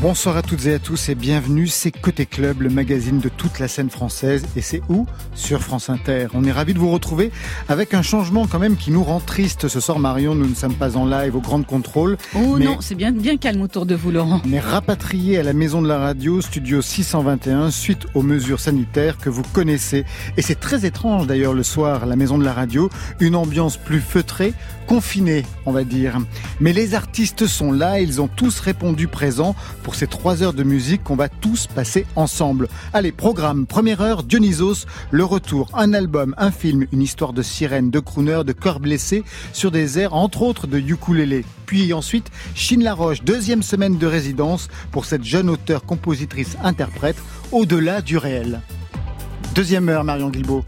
Bonsoir à toutes et à tous et bienvenue, c'est Côté Club, le magazine de toute la scène française et c'est où? Sur France Inter. On est ravis de vous retrouver avec un changement quand même qui nous rend triste ce soir Marion, nous ne sommes pas en live au Grand Contrôle. Oh non, c'est bien, bien calme autour de vous Laurent. Mais rapatrié à la maison de la radio, studio 621, suite aux mesures sanitaires que vous connaissez. Et c'est très étrange d'ailleurs le soir, la maison de la radio, une ambiance plus feutrée, confinée on va dire. Mais les artistes sont là, ils ont tous répondu présent pour pour ces trois heures de musique qu'on va tous passer ensemble. Allez, programme, première heure, Dionysos, le retour, un album, un film, une histoire de sirène, de crooner, de cœur blessé, sur des airs entre autres de ukulélé. Puis ensuite, Chine Laroche, deuxième semaine de résidence pour cette jeune auteure, compositrice, interprète, au-delà du réel. Deuxième heure, Marion Guilbault.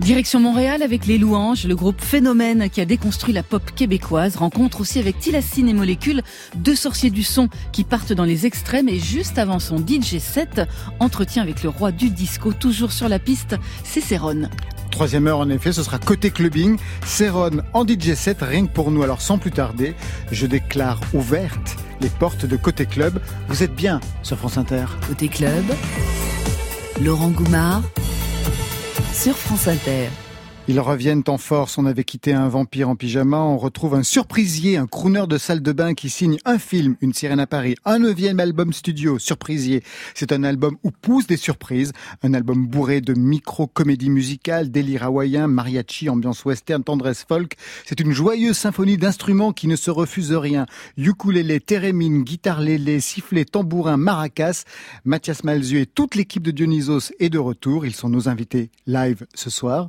Direction Montréal avec les Louanges, le groupe Phénomène qui a déconstruit la pop québécoise, rencontre aussi avec Tilacine et Molécule, deux sorciers du son qui partent dans les extrêmes et juste avant son DJ set, entretien avec le roi du disco, toujours sur la piste, c'est Céron. Troisième heure, en effet, ce sera côté clubbing. Céron en DJ set, rien que pour nous. Alors sans plus tarder, je déclare ouvertes les portes de Côté Club. Vous êtes bien sur France Inter. Côté Club, Laurent Goumard sur France Inter. Ils reviennent en force. On avait quitté un vampire en pyjama. On retrouve un surprisier, un crooner de salle de bain qui signe un film, Une sirène à Paris, un neuvième album studio, Surprisier. C'est un album où poussent des surprises. Un album bourré de micro-comédie musicale, délire hawaïen, mariachi, ambiance western, tendresse folk. C'est une joyeuse symphonie d'instruments qui ne se refuse rien. Ukulélé, thérémine, guitare lélé, sifflet, tambourin, maracas. Mathias Malzieu et toute l'équipe de Dionysos est de retour. Ils sont nos invités live ce soir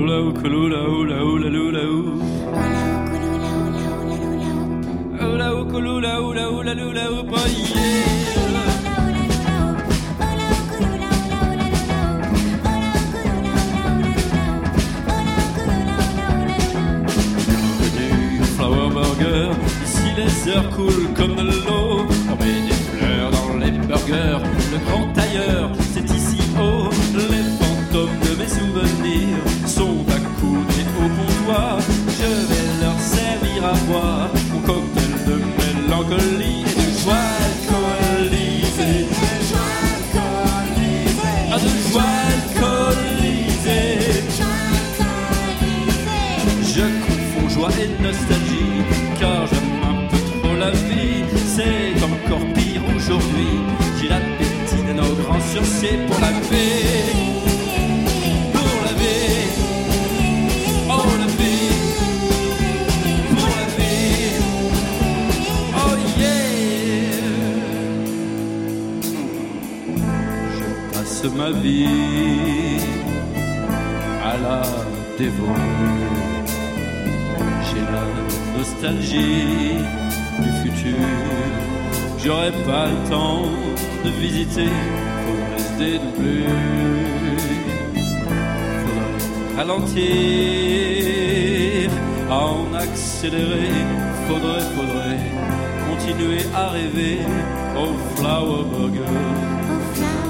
Oula ou oula oula oula oula oula oula oula oula oula oula Ici les heures coulent comme l'eau On met des fleurs dans les burgers Le grand tailleur de joie ah, Je confonds joie et nostalgie, car j'aime un peu trop la vie. C'est encore pire aujourd'hui. J'ai l'appétit de nos grands sursis pour la paix. ma vie à la dévorer. J'ai la nostalgie du futur. J'aurais pas le temps de visiter, faudrait se plus. Faudrait ralentir, à en accélérer. Faudrait, faudrait continuer à rêver au Flower Burger.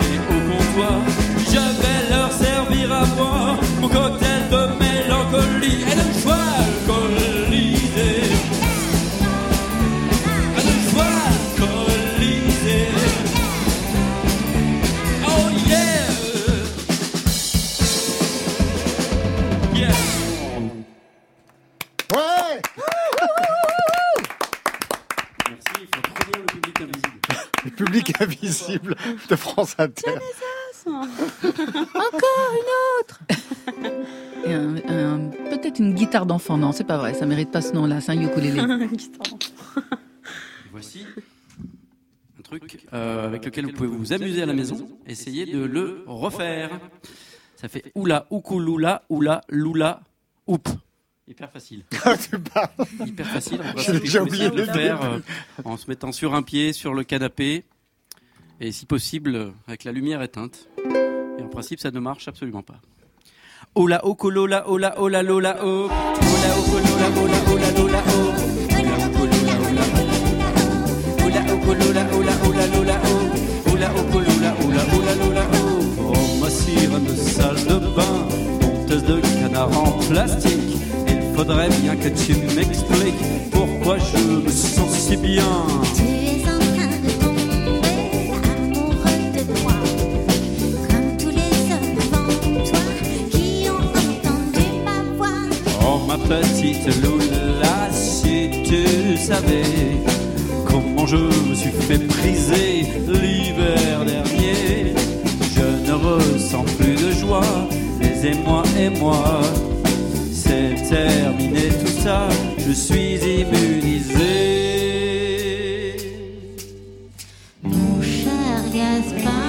France Inter. Encore une autre Et un- un- Peut-être une guitare d'enfant. Non, c'est pas vrai. Ça mérite pas ce nom-là. C'est un ukulélé. Voici un truc euh, avec lequel vous pouvez vous amuser à la maison. Essayez de le refaire. Ça fait oula, oukulula, oula, lula, oup. Hyper facile. Tu parles. Hyper facile. J'ai oublié de le le faire euh, en se mettant sur un pied, sur le canapé, et si possible avec la lumière éteinte. Et en principe, ça ne marche absolument pas. Ola okolola ola ola lola oh. Ola okolola ola ola lola oh. Ola okolola ola Ola okolola ola ola lola oh. Ola okolola ola ola lola oh. Oh ma sirène de salle de bain, monteuse de canard en plastique. Il faudrait bien que tu m'expliques pourquoi je me sens si bien. Ma petite Loula, si tu savais comment je me suis fait priser l'hiver dernier, je ne ressens plus de joie, les émois et moi. C'est terminé tout ça, je suis immunisé. Mon cher Gaspard,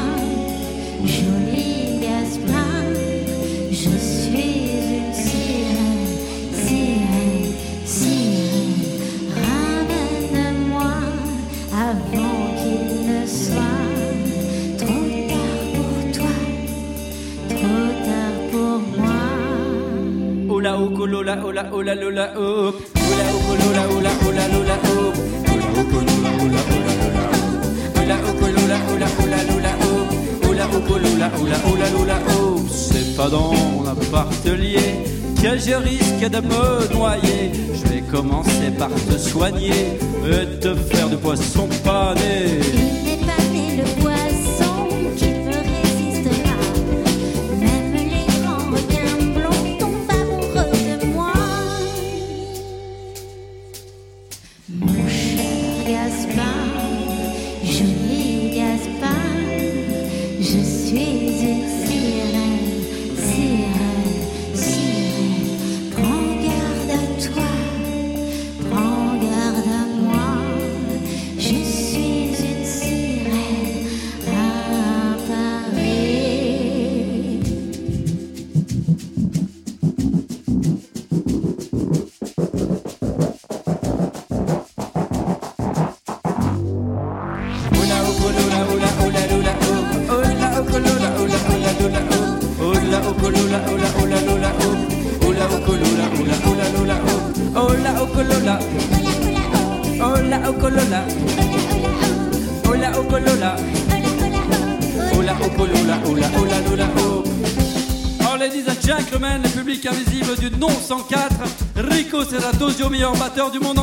C'est pas dans mon appartelier que je risque de me noyer. Je vais commencer par te soigner et te faire de poisson pané. Meilleur batteur du monde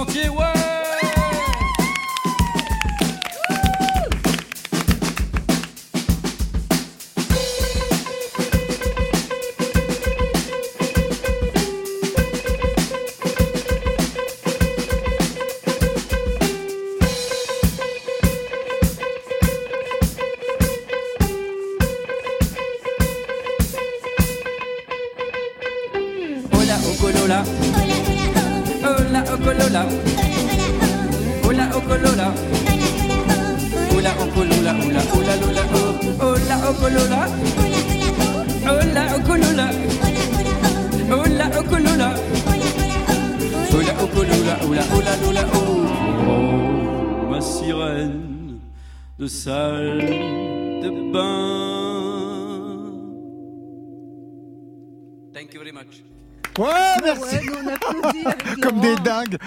Ola ola lola oh. Oh ma sirène de salle de bain Thank you very much. Ouais, merci. Ouais, nous, on applaudit avec Comme des dingues.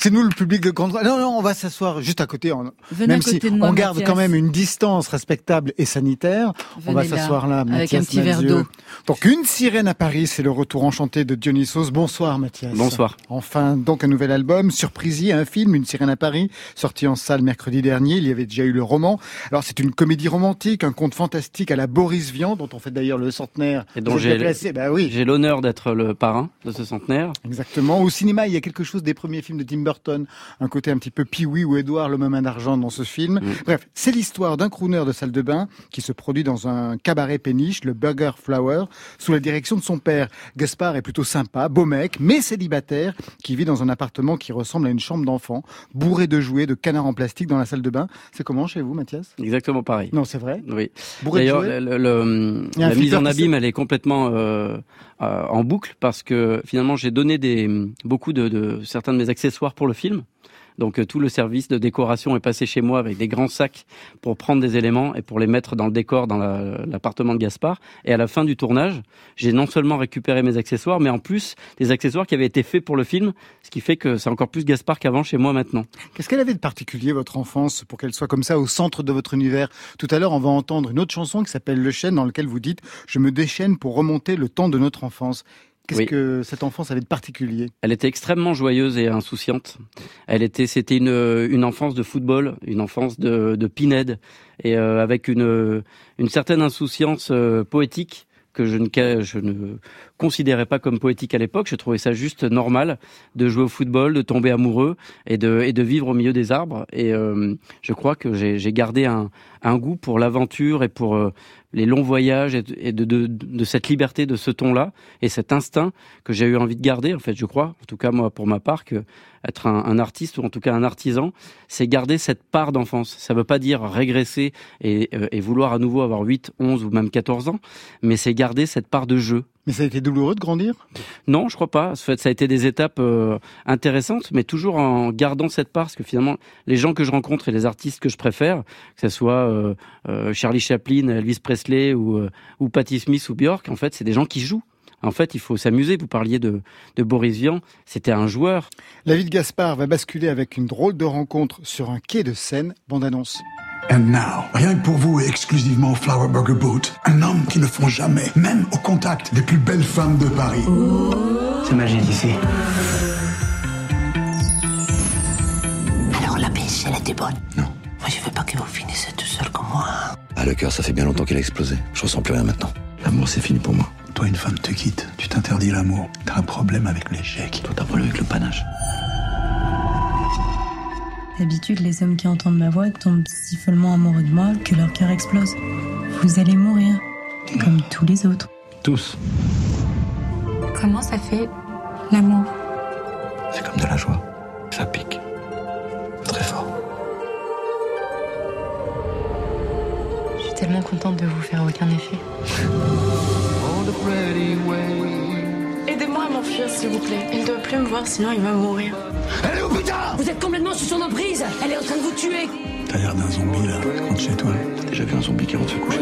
C'est nous le public de grande. Non, non, on va s'asseoir juste à côté. Venez même à côté si de moi, on garde Mathias. quand même une distance respectable et sanitaire, on va Venez là, s'asseoir là, avec Mathias un petit verre d'eau. Donc une sirène à Paris, c'est le retour enchanté de Dionysos. Bonsoir Mathias. Bonsoir. Enfin, donc un nouvel album, surprisier, un film, Une sirène à Paris, sorti en salle mercredi dernier. Il y avait déjà eu le roman. Alors c'est une comédie romantique, un conte fantastique à la Boris Vian, dont on fait d'ailleurs le centenaire. Et dont j'ai-. Bah oui, J'ai l'honneur d'être le parrain de ce centenaire. exactement. Au cinéma, il y a quelque chose des premiers films de Tim Burton, un côté un petit peu Pee-wee ou Edouard le main d'argent dans ce film. Mm. Bref, c'est l'histoire d'un crooner de salle de bain qui se produit dans un cabaret péniche, le Burger Flower, sous la direction de son père. Gaspard est plutôt sympa, beau mec, mais célibataire, qui vit dans un appartement qui ressemble à une chambre d'enfant, bourré de jouets, de canards en plastique dans la salle de bain. C'est comment chez vous, Mathias? Exactement pareil. Non, c'est vrai? Oui. Bourré de jouets? le- le- la mise en abîme, elle est complètement euh, euh, en boucle parce que finalement, j'ai donné des beaucoup de, de certains de mes accessoires pour le film. Donc euh, tout le service de décoration est passé chez moi avec des grands sacs pour prendre des éléments et pour les mettre dans le décor dans la- l'appartement de Gaspard. Et à la fin du tournage, j'ai non seulement récupéré mes accessoires, mais en plus des accessoires qui avaient été faits pour le film, ce qui fait que c'est encore plus Gaspard qu'avant chez moi maintenant. Qu'est-ce qu'elle avait de particulier, votre enfance, pour qu'elle soit comme ça au centre de votre univers? Tout à l'heure, on va entendre une autre chanson qui s'appelle Le Chêne, dans laquelle vous dites « Je me déchaîne pour remonter le temps de notre enfance ». Qu'est-ce Oui. que cette enfance avait de particulier? Elle était extrêmement joyeuse et insouciante. Elle était, c'était une, une enfance de football, une enfance de, de pinède, et euh, avec une, une certaine insouciance euh, poétique que je ne, je ne considérais pas comme poétique à l'époque. Je trouvais ça juste normal de jouer au football, de tomber amoureux et de, et de vivre au milieu des arbres. Et euh, je crois que j'ai gardé un, un goût pour l'aventure et pour euh, les longs voyages et de, de, de, cette liberté, de ce ton-là et cet instinct que j'ai eu envie de garder. En fait, je crois, en tout cas moi pour ma part, que être un, un artiste ou en tout cas un artisan, c'est garder cette part d'enfance. Ça veut pas dire régresser et, euh, et vouloir à nouveau avoir 8, 11 ou même 14 ans, mais c'est garder cette part de jeu. Mais ça a été douloureux de grandir? Non, je crois pas. En fait, ça a été des étapes euh, intéressantes, mais toujours en gardant cette part, parce que finalement, les gens que je rencontre et les artistes que je préfère, que ce soit euh, euh, Charlie Chaplin, Elvis Presley ou, ou Patti Smith ou Björk, en fait, c'est des gens qui jouent. En fait, il faut s'amuser. Vous parliez de, de Boris Vian, c'était un joueur. La vie de Gaspard va basculer avec une drôle de rencontre sur un quai de Seine. Bande-annonce. And now, rien que pour vous et exclusivement au Flower Burger Boat, un homme qui ne font jamais, même au contact des plus belles femmes de Paris. C'est magique ici. Alors la pêche, elle était bonne Non. Moi, je veux pas que vous finissiez tout seul comme moi. Ah, le cœur, ça fait bien longtemps qu'il a explosé. Je ressens plus rien maintenant. L'amour, c'est fini pour moi. Toi, une femme te quitte, tu t'interdis l'amour. T'as un problème avec l'échec. Toi, t'as un problème avec le panache. D'habitude, les hommes qui entendent ma voix tombent si follement amoureux de moi que leur cœur explose. Vous allez mourir, comme tous les autres. Tous. Comment ça fait l'amour? C'est comme de la joie. Ça pique. Très fort. Je suis tellement contente de vous faire aucun effet. M'enfuir, s'il vous plaît. Il ne doit plus me voir, sinon il va mourir. Vous êtes complètement sous son emprise Elle est en train de vous tuer T'as l'air d'un zombie là, rentre chez toi. T'as déjà vu un zombie qui rentre se coucher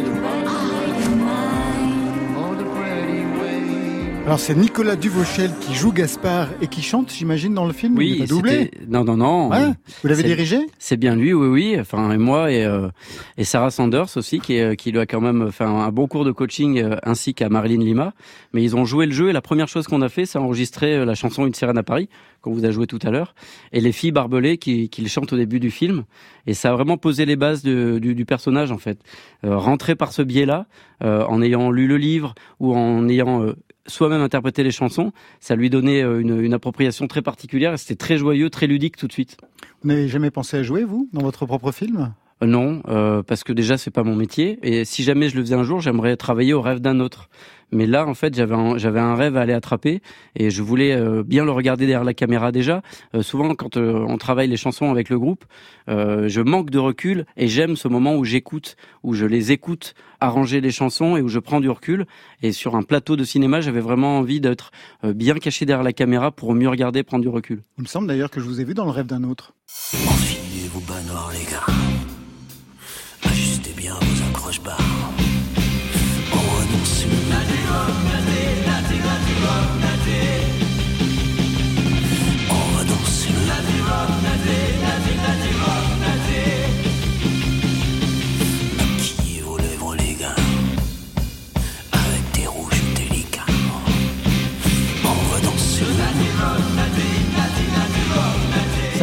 Alors c'est Nicolas Duvauchel qui joue Gaspard et qui chante, j'imagine, dans le film Il Oui, pas doublé? non, non, non. Ouais. Vous l'avez dirigé? C'est bien lui, oui, oui. Enfin, et moi et, euh, et Sarah Sanders aussi, qui, est- qui lui a quand même fait un, bon cours de coaching, euh, ainsi qu'à Marilyn Lima. Mais ils ont joué le jeu et la première chose qu'on a fait, c'est enregistrer euh, la chanson Une sirène à Paris, qu'on vous a joué tout à l'heure, et les filles barbelées qui, qui le chantent au début du film. Et ça a vraiment posé les bases de- du, du personnage, en fait. Euh, rentrer par ce biais-là, euh, en ayant lu le livre ou en ayant euh, soi-même interprété les chansons, ça lui donnait euh, une, une appropriation très particulière c'était très joyeux, très ludique tout de suite. Vous n'avez jamais pensé à jouer, vous, dans votre propre film? Non, euh, parce que déjà c'est pas mon métier et si jamais je le faisais un jour, j'aimerais travailler au rêve d'un autre. Mais là, en fait, j'avais un, j'avais un rêve à aller attraper et je voulais euh, bien le regarder derrière la caméra déjà. Euh, souvent, quand euh, on travaille les chansons avec le groupe, euh, je manque de recul et j'aime ce moment où j'écoute, où je les écoute arranger les chansons et où je prends du recul. Et sur un plateau de cinéma, j'avais vraiment envie d'être euh, bien caché derrière la caméra pour mieux regarder, prendre du recul. Il me semble d'ailleurs que je vous ai vu dans le rêve d'un autre. Enfilez vos bas noirs, les gars.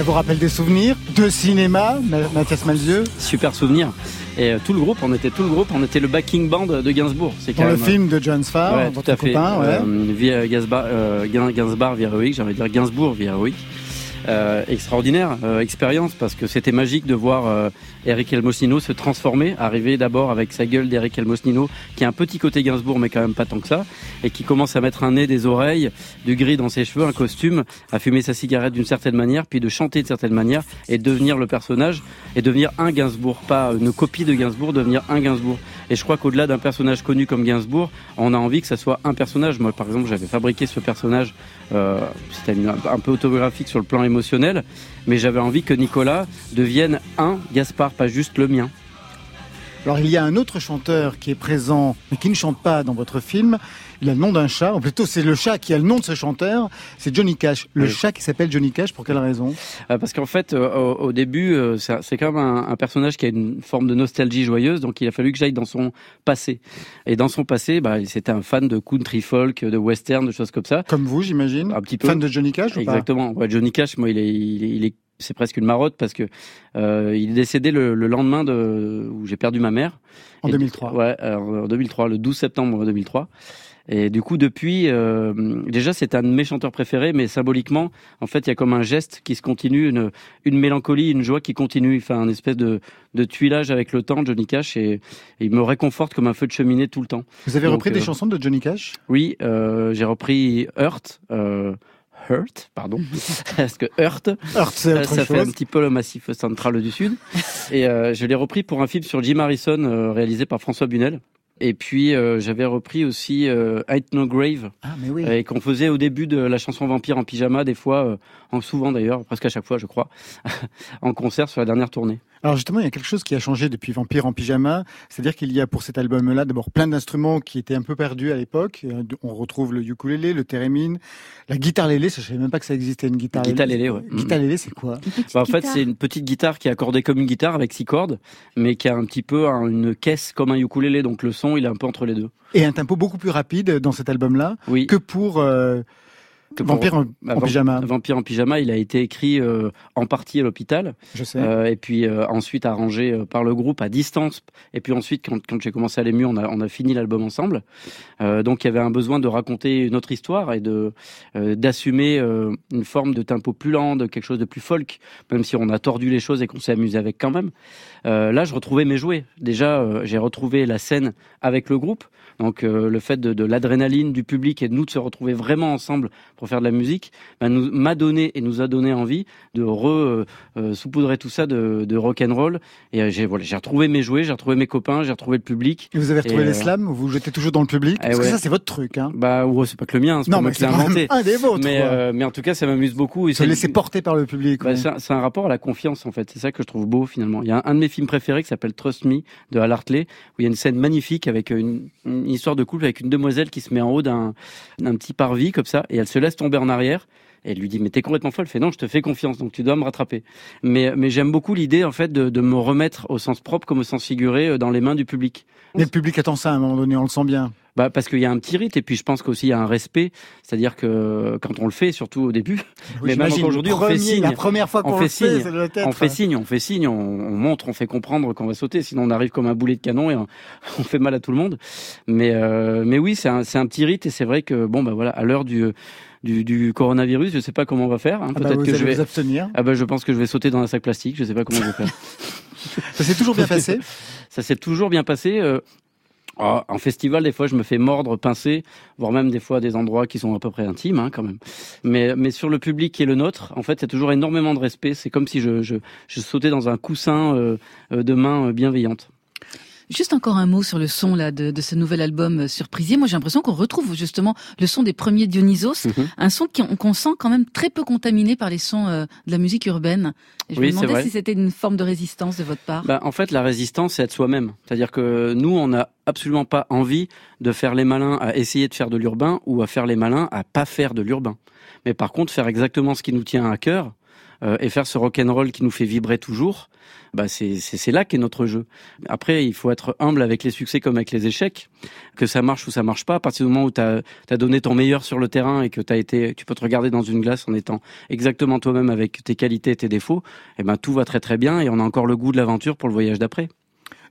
Vous rappelle des souvenirs de cinéma, Ma- Mathias Malzieu Super souvenir. Et euh, tout le groupe, on était tout le groupe, on était le backing band de Gainsbourg. C'est Dans le même, film de John Farr, Ouais, votre tout à fait. copain, ouais. Euh, via Gainsbar, euh, Gain- Gainsbar via Heroic, j'ai envie de dire Gainsbourg via Heroic. Euh, extraordinaire euh, expérience parce que c'était magique de voir euh, Eric Elmosnino se transformer, arriver d'abord avec sa gueule d'Eric Elmosnino qui a un petit côté Gainsbourg mais quand même pas tant que ça et qui commence à mettre un nez, des oreilles, du gris dans ses cheveux, un costume, à fumer sa cigarette d'une certaine manière, puis de chanter de certaine manière et devenir le personnage et devenir un Gainsbourg, pas une copie de Gainsbourg, devenir un Gainsbourg. Et je crois qu'au-delà d'un personnage connu comme Gainsbourg, on a envie que ça soit un personnage. Moi, par exemple, j'avais fabriqué ce personnage, euh, c'était un peu autographique sur le plan émotionnel, mais j'avais envie que Nicolas devienne un Gaspard, pas juste le mien. Alors il y a un autre chanteur qui est présent, mais qui ne chante pas dans votre film. Il a le nom d'un chat, ou plutôt c'est le chat qui a le nom de ce chanteur, c'est Johnny Cash. Le Oui. chat qui s'appelle Johnny Cash, pour quelle raison? Euh, parce qu'en fait, euh, au, au début, euh, c'est quand même un, un personnage qui a une forme de nostalgie joyeuse, donc il a fallu que j'aille dans son passé. Et dans son passé, bah, c'était un fan de country folk, de western, de choses comme ça. Comme vous, j'imagine Un petit peu. Fan de Johnny Cash ou pas? Exactement. Ouais, Johnny Cash, moi, il est, il est, il est- c'est presque une marotte parce que euh, il est décédé le, le lendemain de où j'ai perdu ma mère. En Et- 2003. Ouais, en 2003, le 12 septembre 2003. Et du coup, depuis, euh, déjà, c'est un de mes chanteurs préférés, mais symboliquement, en fait, il y a comme un geste qui se continue, une, une mélancolie, une joie qui continue. Il fait un espèce de, de tuilage avec le temps, Johnny Cash, et, et il me réconforte comme un feu de cheminée tout le temps. Vous avez Donc, repris des euh, chansons de Johnny Cash? Oui, euh, j'ai repris Hurt. Euh, Hurt, pardon, parce que Hurt, Hurt, ça, fait un petit peu le massif central du Sud. Et euh, je l'ai repris pour un film sur Jim Harrison euh, réalisé par François Bunel. Et puis euh, j'avais repris aussi euh, Ain't No Grave Ah, mais oui. et qu'on faisait au début de la chanson Vampire en pyjama, des fois, euh, en souvent d'ailleurs, presque à chaque fois je crois, en concert sur la dernière tournée. Alors justement, il y a quelque chose qui a changé depuis Vampire en pyjama, c'est-à-dire qu'il y a pour cet album-là d'abord plein d'instruments qui étaient un peu perdus à l'époque. Euh, On retrouve le ukulélé, le thérémine, la guitare lélé. Je savais même pas que ça existait une guitare. Guitare lélé, ouais. Guitare lélé, c'est quoi? Bah, en fait, c'est une petite guitare qui est accordée comme une guitare avec six cordes, mais qui a un petit peu un- une caisse comme un ukulélé, donc le son il est un peu entre les deux. Et un tempo beaucoup plus rapide dans cet album-là Oui. que pour euh, Que pour- Vampire en, en Vamp- pyjama. Vampire en pyjama, il a été écrit euh, en partie à l'hôpital, Je sais. euh, et puis euh, ensuite arrangé euh, par le groupe à distance. Et puis ensuite, quand, quand j'ai commencé à aller mieux, on a, on a fini l'album ensemble. Euh, donc il y avait un besoin de raconter une autre histoire et de euh, d'assumer euh, une forme de tempo plus lent, de quelque chose de plus folk, même si on a tordu les choses et qu'on s'est amusé avec quand même. Euh, là, je retrouvais mes jouets. Déjà, euh, j'ai retrouvé la scène avec le groupe. Donc euh, le fait de, de l'adrénaline du public et de nous de se retrouver vraiment ensemble pour faire de la musique bah, nous m'a donné et nous a donné envie de re euh, euh, saupoudrer tout ça de, de rock and roll et euh, j'ai voilà j'ai retrouvé mes jouets j'ai retrouvé mes copains j'ai retrouvé le public Et vous avez retrouvé Et, les slams Vous jetez toujours dans le public eh Parce que ouais. ça, c'est votre truc. Hein. bah ouais, c'est pas que le mien c'est pas Non, moi qui l'ai inventé un des vôtres. mais en tout cas ça m'amuse beaucoup et Se laisser porter par le public. bah, c'est un, rapport à la confiance en fait. C'est ça que je trouve beau finalement. Il y a un, un de mes films préférés qui s'appelle Trust Me de Hal Hartley où il y a une scène magnifique avec une, une histoire de couple avec une demoiselle qui se met en haut d'un petit parvis comme ça et elle se laisse tomber en arrière. Et elle lui dit mais t'es complètement folle. Elle fait non je te fais confiance donc tu dois me rattraper. Mais mais j'aime beaucoup l'idée en fait de, de me remettre au sens propre comme au sens figuré euh, dans les mains du public. Mais le public attend ça à un moment donné, on le sent bien. Bah parce qu'il y a un petit rite et puis je pense qu'aussi il y a un respect, c'est-à-dire que quand on le fait, surtout au début, Oui, mais même aujourd'hui, on fait signe. La première fois On qu'on le fait, signe. ça doit être. on fait signe, on fait signe, on, on montre, on fait comprendre qu'on va sauter, sinon on arrive comme un boulet de canon et on, on fait mal à tout le monde. Mais euh, mais oui, c'est un, c'est un petit rite et c'est vrai que bon bah voilà, à l'heure du, du du coronavirus, je sais pas comment on va faire. hein. Ah bah, Peut-être que je vais vous abstenir. ah bah je pense que je vais sauter dans un sac plastique, je sais pas comment je vais faire. Ça s'est toujours bien passé? Ça s'est toujours bien passé. euh, ah, en festival, des fois, je me fais mordre, pincer, voire même des fois des endroits qui sont à peu près intimes, hein, quand même. Mais, mais sur le public qui est le nôtre, en fait, il y a toujours énormément de respect. C'est comme si je, je, je sautais dans un coussin euh, euh, de main euh, bienveillante. Juste encore un mot sur le son là de, de ce nouvel album euh, Surprisier. Moi, j'ai l'impression qu'on retrouve justement le son des premiers Dionysos, Mhm. un son qui- qu'on sent quand même très peu contaminé par les sons euh, de la musique urbaine. Et je Oui, me demandais si c'était une forme de résistance de votre part. Bah, en fait, la résistance, c'est être soi-même. C'est-à-dire que nous, on n'a absolument pas envie de faire les malins à essayer de faire de l'urbain ou à faire les malins à pas faire de l'urbain. Mais par contre, faire exactement ce qui nous tient à cœur euh, et faire ce rock'n'roll qui nous fait vibrer toujours, bah c'est là qu'est notre jeu. Après, il faut être humble avec les succès comme avec les échecs, que ça marche ou ça marche pas. À partir du moment où tu as, donné ton meilleur sur le terrain et que t'as été, tu peux te regarder dans une glace en étant exactement toi-même avec tes qualités et tes défauts, eh ben tout va très très bien et on a encore le goût de l'aventure pour le voyage d'après.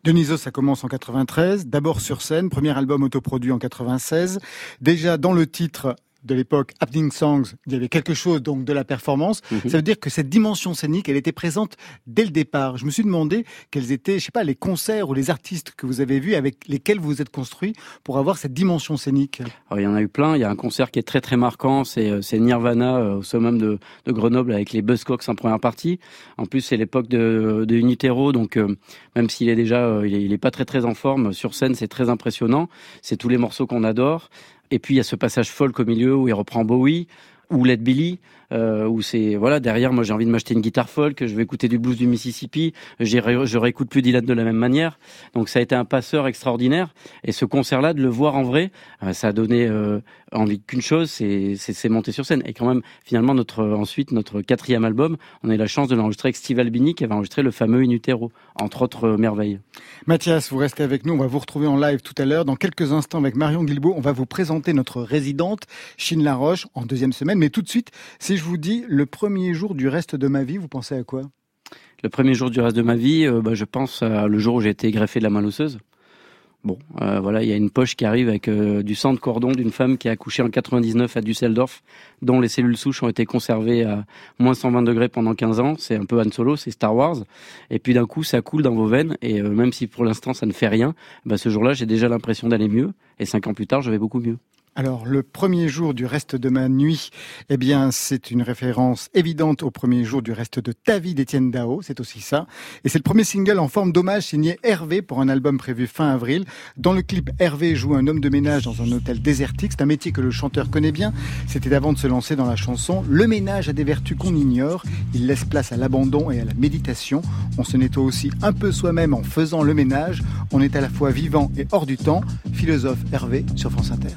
Dionysos, ça commence en 93, d'abord sur scène, premier album autoproduit en 96. Déjà dans le titre, de l'époque, Happening Songs, il y avait quelque chose donc de la performance. Mhm. Ça veut dire que cette dimension scénique, elle était présente dès le départ. Je me suis demandé quels étaient, je sais pas, les concerts ou les artistes que vous avez vus avec lesquels vous vous êtes construit pour avoir cette dimension scénique. Alors, il y en a eu plein. Il y a un concert qui est très très marquant, c'est euh, c'est Nirvana euh, au summum de, de Grenoble avec les Buzzcocks en première partie. En plus, c'est l'époque de, de Unitero, donc euh, même s'il est déjà, euh, il, est, il est pas très très en forme sur scène, c'est très impressionnant. C'est tous les morceaux qu'on adore. Et puis il y a ce passage folk au milieu où il reprend Bowie ou Led Billy, euh, où c'est voilà derrière moi j'ai envie de m'acheter une guitare folk, je vais écouter du blues du Mississippi, j'irai- je réécoute plus Dylan de la même manière. Donc ça a été un passeur extraordinaire. Et ce concert-là, de le voir en vrai, euh, ça a donné euh, envie qu'une chose, c'est c'est monter sur scène. Et quand même finalement notre ensuite notre quatrième album, on a eu la chance de l'enregistrer avec Steve Albini qui avait enregistré le fameux In Utero, entre autres merveilles. Mathias, vous restez avec nous. On va vous retrouver en live tout à l'heure. Dans quelques instants, avec Marion Guilbault, on va vous présenter notre résidente, Chine Laroche, en deuxième semaine. Mais tout de suite, si vous dis le premier jour du reste de ma vie, vous pensez à quoi? Le premier jour du reste de ma vie, euh, bah, je pense à le jour où j'ai été greffé de la main osseuse. Bon, euh, voilà, il y a une poche qui arrive avec euh, du sang de cordon d'une femme qui a accouché en 99 à Düsseldorf, dont les cellules souches ont été conservées à moins 120 degrés pendant 15 ans. C'est un peu Han Solo, c'est Star Wars. Et puis d'un coup, ça coule dans vos veines. Et même si pour l'instant ça ne fait rien, bah, ce jour-là, j'ai déjà l'impression d'aller mieux. Et cinq ans plus tard, je vais beaucoup mieux. Alors, le premier jour du reste de ma nuit, eh bien, c'est une référence évidente au premier jour du reste de ta vie d'Étienne Dao, c'est aussi ça. Et c'est le premier single en forme d'hommage signé Hervé pour un album prévu fin avril. Dans le clip, Hervé joue un homme de ménage dans un hôtel désertique. C'est un métier que le chanteur connaît bien. C'était avant de se lancer dans la chanson. Le ménage a des vertus qu'on ignore. Il laisse place à l'abandon et à la méditation. On se nettoie aussi un peu soi-même en faisant le ménage. On est à la fois vivant et hors du temps. Philosophe Hervé sur France Inter.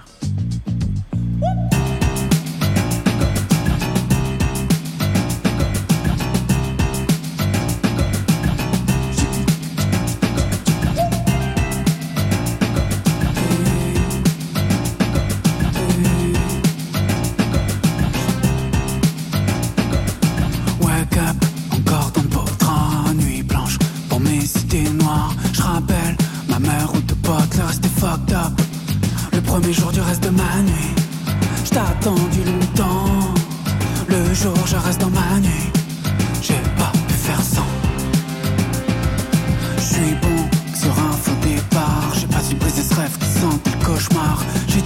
Wake up encore dans le pauvre train, nuit blanche, pour mes cities noires, je rappelle ma mère ou de pote, la rester fucked up, le premier jour du reste de la vie.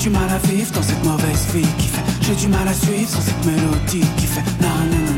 Du mal à vivre dans cette mauvaise vie qui fait. J'ai du mal à suivre sans cette mélodie qui fait. Na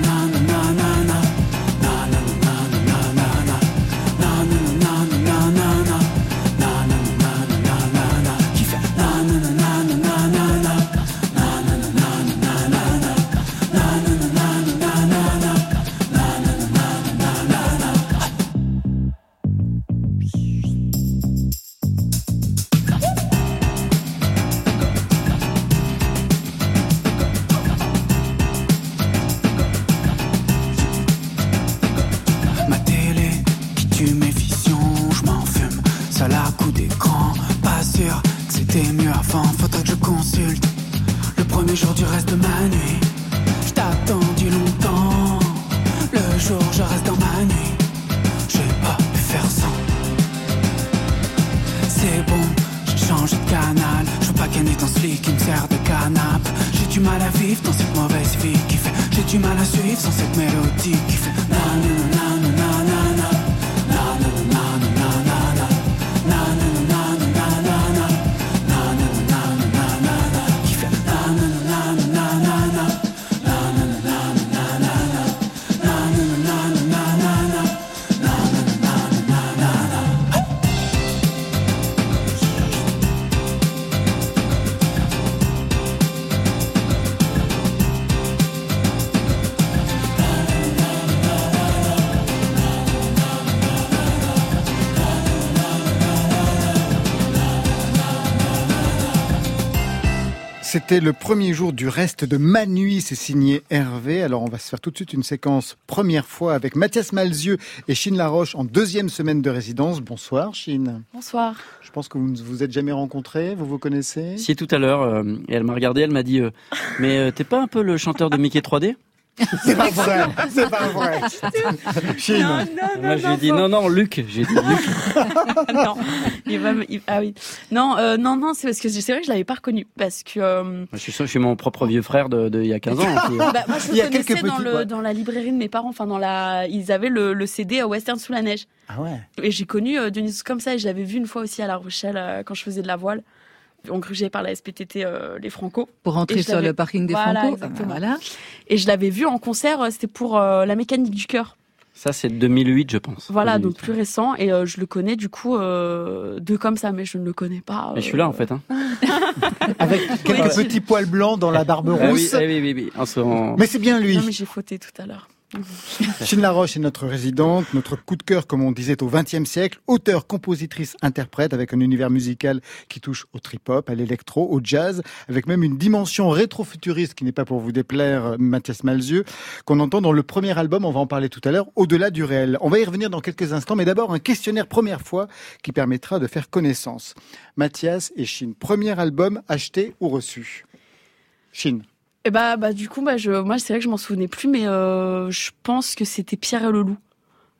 Seul à coup d'écran, pas sûr que c'était mieux avant. Faudrait que je consulte le premier jour du reste de ma nuit. Je t'ai attendu longtemps. Le jour, je reste dans ma nuit. J'ai pas pu faire sans. C'est bon, j'ai changé de canal. Je veux pas canner dans ce lit qui me sert de canapé. J'ai du mal à vivre dans cette mauvaise vie qui fait. J'ai du mal à suivre sans cette mélodie qui fait. Na C'était le premier jour du reste de ma nuit, c'est signé Hervé. Alors on va se faire tout de suite une séquence première fois avec Mathias Malzieux et Chine Laroche en deuxième semaine de résidence. Bonsoir Chine. Bonsoir. Je pense que vous ne vous êtes jamais rencontrés, vous vous connaissez? Si tout à l'heure, euh, et elle m'a regardé, elle m'a dit euh, Mais euh, t'es pas un peu le chanteur de Mickey 3D C'est pas vrai, c'est pas vrai. Chine. Non, non, Moi, non, j'ai dit non, non, Luc. J'ai dit Luc. non, il va me- il- ah oui. Non, euh, non, non, c'est parce que c'est vrai que je l'avais pas reconnu parce que. euh, Je suis, je suis mon propre vieux frère de, de il y a 15 ans. aussi. bah, moi, je Il le y a quelques connaissais dans, petits- le, ouais. dans la librairie de mes parents. Enfin, dans la, ils avaient le, le CD euh, Western sous la neige. Ah ouais. Et j'ai connu euh, Dionysus comme ça et je l'avais vu une fois aussi à La Rochelle euh, quand je faisais de la voile. Engrugé par la SPTT euh, les Franco. Pour je sur le parking des Voilà, Franco. exactement. Voilà. Et je l'avais vu en concert, euh, c'était pour euh, la mécanique du cœur. Ça, c'est 2008, je pense. Voilà, 2008. donc plus récent. Et euh, je le connais du coup euh, de comme ça, mais je ne le connais pas. Mais je suis là, en fait. Hein. Avec quelques petits poils blancs dans la barbe Ah oui, rousse. ah oui, oui, oui. En ce- en- Mais c'est bien lui. Non, mais j'ai fauté tout à l'heure. Chine Laroche est notre résidente, notre coup de cœur, comme on disait, au XXe siècle, auteur, compositrice, interprète, avec un univers musical qui touche au trip-hop, à l'électro, au jazz, avec même une dimension rétro-futuriste qui n'est pas pour vous déplaire, Mathias Malzieux, qu'on entend dans le premier album, on va en parler tout à l'heure, Au-delà du réel. On va y revenir dans quelques instants, mais d'abord un questionnaire première fois qui permettra de faire connaissance. Mathias et Chine, premier album acheté ou reçu? Chine. Et bah, bah du coup, bah, je, moi, c'est vrai que je m'en souvenais plus, mais euh, je pense que c'était Pierre et le loup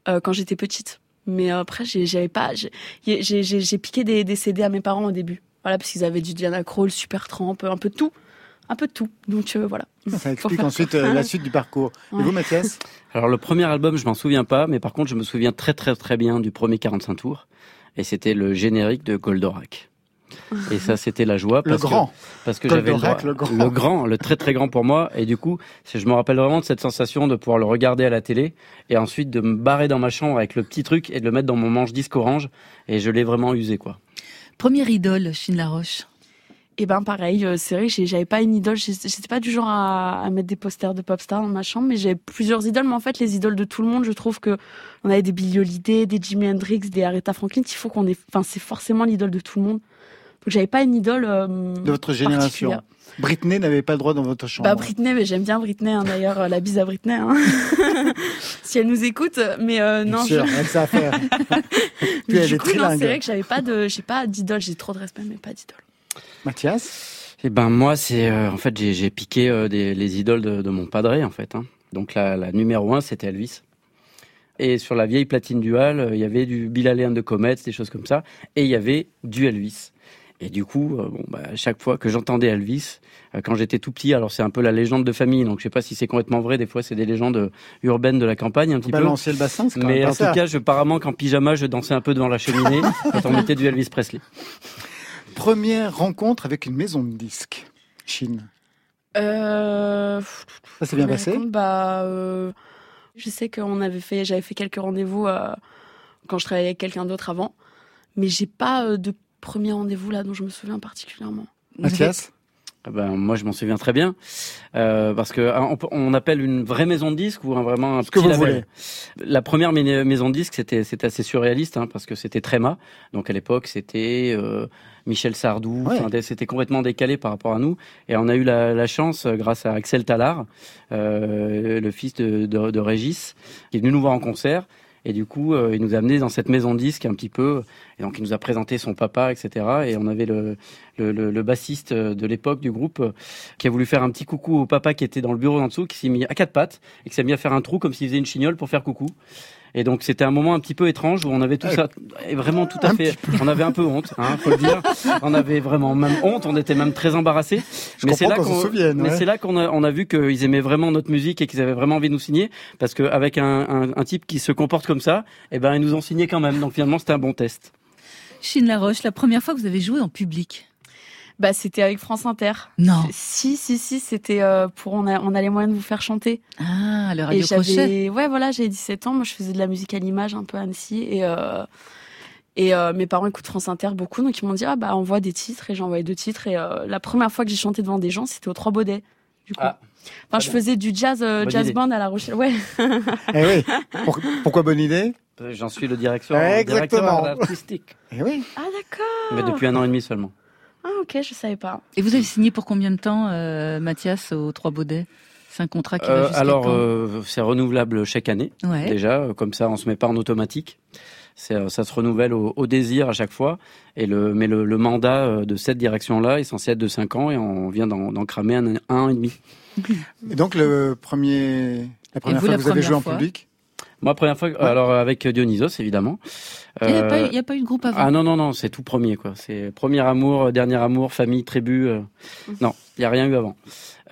euh, quand j'étais petite. Mais euh, après, j'ai- j'avais pas, j'ai- j'ai j'ai- j'ai piqué des, des CD à mes parents au début. Voilà, parce qu'ils avaient du Diana Krall, Super Tramp, un peu de tout, un peu de tout. Donc euh, voilà. Ça explique ensuite euh, la suite du parcours. Et vous, Mathias? Alors, le premier album, je m'en souviens pas, mais par contre, je me souviens très, très, très bien du premier 45 tours. Et c'était le générique de Goldorak. Et ça, c'était la joie. Le Parce grand. Que, parce que j'avais le, le grand. le grand, le très très grand pour moi. Et du coup, c'est- je me rappelle vraiment de cette sensation de pouvoir le regarder à la télé et ensuite de me barrer dans ma chambre avec le petit truc et de le mettre dans mon manche disque orange. Et je l'ai vraiment usé, quoi. Première idole, Chine Laroche. Et ben pareil, euh, c'est vrai que j'avais pas une idole, j'étais pas du genre à, à mettre des posters de pop stars dans ma chambre, mais j'avais plusieurs idoles. Mais en fait, les idoles de tout le monde, je trouve que on avait des Billie Holiday, des Jimi Hendrix, des Aretha Franklin. Il faut qu'on ait, enfin, c'est forcément l'idole de tout le monde. Donc j'avais pas une idole euh, de votre génération. Britney n'avait pas le droit dans votre chambre. Bah Britney, mais j'aime bien Britney. hein, D'ailleurs, euh, la bise à Britney. hein. si elle nous écoute, mais euh, Bien non. sûr, je- elle sait faire. Puis Mais elle du est coup, non, c'est vrai que j'avais pas de, j'ai pas d'idole. J'ai trop de respect, mais pas d'idole. Mathias? Eh ben moi, c'est euh, en fait j'ai j'ai piqué euh, des, les idoles de, de mon padré en fait. hein. Donc la, la numéro un, c'était Elvis. Et sur la vieille platine dual, il y avait du Bill and the Comets, des choses comme ça, et il y avait du Elvis. Et du coup, euh, bon, bah, à chaque fois que j'entendais Elvis, euh, quand j'étais tout petit, alors c'est un peu la légende de famille, donc je sais pas si c'est complètement vrai. Des fois, c'est des légendes euh, urbaines de la campagne un petit peu. Balancer le bassin, c'est quand Mais même pas en ça. tout cas, je, apparemment qu'en pyjama, je dansais un peu devant la cheminée quand on mettait du Elvis Presley. Première rencontre avec une maison de disques. Chine. Euh... Ça s'est bien Mais passé raconte, Bah, euh, je sais qu'on avait fait, j'avais fait quelques rendez-vous euh, quand je travaillais avec quelqu'un d'autre avant, mais j'ai pas euh, de premier rendez-vous là dont je me souviens particulièrement. Mathias Ah ben, moi, je m'en souviens très bien, euh, parce que hein, on, appelle une vraie maison de disque ou un, vraiment un Ce que petit vous label. La première maison de disque, c'était c'était assez surréaliste, hein, parce que c'était Tréma. Donc à l'époque, c'était euh, Michel Sardou. Ouais. C'était complètement décalé par rapport à nous. Et on a eu la, la chance, euh, grâce à Axel Talard, euh, le fils de, de, de Régis, qui est venu nous voir en concert. Et du coup, euh, il nous a amenés dans cette maison de disque un petit peu. Et donc, il nous a présenté son papa, etc. Et on avait le, le, le, le bassiste de l'époque du groupe euh, qui a voulu faire un petit coucou au papa qui était dans le bureau en dessous, qui s'est mis à quatre pattes et qui s'est mis à faire un trou comme s'il faisait une chignole pour faire coucou. Et donc c'était un moment un petit peu étrange où on avait tout ça, et vraiment tout à fait, on avait un peu honte, hein, faut le dire. On avait vraiment même honte, on était même très embarrassés. Je mais c'est là qu'on qu'on, s'en souvienne, mais ouais. c'est là qu'on a, on a vu qu'ils aimaient vraiment notre musique et qu'ils avaient vraiment envie de nous signer, parce qu'avec un, un, un type qui se comporte comme ça, eh ben ils nous ont signé quand même. Donc finalement c'était un bon test. Chine Laroche, la première fois que vous avez joué en public? Bah, c'était avec France Inter. Non. Si, si, si, c'était euh, pour on a, on a les moyens de vous faire chanter. Ah, le radio crochet. j'avais, ouais, voilà, j'avais 17 ans. Moi, je faisais de la musique à l'image un peu à Annecy et euh, et euh, mes parents écoutent France Inter beaucoup, donc ils m'ont dit ah bah envoie des titres et j'ai envoyé deux titres et euh, la première fois que j'ai chanté devant des gens, c'était aux Trois Baudets. Du coup. Ah. Enfin, je faisais du jazz, euh, jazz idée. band à La Rochelle. Ouais. Eh oui. Pour- pourquoi bonne idée? J'en suis le directeur, Ouais, directeur exactement. artistique, Eh oui. Ah d'accord. mais depuis un an et demi seulement. Ah ok, je savais pas. Et vous avez signé pour combien de temps, euh, Mathias, aux Trois Baudets? C'est un contrat qui va Euh, jusqu'à alors, quand? euh, c'est renouvelable chaque année. Ouais. Déjà, comme ça, on se met pas en automatique. C'est, ça se renouvelle au, au désir à chaque fois. Et le, mais le, le mandat de cette direction-là est censé être de 5 ans et on vient d'en, d'en cramer un, un an et demi. Et donc le premier, la première vous, fois la que vous avez joué en fois? public? Moi, première fois, alors avec Dionysos, évidemment. Il n'y a, Euh, a pas eu de groupe avant. Ah non, non, non, c'est tout premier, quoi. C'est premier amour, euh, dernier amour, famille, tribu. euh, Non, il n'y a rien eu avant.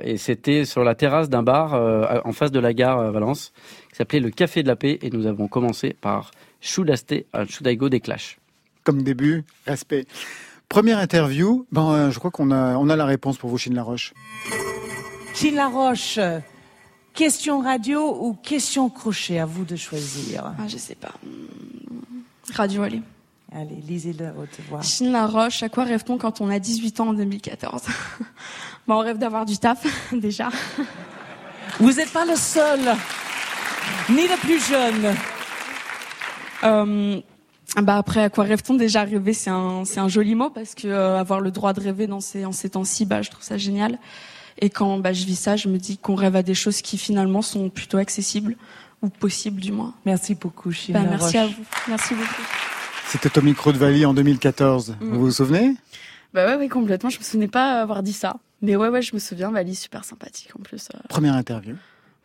Et c'était sur la terrasse d'un bar euh, en face de la gare à Valence, qui s'appelait le Café de la Paix, et nous avons commencé par Choudaste à Choudaigo des Clash. Comme début, respect. Première interview, ben, euh, je crois qu'on a, on a la réponse pour vous, Chine Laroche. Chine Laroche, question radio ou question crochet À vous de choisir. Ah, je sais pas. Radio, allez. Allez, lisez-le à haute voix. Chine Laroche, à quoi rêve-t-on quand on a 18 ans en 2014 Bah, on rêve d'avoir du taf, déjà. Vous n'êtes pas le seul, ni le plus jeune. Euh, bah après, à quoi rêve-t-on Déjà, rêver, c'est un, c'est un joli mot parce que euh, avoir le droit de rêver dans ces, en ces temps-ci, bah, je trouve ça génial. Et quand bah, je vis ça, je me dis qu'on rêve à des choses qui finalement sont plutôt accessibles ou possibles du moins. Merci beaucoup, Chine Bah, merci à vous. Merci beaucoup. C'était au micro de Vali en 2014. Mm. Vous vous souvenez? Bah ouais, ouais, complètement. Je me souvenais pas avoir dit ça. Mais ouais, ouais, je me souviens. Valie, super sympathique en plus. euh. Première interview.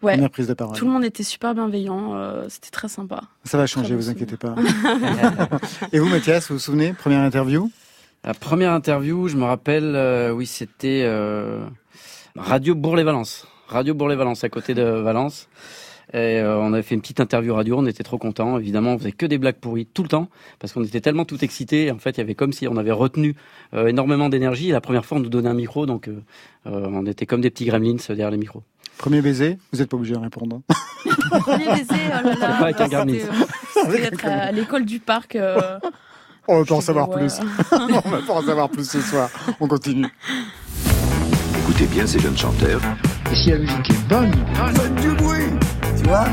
Ouais. Première prise de parole. Tout le monde était super bienveillant. euh, C'était très sympa. Ça va changer, vous inquiétez pas. Et vous, Mathias, vous vous souvenez? Première interview? La première interview, je me rappelle, euh, oui, c'était euh, Radio Bourg-les-Valence. Radio Bourg-les-Valence, à côté de Valence. Et euh, on avait fait une petite interview radio, on était trop contents. Évidemment, on faisait que des blagues pourries tout le temps, parce qu'on était tellement tout excités. En fait, il y avait comme si on avait retenu euh, énormément d'énergie. Et la première fois, on nous donnait un micro, donc euh, euh, on était comme des petits gremlins derrière les micros. Premier baiser Vous n'êtes pas obligé de répondre. Premier baiser, oh là là. Pas avec un. C'était, euh, être à l'école du parc. euh, On va pas en savoir plus. On va pas en savoir plus ce soir. On continue. Écoutez bien ces jeunes chanteurs. Et si la musique est bonne, Faites du bruit Tu vois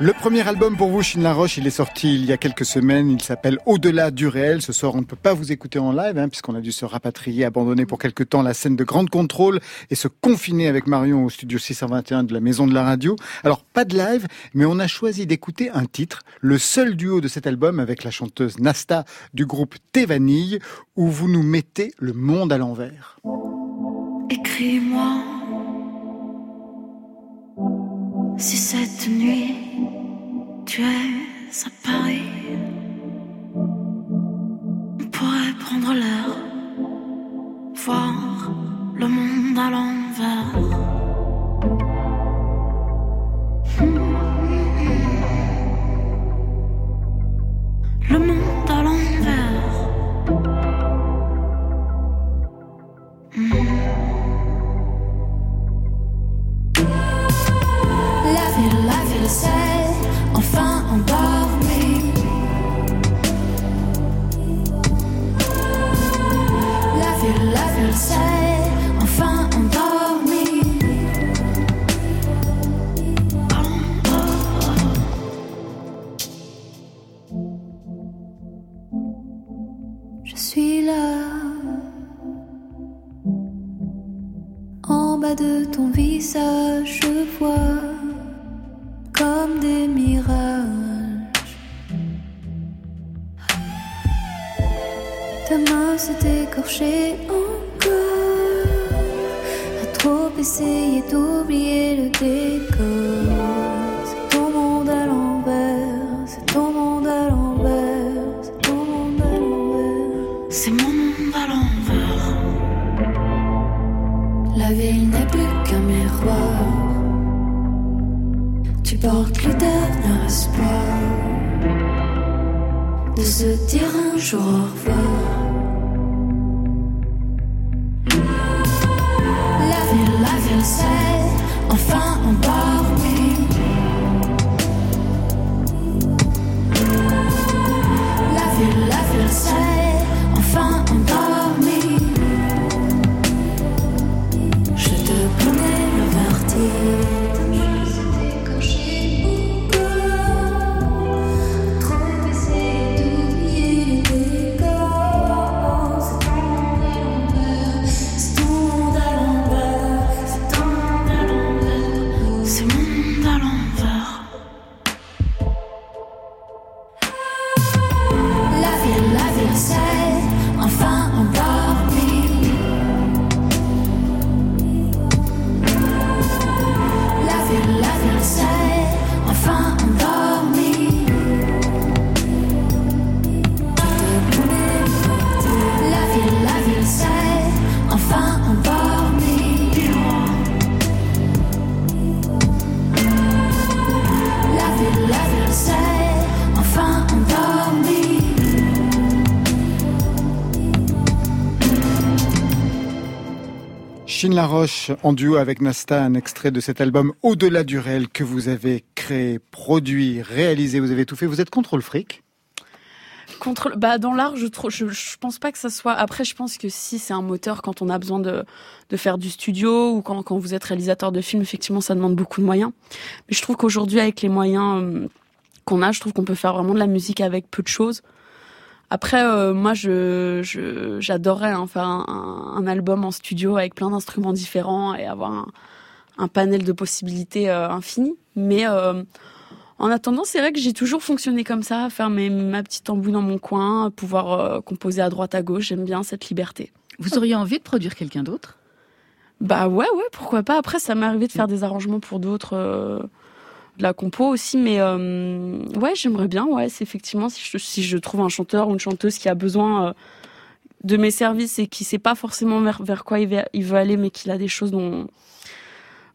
Le premier album pour vous, Chine Laroche, il est sorti il y a quelques semaines. Il s'appelle Au-delà du réel. Ce soir, on ne peut pas vous écouter en live, hein, puisqu'on a dû se rapatrier, abandonner pour quelque temps la scène de Grande Contrôle et se confiner avec Marion au studio 621 de la Maison de la Radio. Alors, pas de live, mais on a choisi d'écouter un titre, le seul duo de cet album avec la chanteuse Nasta du groupe Thé Vanille, où vous nous mettez le monde à l'envers. Écris-moi si cette nuit tu es à Paris. On pourrait prendre l'air, voir le monde à l'envers. Le monde See. Laroche en duo avec Nasta, un extrait de cet album Au-delà du réel que vous avez créé, produit, réalisé, vous avez tout fait. Vous êtes contre le fric Contre, bah dans l'art, je, je je pense pas que ça soit. Après, je pense que si c'est un moteur quand on a besoin de de faire du studio ou quand quand vous êtes réalisateur de film, effectivement, ça demande beaucoup de moyens. Mais je trouve qu'aujourd'hui, avec les moyens euh, qu'on a, je trouve qu'on peut faire vraiment de la musique avec peu de choses. Après, euh, moi, je je- j'adorerais hein, faire un, un- album en studio avec plein d'instruments différents et avoir un, un panel de possibilités euh, infini. Mais euh, en attendant, c'est vrai que j'ai toujours fonctionné comme ça, faire mes, ma petite tambouille dans mon coin, pouvoir euh, composer à droite à gauche. J'aime bien cette liberté. Vous auriez envie de produire quelqu'un d'autre? Bah ouais, ouais, pourquoi pas. Après, ça m'est arrivé de faire des arrangements pour d'autres, euh, de la compo aussi, mais euh, ouais, j'aimerais bien. Ouais, c'est effectivement si je, si je trouve un chanteur ou une chanteuse qui a besoin euh, de mes services et qui sait pas forcément vers, vers quoi il veut, il veut aller, mais qu'il a des choses dont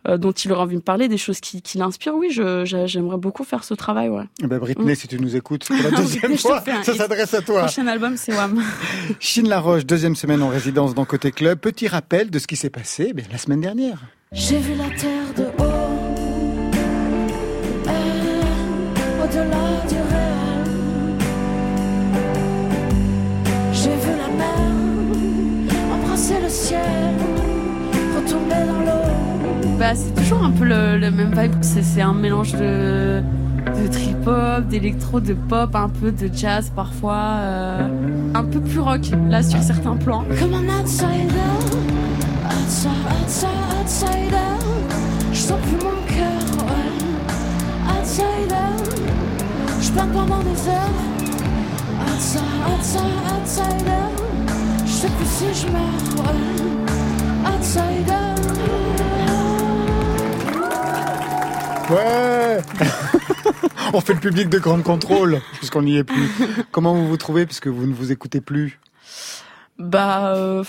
euh, dont il aurait envie de me parler, des choses qui, qui l'inspirent. Oui, j'aimerais beaucoup faire ce travail. Ouais. Eh ben, Britney, Mm. si tu nous écoutes pour la deuxième fois, ça s'adresse à toi. Prochain album, c'est Wham. Chine Laroche, deuxième semaine en résidence dans Côté Club. Petit rappel de ce qui s'est passé eh bien, la semaine dernière. J'ai vu la terre de haut, Bah, c'est toujours un peu le, le même vibe. C'est, un mélange de, de trip-hop, d'électro, de pop, un peu de jazz parfois. euh, un peu plus rock, là, sur certains plans. Comme un outsider, outsider, outsider, outsider. Je sens plus mon cœur, ouais. Outsider, je plane pendant des heures. Outsider, outsider, outsider. Je meurs, ouais. Outsider. Ouais On fait le public de grande contrôle, puisqu'on n'y est plus. Comment vous vous trouvez, puisque vous ne vous écoutez plus? Bah, euh,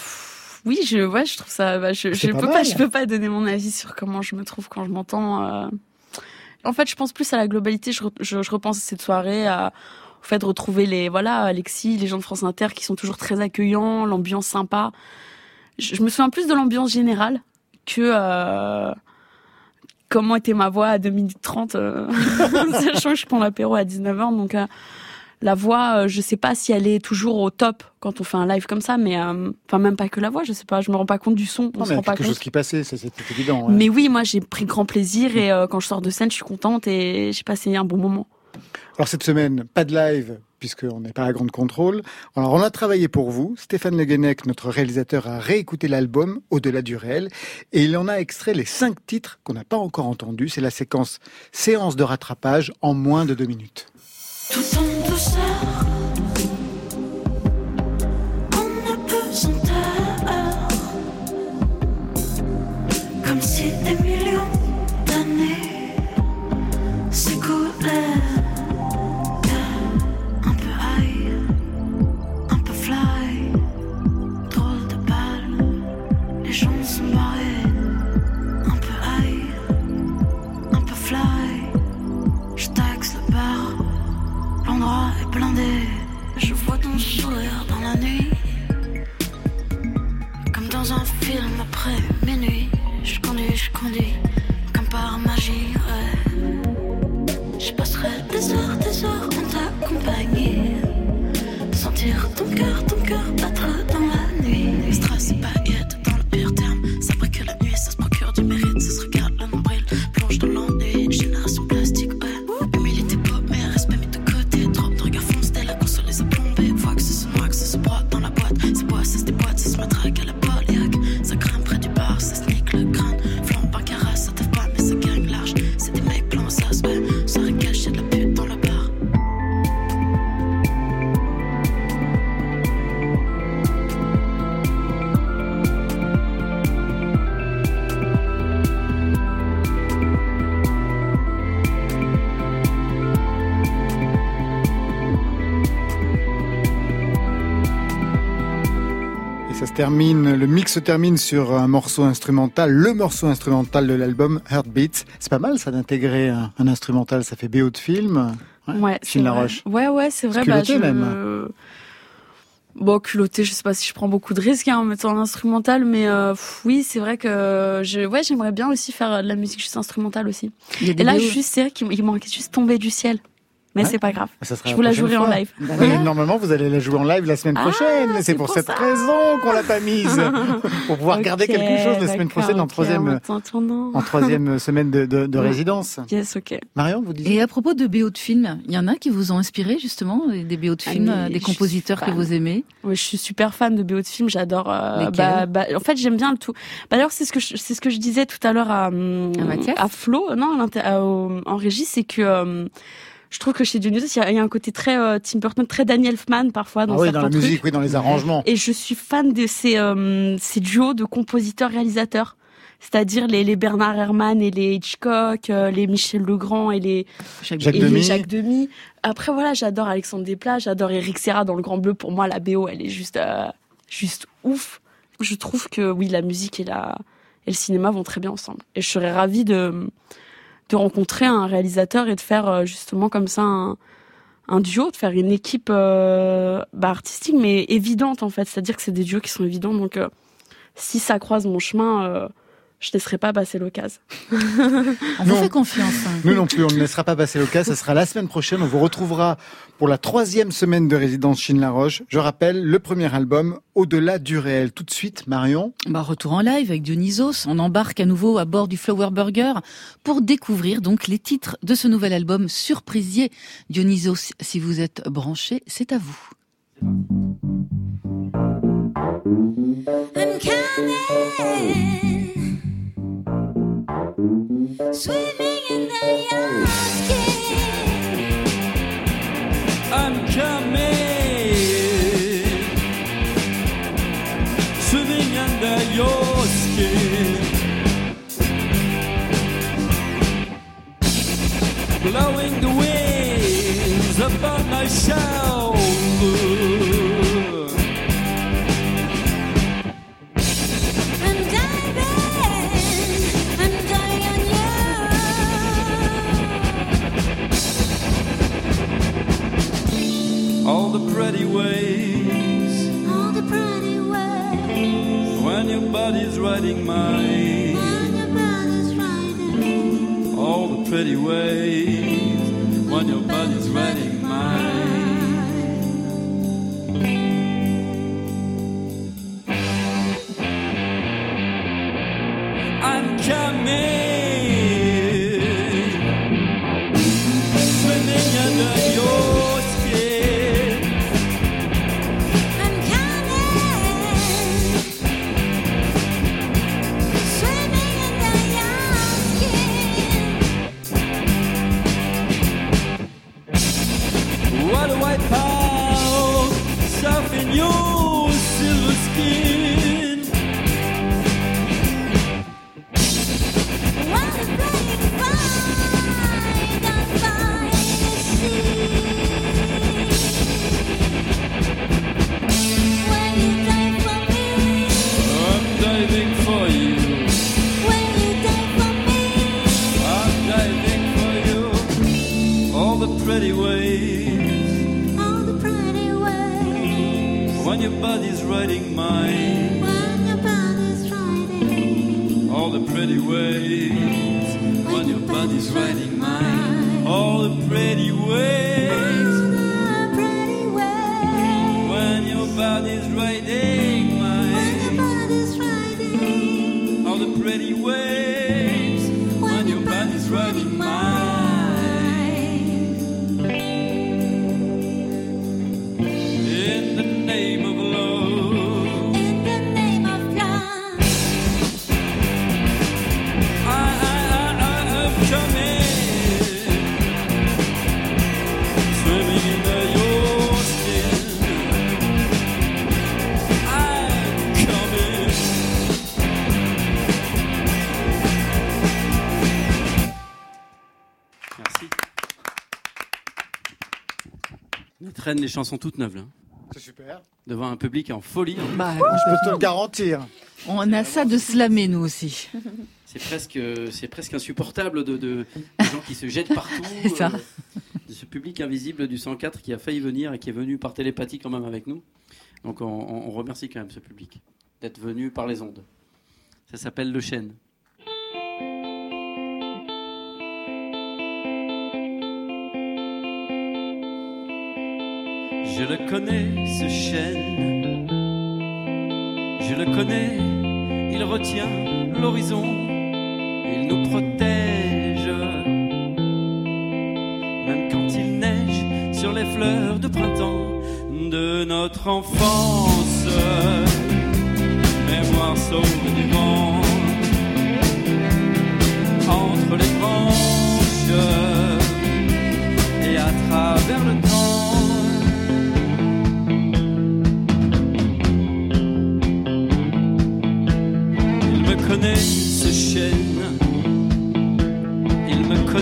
oui, je, ouais, je trouve ça. Bah, je, je pas peux mal. pas, je peux pas donner mon avis sur comment je me trouve quand je m'entends. euh. En fait, je pense plus à la globalité. Je, re- je, je repense à cette soirée, à, au fait de retrouver les, voilà, Alexis, les gens de France Inter qui sont toujours très accueillants, l'ambiance sympa. Je, je me souviens plus de l'ambiance générale que euh, comment était ma voix à 2 minutes 30, euh, sachant que je prends l'apéro à 19h, donc. euh, la voix, euh, je sais pas si elle est toujours au top quand on fait un live comme ça, mais enfin même pas que la voix, je sais pas, je me rends pas compte du son, on Non, se mais rend pas quelque chose qui passait, ça, c'était évident. ouais. Mais oui, moi j'ai pris grand plaisir et quand je sors de scène, je suis contente et j'ai passé un bon moment. Alors cette semaine, pas de live, puisqu'on n'est pas à grande contrôle. Alors on a travaillé pour vous. Stéphane Le Guenec, notre réalisateur, a réécouté l'album Au-delà du réel et il en a extrait les cinq titres qu'on n'a pas encore entendus. C'est la séquence séance de rattrapage en moins de deux minutes. Tout douceur, en apesanteur, dans un film après minuit, je conduis, je conduis, comme par magie, ouais. Je passerai des heures, des heures en ta compagnie. Sentir ton cœur, ton cœur battre dans la nuit. Et termine, le mix se termine sur un morceau instrumental, le morceau instrumental de l'album Heartbeats. C'est pas mal ça d'intégrer un, un instrumental, ça fait BO de film. Ouais, c'est Chine vrai. Laroche. Ouais, ouais, c'est vrai. C'est Bah, je... même. Bon, culotté, je sais pas si je prends beaucoup de risques hein, en mettant l'instrumental, mais euh, pff, oui, c'est vrai que je, ouais, j'aimerais bien aussi faire de la musique juste instrumentale aussi. Et là, BO. juste, c'est vrai qu'il il manquait juste tomber du ciel. Mais Ouais. c'est pas grave. Ça sera Je vous la prochaine jouerai en live. Mais normalement, vous allez la jouer en live la semaine Ah, prochaine. c'est c'est pour, pour cette ça. raison qu'on l'a pas mise. pour pouvoir Ok, garder quelque chose la semaine prochaine en troisième, en troisième semaine de, de, de Ouais. résidence. Yes, ok. Marion, vous disiez Et à propos de BO de films, il y en a qui vous ont inspiré justement, des BO de Ah, films, des compositeurs que vous aimez Oui, je suis super fan de BO de films. J'adore. euh, bah, bah, en fait, j'aime bien le tout. Bah, D'ailleurs, c'est ce que c'est ce que je disais tout à l'heure à hum, À Flo, non, à l'inter- à- au- en régie, c'est que euh, je trouve que chez Dionysos, il y a, il y a un côté très euh, Tim Burton, très Danny Elfman parfois dans Ah oui, certains dans la trucs. musique, oui, dans les arrangements. Et je suis fan de ces, euh, ces duos de compositeurs-réalisateurs. C'est-à-dire les, les Bernard Herrmann et les Hitchcock, euh, les Michel Legrand et les Jacques et les Demy. Jacques Demy. Après voilà, j'adore Alexandre Desplat, j'adore Eric Serra dans Le Grand Bleu. Pour moi, la BO, elle est juste euh, juste ouf. Je trouve que oui, la musique et la et le cinéma vont très bien ensemble. Et je serais ravie de de rencontrer un réalisateur et de faire euh, justement comme ça un, duo, de faire une équipe euh, bah, artistique mais évidente en fait. C'est-à-dire que c'est des duos qui sont évidents. Donc euh, si ça croise mon chemin, je ne laisserai pas passer l'occasion. On vous fait confiance. hein. Nous non plus, on ne laissera pas passer l'occasion. Ça sera la semaine prochaine. On vous retrouvera pour la troisième semaine de résidence Chine La Roche. Je rappelle le premier album Au-delà du réel. Tout de suite, Marion. Bah, retour en live avec Dionysos. On embarque à nouveau à bord du Flower Burger pour découvrir donc les titres de ce nouvel album surprisier. Dionysos, si vous êtes branché, c'est à vous. I'm coming, swimming in the skin. I'm coming, traîne les chansons toutes neuves. C'est super. Devant un public en folie. Bah, Je peux te le garantir. On a ça de slammer, nous aussi. C'est presque, c'est presque insupportable de, de, gens qui se jettent partout. c'est ça. Euh, de ce public invisible du 104 qui a failli venir et qui est venu par télépathie quand même avec nous. Donc on remercie quand même ce public d'être venu par les ondes. Ça s'appelle Le Chêne. Je le connais, ce chêne. Je le connais, il retient l'horizon, il nous protège. Même quand il neige sur les fleurs de printemps de notre enfance. Mémoire sauve du vent, entre les branches et à travers le temps.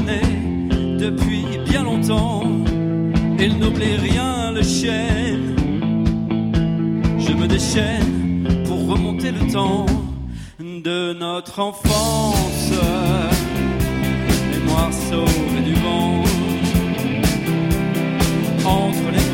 depuis bien longtemps. Il n'oublie rien le chêne. Je me déchaîne pour remonter le temps de notre enfance. Les noirs sauvés du vent entre les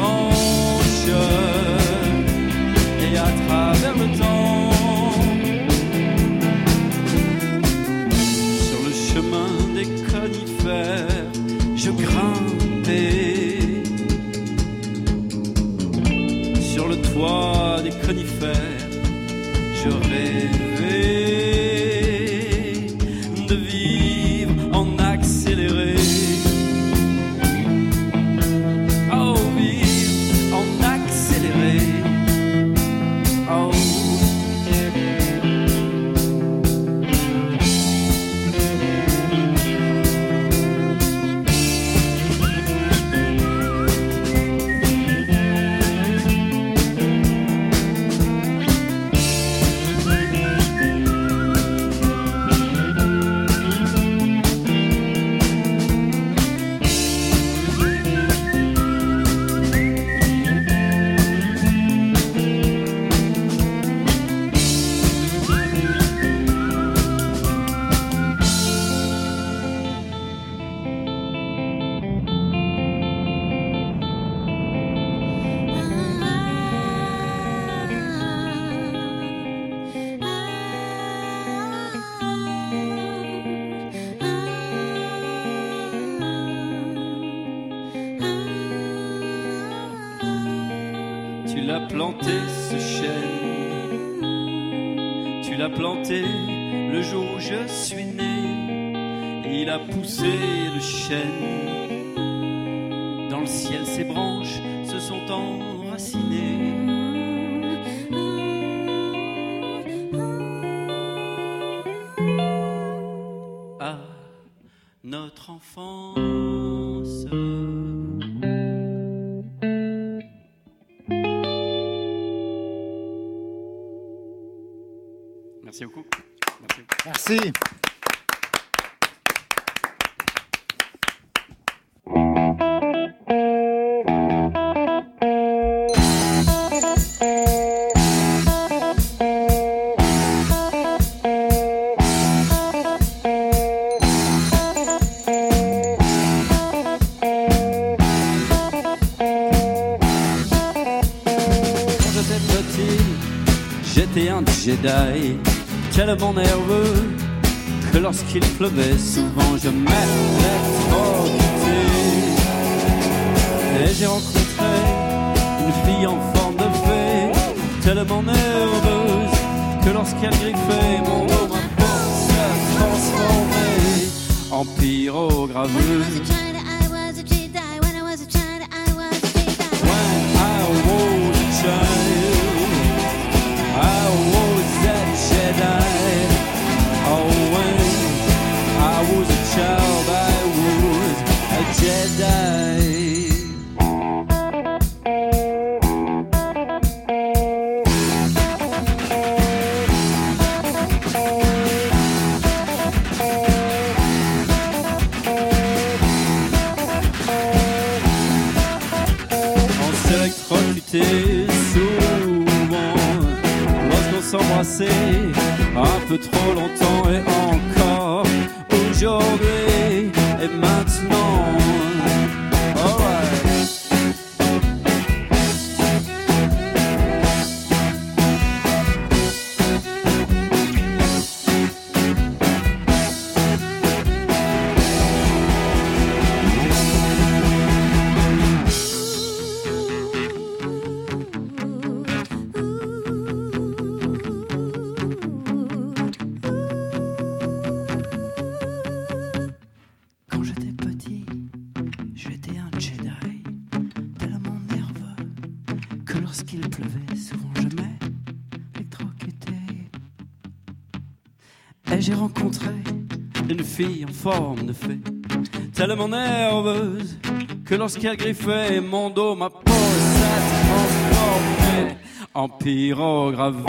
fleuvaient. Que lorsqu'elle griffait mon dos, ma peau s'est transformée en pyrograveur.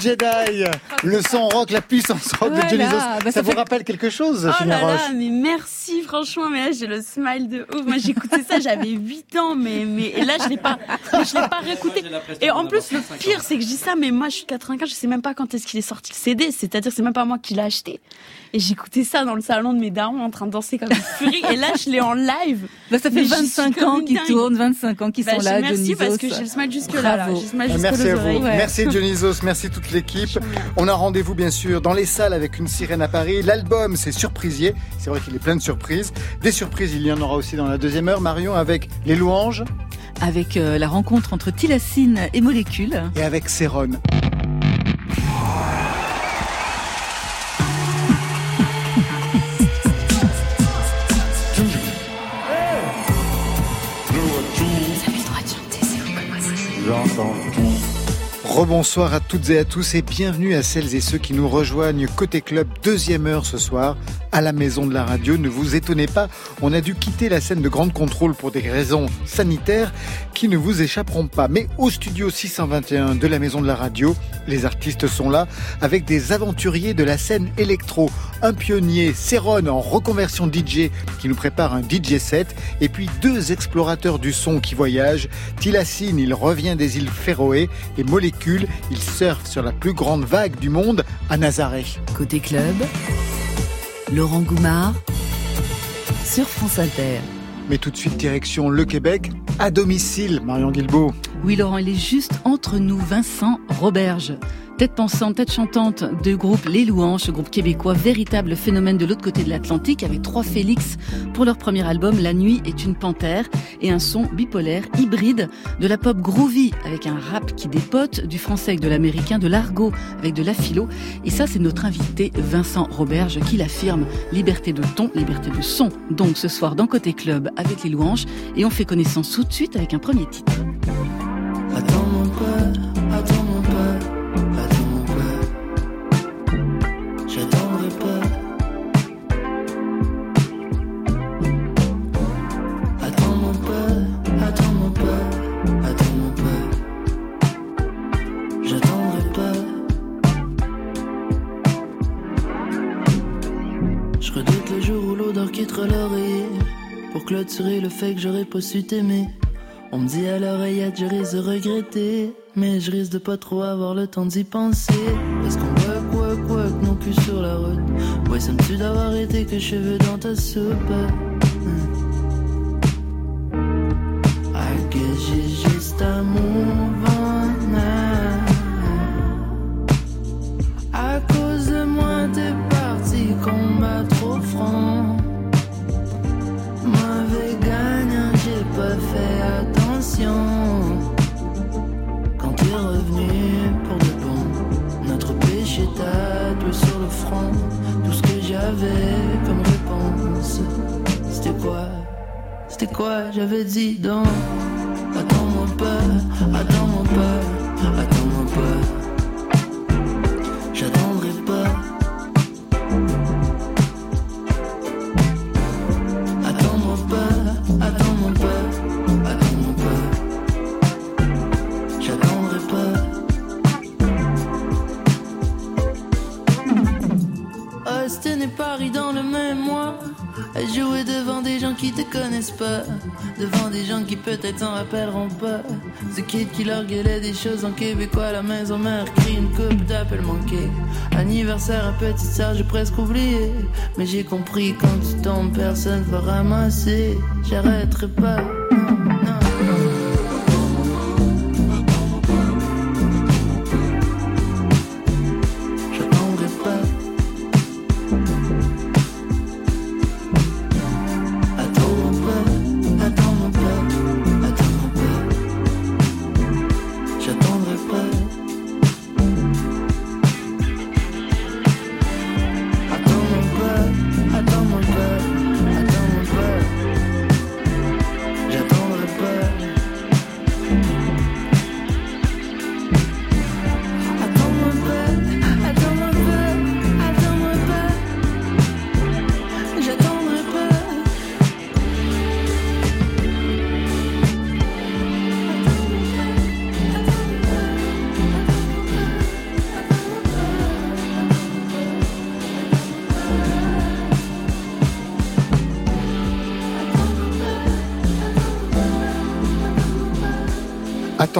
Jedi. Le son rock, la puissance rock de Voilà, Zos. bah, ça, ça vous rappelle quelque chose, Oh là là, mais merci franchement, mais là j'ai le smile de ouf. Moi j'écoutais ça, j'avais 8 ans, mais, mais et là je l'ai pas, je l'ai pas réécouté. Et en plus le pire c'est que je dis ça, mais moi je suis 95, je sais même pas quand est-ce qu'il est sorti le CD, c'est-à-dire c'est même pas moi qui l'ai acheté. Et j'écoutais ça dans le salon de mes darons en train de danser comme une furie. Et là je l'ai en live. Bah, ça fait Mais j'y suis 25 comme ans qu'ils tournent, 25 ans qu'ils Bah, sont là, Merci Dionysos. parce que j'ai le smile jusque là. là. Le Ah, Merci à vous. Merci Dionysos, merci toute l'équipe. On a rendez-vous bien sûr dans les salles avec une sirène à Paris. L'album c'est Surprisier. C'est vrai qu'il est plein de surprises. Des surprises, il y en aura aussi dans la deuxième heure. Marion avec les louanges Avec euh, la rencontre entre Tilacine et Molécule. et avec Céron. J'entends tout. Rebonsoir à toutes et à tous et bienvenue à celles et ceux qui nous rejoignent côté club deuxième heure ce soir à la maison de la radio. Ne vous étonnez pas, on a dû quitter la scène de grande contrôle pour des raisons sanitaires qui ne vous échapperont pas. Mais au studio 621 de la maison de la radio, les artistes sont là avec des aventuriers de la scène électro. Un pionnier, Céron en reconversion DJ qui nous prépare un DJ set et puis deux explorateurs du son qui voyagent. Tilacine, il revient des îles Féroé et Molécule, il surfe sur la plus grande vague du monde à Nazaré. Côté club, Laurent Goumard sur France Inter. Mais tout de suite direction le Québec, à domicile, Marion Guilbeault. Oui, Laurent, il est juste entre nous, Vincent Roberge. Tête pensante, tête chantante du groupe Les Louanges, groupe québécois, véritable phénomène de l'autre côté de l'Atlantique, avec trois Félix pour leur premier album, La nuit est une panthère, et un son bipolaire, hybride, de la pop groovy, avec un rap qui dépote, du français avec de l'américain, de l'argot avec de la philo. Et ça, c'est notre invité Vincent Roberge qui l'affirme. Liberté de ton, liberté de son. Donc ce soir dans Côté Club avec Les Louanges, et on fait connaissance tout de suite avec un premier titre. Attends attends le fait que j'aurais pas su t'aimer On me dit à l'oreillette je risque de regretter Mais je risque de pas trop avoir le temps d'y penser Est-ce qu'on work, work, work nos cul sur la route. Ouais, ça me tue d'avoir été que cheveux dans ta soupe? I guess you just a move attention. Quand t'es revenu pour de bon, notre péché tatoué sur le front. Tout ce que j'avais comme réponse, c'était quoi? C'était quoi? J'avais dit donc. Attends-moi pas, attends-moi pas, attends-moi Devant des gens qui peut-être s'en rappelleront pas. Ce kid qui leur gueulait des choses en québécois la maison mère crie une coupe d'appel manqué. Anniversaire à petite sœur, j'ai presque oublié. Mais j'ai compris quand tu tombes, personne va ramasser. J'arrêterai pas.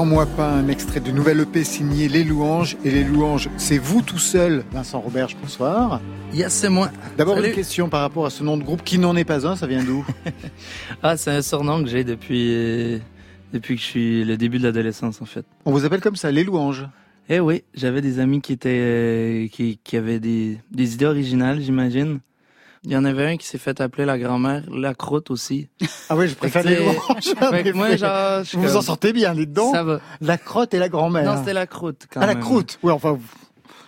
Attends-moi pas un extrait de nouvelle EP signé Les Louanges. Et Les Louanges, c'est vous tout seul, Vincent Roberge, bonsoir. Yes, c'est moi. D'abord une question par rapport à ce nom de groupe qui n'en est pas un, ça vient d'où? Ah, c'est un surnom que j'ai depuis, depuis que je suis le début de l'adolescence, en fait. On vous appelle comme ça, Les Louanges. Eh oui, j'avais des amis qui étaient, qui, qui avaient des, des idées originales, j'imagine. Il y en avait un qui s'est fait appeler la grand-mère, la croûte aussi. Ah oui, je préfère Les que moi, genre, vous vous en sortez bien, les dents. Ça va. La crotte et la grand-mère. Non, c'était la croûte, quand Ah, la croûte. Oui, enfin,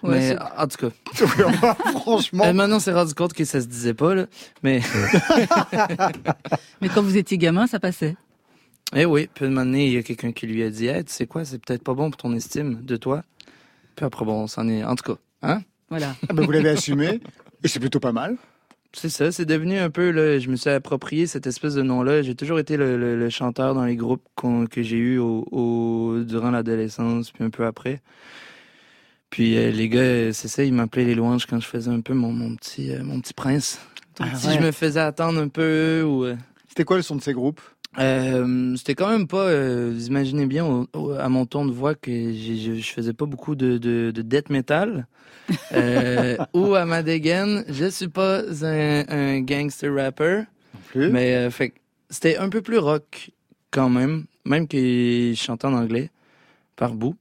Mais, en tout cas. Oui, enfin, franchement. Euh, maintenant, on s'est rendu compte que ça se disait pas, là. Mais. Mais quand vous étiez gamin, ça passait. Eh oui, puis un moment donné, il y a quelqu'un qui lui a dit, hey, tu sais quoi, c'est peut-être pas bon pour ton estime de toi. Puis après, bon, on s'en est. En tout cas, hein? Voilà. Ah ben, vous l'avez assumé. Et c'est plutôt pas mal. C'est ça, c'est devenu un peu, là, je me suis approprié cette espèce de nom-là. J'ai toujours été le, le- le chanteur dans les groupes que j'ai eu au, au- durant l'adolescence, puis un peu après. Puis euh, les gars, euh, c'est ça, ils m'appelaient les louanges quand je faisais un peu mon, mon petit, euh, mon petit prince. Ah, si ouais. je me faisais attendre un peu ou... euh, C'était quoi le son de ces groupes? Euh, c'était quand même pas. euh, vous imaginez bien au- au- à mon ton de voix que j'ai- je, je faisais pas beaucoup de, de, de death metal. Euh, ou à ma dégaine, je suis pas un, un gangster rapper. plus. Mais euh, fait c'était un peu plus rock quand même, même que je chantais en anglais par bout.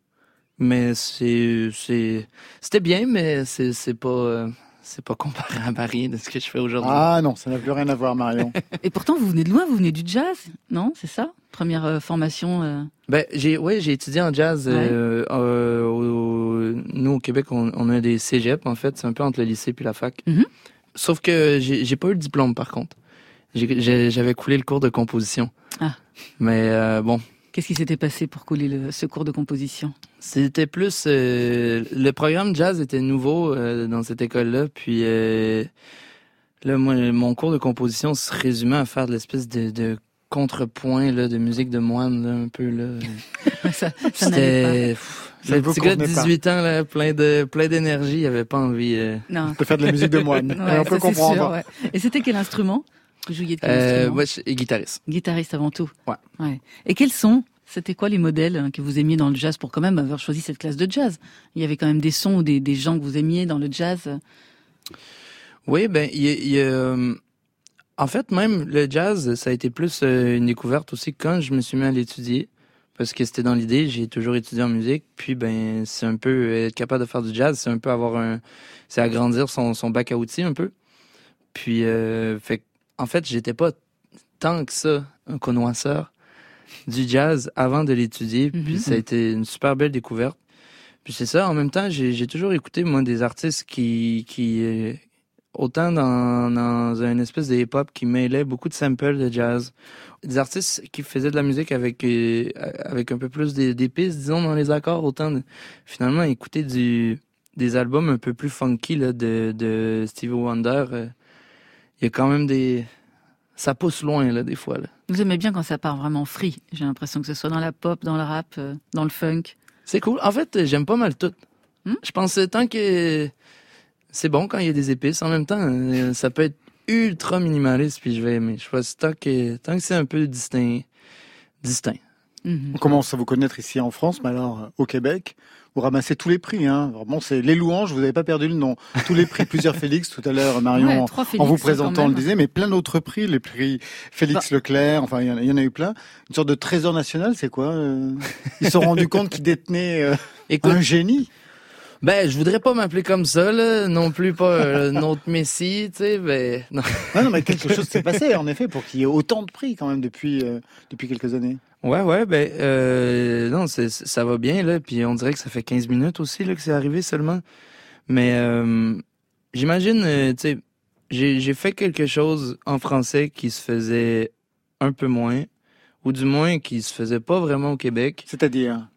Mais c'est c'est c'était bien, mais c'est c'est pas euh, c'est pas comparable à rien de ce que je fais aujourd'hui. Ah non, ça n'a plus rien à voir, Marion. Et pourtant, vous venez de loin, vous venez du jazz, non? C'est ça? Première euh, formation. euh, Ben, j'ai, ouais, j'ai étudié en jazz. euh, euh, au- nous, au Québec, on, on a des cégeps, en fait. C'est un peu entre le lycée puis la fac. Mhm. Sauf que j'ai, j'ai pas eu le diplôme, par contre. J'ai- j'ai- j'avais coulé le cours de composition. Ah. Mais euh, bon, Qu'est-ce qui s'était passé pour couler le, ce cours de composition? C'était plus... euh, le programme jazz était nouveau euh, dans cette école-là. Puis euh, là, moi, mon cours de composition se résumait à faire de l'espèce de... de contrepoint là, de musique de moine là, un peu là. ça, ça n'allait pas. pff, Ça le petit gars de convenait pas. 18 ans là, plein de plein d'énergie, il avait pas envie. euh. Non. De faire de la musique de moine. Ouais, on peut comprendre. sûr, ouais. Et c'était quel instrument? Vous jouiez de quel Euh, instrument? moi, je suis guitariste. Guitariste avant tout. Ouais. Et quels sont C'était quoi les modèles hein, que vous aimiez dans le jazz pour quand même avoir choisi cette classe de jazz? Il y avait quand même des sons ou des, des gens que vous aimiez dans le jazz? Oui, ben, y euh, en fait, même le jazz, ça a été plus euh, une découverte aussi quand je me suis mis à l'étudier. Parce que c'était dans l'idée, j'ai toujours étudié en musique. Puis, ben, c'est un peu euh, être capable de faire du jazz, c'est un peu avoir un. C'est agrandir son, son bac à outils un peu. Puis, fait en fait, j'étais pas tant que ça un connoisseur du jazz avant de l'étudier. Puis, ça a été une super belle découverte. Puis c'est ça, en même temps, j'ai toujours écouté, moi, des artistes qui, qui euh, autant dans, dans une espèce de hip-hop qui mêlait beaucoup de samples de jazz. Des artistes qui faisaient de la musique avec, euh, avec un peu plus pistes, disons, dans les accords, autant de, finalement, écouter du, des albums un peu plus funky là, de, de Stevie Wonder. euh, Il y a quand même des... Ça pousse loin, là, des fois. Là. Vous aimez bien quand ça part vraiment free. J'ai l'impression que ce soit dans la pop, dans le rap, euh, dans le funk. C'est cool. En fait, j'aime pas mal tout. Hmm? Je pense tant que c'est bon quand il y a des épices. En même temps, euh, ça peut être ultra minimaliste puis je vais aimer. Je pense tant que tant que c'est un peu distinct, distinct. Mhm. On commence à vous connaître ici en France, mais alors euh, au Québec, vous ramassez tous les prix. Hein. Vraiment, c'est les louanges. Vous n'avez pas perdu le nom. Tous les prix, plusieurs Félix. Tout à l'heure, Marion, Ouais, en- vous présentant, le disait, mais plein d'autres prix. Les prix Félix Leclerc. Enfin, il y, en a- il y en a eu plein. Une sorte de trésor national. C'est quoi euh? Ils se sont rendus compte qu'ils détenaient euh, un génie. Ben, je voudrais pas m'appeler comme ça là, non plus pas euh, notre messie, tu sais, ben non. Non, non, mais quelque chose s'est passé en effet pour qu'il y ait autant de prix quand même depuis euh, depuis quelques années. Ouais, ouais, ben, euh, non, ça va bien, là, puis on dirait que ça fait 15 minutes aussi, là, que c'est arrivé seulement. Mais, euh, j'imagine, euh, tu sais, j'ai, j'ai fait quelque chose en français qui se faisait un peu moins, ou du moins qui se faisait pas vraiment au Québec. C'est-à-dire?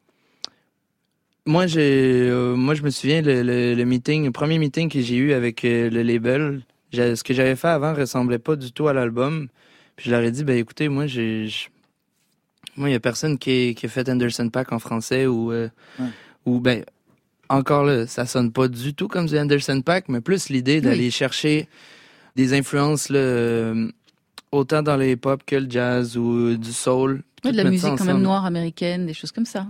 Moi, j'ai, euh, moi, je me souviens, le, le, le meeting, le premier meeting que j'ai eu avec euh, le label, j'ai- ce que j'avais fait avant ressemblait pas du tout à l'album. Puis je leur ai dit, ben écoutez, moi, j'ai, moi, il y a personne qui, qui a fait Anderson Pack en français ou, euh, Ouais. ou ben, encore là, ça sonne pas du tout comme du Anderson Pack, mais plus l'idée d'aller chercher des influences là, euh, autant dans le hip-hop que le jazz ou du soul. De la musique quand même noire américaine, des choses comme ça.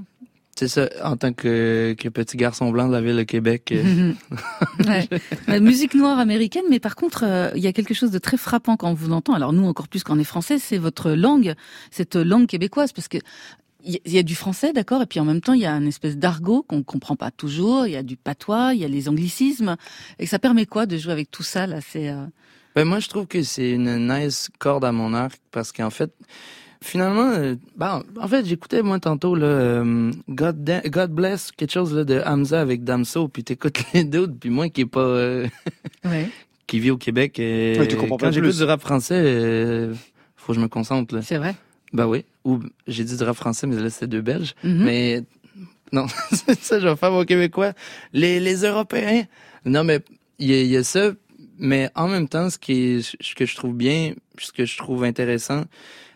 C'est ça, en tant que, que petit garçon blanc de la ville de Québec. euh, Ouais. La musique noire américaine, mais par contre, euh, il y a quelque chose de très frappant quand on vous entend. Alors nous, encore plus quand on est français, c'est votre langue, cette langue québécoise, parce que il y- il y a du français, d'accord, et puis en même temps, il y a une espèce d'argot qu'on comprend pas toujours. Il y a du patois, il y a les anglicismes, et ça permet quoi de jouer avec tout ça là? C'est euh, Ben moi, je trouve que c'est une nice corde à mon arc parce qu'en fait, finalement, euh, ben, en fait, j'écoutais moi tantôt là, euh, God, Bless quelque chose là, de Hamza avec Damso, puis t'écoutes les deux, puis moi qui est pas euh, ouais. qui vit au Québec, euh, Ouais, tu comprends pas quand j'écoute plus. du rap français, euh, faut que je me concentre là. C'est vrai? Ben oui. Ou j'ai dit du rap français, mais là c'est deux Belges. Mhm. Mais non, c'est ça, je vais faire mon québécois. Les, les Européens. Non, mais il y, a- il y a ça. Mais en même temps, ce qui est, ce que je trouve bien, ce que je trouve intéressant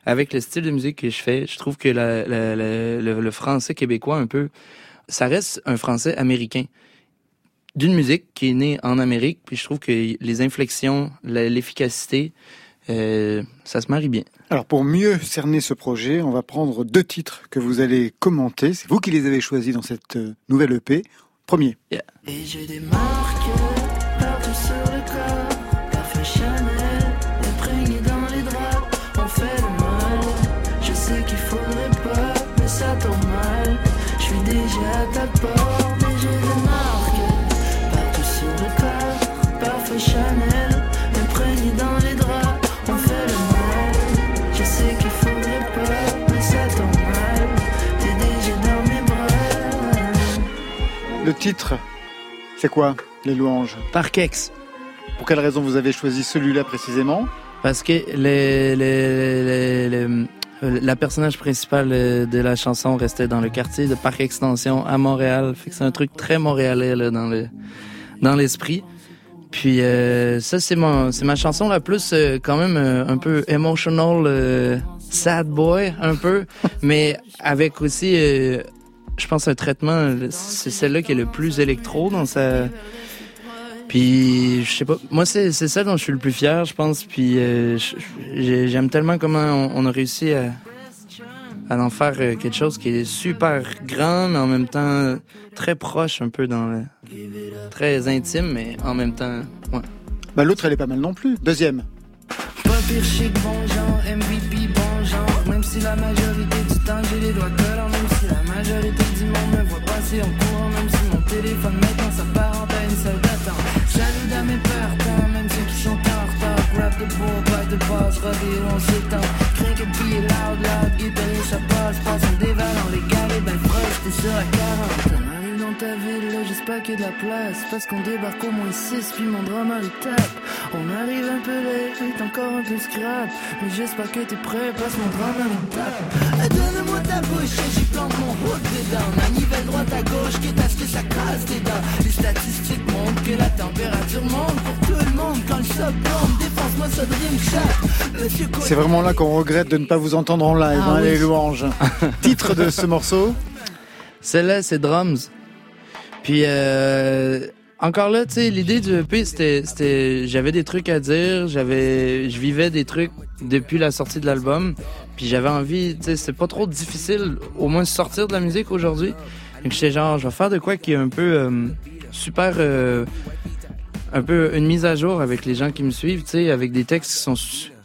avec le style de musique que je fais, je trouve que la, la- la- le, le français québécois un peu, ça reste un français américain d'une musique qui est née en Amérique. Puis je trouve que les inflexions, l'efficacité, euh, ça se marie bien. Alors pour mieux cerner ce projet, on va prendre deux titres que vous allez commenter. C'est vous qui les avez choisis dans cette euh, nouvelle EP. Premier. Yeah. Et j'ai des Le titre, c'est quoi Les louanges Parkex. Pour quelle raison vous avez choisi celui-là précisément Parce que la personnage principale de la chanson restait dans le quartier de Parc Extension à Montréal. Fait que c'est un truc très montréalais là, dans le dans l'esprit. Puis euh, ça c'est mon c'est ma chanson la plus euh, quand même euh, un peu emotional sad boy un peu mais avec aussi je pense un traitement c'est celle-là qui est le plus électro dans sa puis je sais pas, moi c'est c'est ça dont je suis le plus fier, je pense. Puis euh, j'aime tellement comment on, on a réussi à, à en faire euh, quelque chose qui est super grand, mais en même temps très proche, un peu dans le... très intime, mais en même temps, ouais. Bah, l'autre, elle est pas mal non plus. Deuxième. Pas pire chic, bon genre, MVP, bon genre. Même si la majorité du temps j'ai les doigts collants, même si la majorité monde me voit passer en courant, même si mon téléphone maintenant s'apparente à une salle d'attente. Jaloux dans mes même ceux qui sont en retard. Grab the ball, pas de passe, rodéo, on s'étend. Crank it, be loud, loud, guitare, ça passe, passe en dévalant les galets, ben frost, t'es sur la 40. Ta ville, là, j'espère qu'il y a de la place. Parce qu'on débarque au moins 6, puis mon drama le tape. On arrive un peu late, encore un peu scrap. Mais j'espère que t'es prêt, parce que mon drama le tape. Eh, Donne-moi ta bouche, et j'y plante mon hook dedans. Manivelle droite à gauche, quitte à ce que ça casse tes dents? Les statistiques montrent que la température monte pour tout le monde. Quand le choc tombe, défonce-moi ça dream shot. Monsieur C'est vraiment là qu'on regrette de ne pas vous entendre en live, Ah hein, oui. les louanges. Titre de ce morceau? Celle-là, c'est Drums. Puis, euh, encore là, tu sais, l'idée du EP, c'était, c'était, j'avais des trucs à dire, j'avais, je vivais des trucs depuis la sortie de l'album, puis j'avais envie, tu sais, c'est pas trop difficile, au moins de sortir de la musique aujourd'hui. Donc j'étais genre, je vais faire de quoi qui est un peu euh, super, euh, un peu une mise à jour avec les gens qui me suivent, tu sais, avec des textes qui sont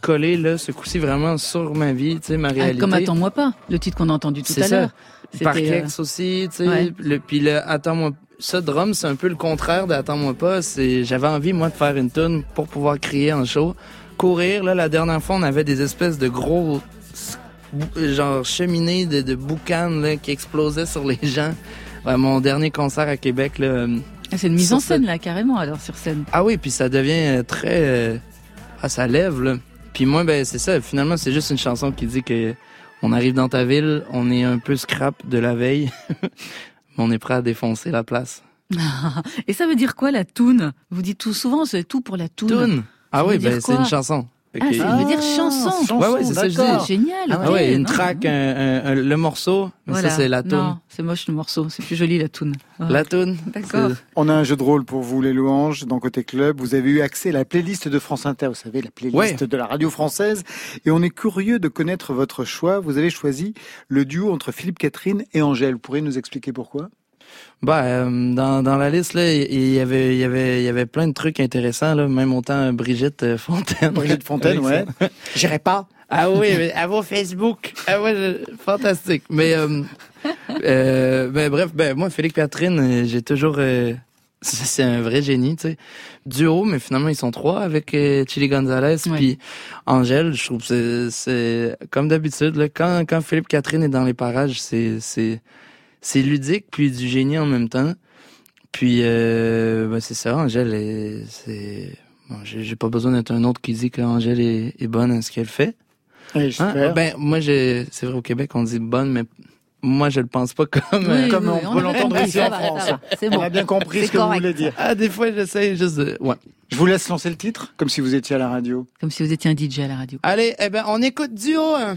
collés là, ce coup-ci vraiment sur ma vie, tu sais, ma Ah, réalité. comme Attends-moi pas, le titre qu'on a entendu tout à l'heure. C'était, Parkex euh, aussi, tu sais. ouais. Le, puis le Attends-moi. Ça, drum, c'est un peu le contraire d'Attends-moi pas. C'est, j'avais envie, moi, de faire une tune pour pouvoir crier en show. Courir, là, la dernière fois, on avait des espèces de gros, genre, cheminées de, de boucanes, là, qui explosaient sur les gens. Mon dernier concert à Québec, là. euh, Ah, C'est une mise en scène là, carrément, alors sur scène. ah oui, puis ça devient euh, très... euh, Ah, ça lève, là. Puis moi, ben, c'est ça. Finalement, c'est juste une chanson qui dit que on arrive dans ta ville, on est un peu scrap de la veille, on est prêt à défoncer la place. Et ça veut dire quoi la toune? Vous dites tout souvent, c'est tout pour la toune. Toune? Ah Ça oui, ben, c'est une chanson. Ah, ça veut dire chanson. Ouais, ouais, c'est ça que je dis. Génial, Ah ouais, une non, track, un- un- un- le morceau, mais Voilà. ça c'est la toune. Non, c'est moche le morceau, c'est plus joli la toune. Ouais. La toune. D'accord. On a un jeu de rôle pour vous, les louanges, dans Côté Club. Vous avez eu accès à la playlist de France Inter, vous savez, la playlist Ouais. de la radio française. Et on est curieux de connaître votre choix. Vous avez choisi le duo entre Philippe Catherine et Angèle. Vous pourriez nous expliquer pourquoi? Bah, euh, dans, dans la liste, là, il y avait, il y avait, il y avait plein de trucs intéressants, là, même autant Brigitte euh, Fontaine. Brigitte Fontaine, ouais. J'irai pas. Ah oui, mais à vos Facebook. Ah ouais, je- fantastique. Mais, euh, euh, ben, bref, ben, moi, Félix Catherine, euh, j'ai toujours, euh, c'est un vrai génie, tu sais. Duo, mais finalement, ils sont trois avec euh, Chili Gonzalez puis Angèle. Je trouve que c'est- c'est, comme d'habitude, là, quand, quand Philippe Catherine est dans les parages, c'est, c'est, c'est ludique puis du génie en même temps. Puis, euh, ben, c'est ça, Angèle, est- c'est, bon, j'ai pas besoin d'être un autre qui dit qu'Angèle est, est bonne à ce qu'elle fait. Oui. Hein? Ben, moi, j'ai, c'est vrai, au Québec, on dit bonne, mais moi, je le pense pas comme, euh, Comme on peut l'entendre ici en France. On a bien compris ce que vous voulez dire. Ah, des fois, j'essaie juste de, ouais. Je vous laisse lancer le titre, comme si vous étiez à la radio. Comme si vous étiez un DJ à la radio. Allez, eh ben, on écoute duo, hein.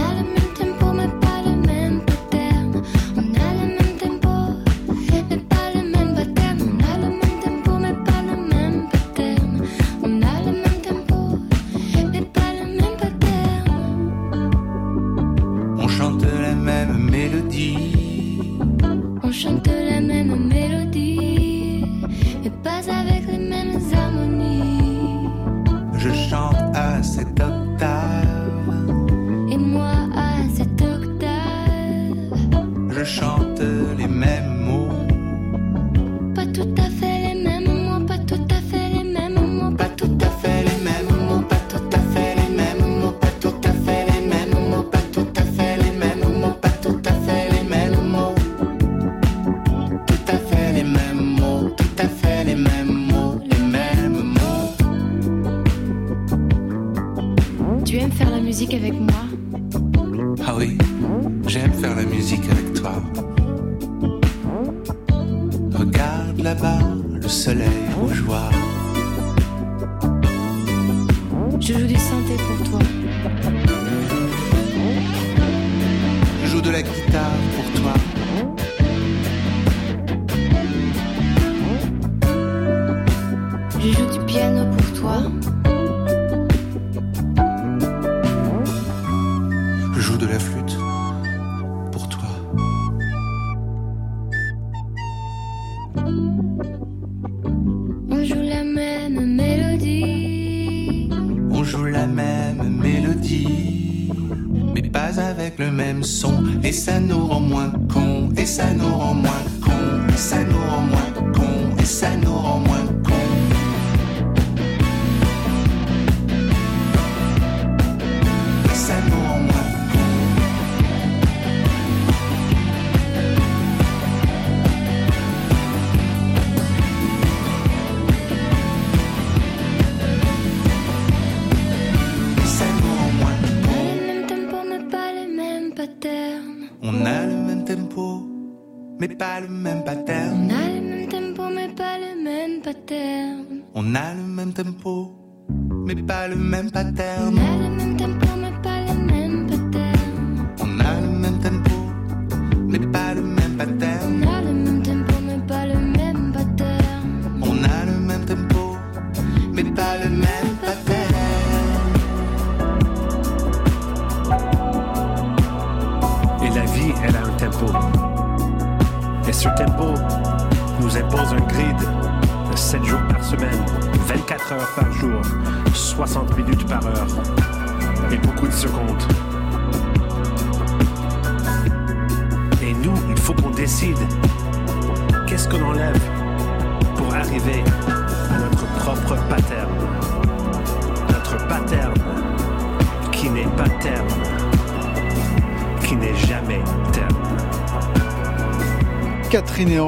Je chante les mêmes mots. pas tout à fait les mêmes mots, pas tout à fait les mêmes mots, pas tout à fait les mêmes mots, pas tout à fait les mêmes mots, pas tout à fait les mêmes mots, pas tout à fait les mêmes mots, pas tout à fait les mêmes mots. Tout à fait les mêmes mots, tout à fait les mêmes mots, les mêmes mots. Tu aimes faire la musique avec moi Ah oui, J'aime faire la musique avec toi. Regarde là-bas le soleil rougeoie. Je joue du synthé pour toi. Je joue de la guitare pour toi. Je joue du piano pour toi.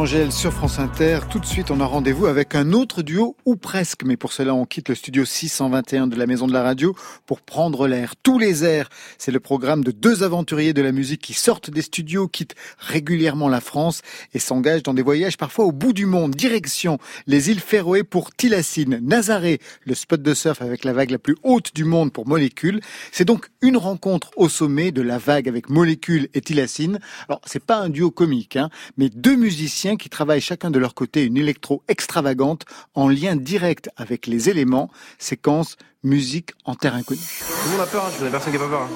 Angèle sur France Inter. Tout de suite, on a rendez-vous avec un autre duo, ou presque. Mais pour cela, on quitte le studio 621 de la Maison de la Radio pour prendre l'air. Tous les airs. C'est le programme de deux aventuriers de la musique qui sortent des studios, quittent régulièrement la France et s'engagent dans des voyages parfois au bout du monde. Direction les îles Féroé pour Tilassine. Nazaré, le spot de surf avec la vague la plus haute du monde pour Molécule. C'est donc une rencontre au sommet de la vague avec Molécule et Tilassine. Alors, c'est pas un duo comique, hein, mais deux musiciens qui travaillent chacun de leur côté une électro extravagante en lien direct avec les éléments, séquence musique en terre inconnue. Tout le monde a peur, hein, je connais personne qui a pas peur.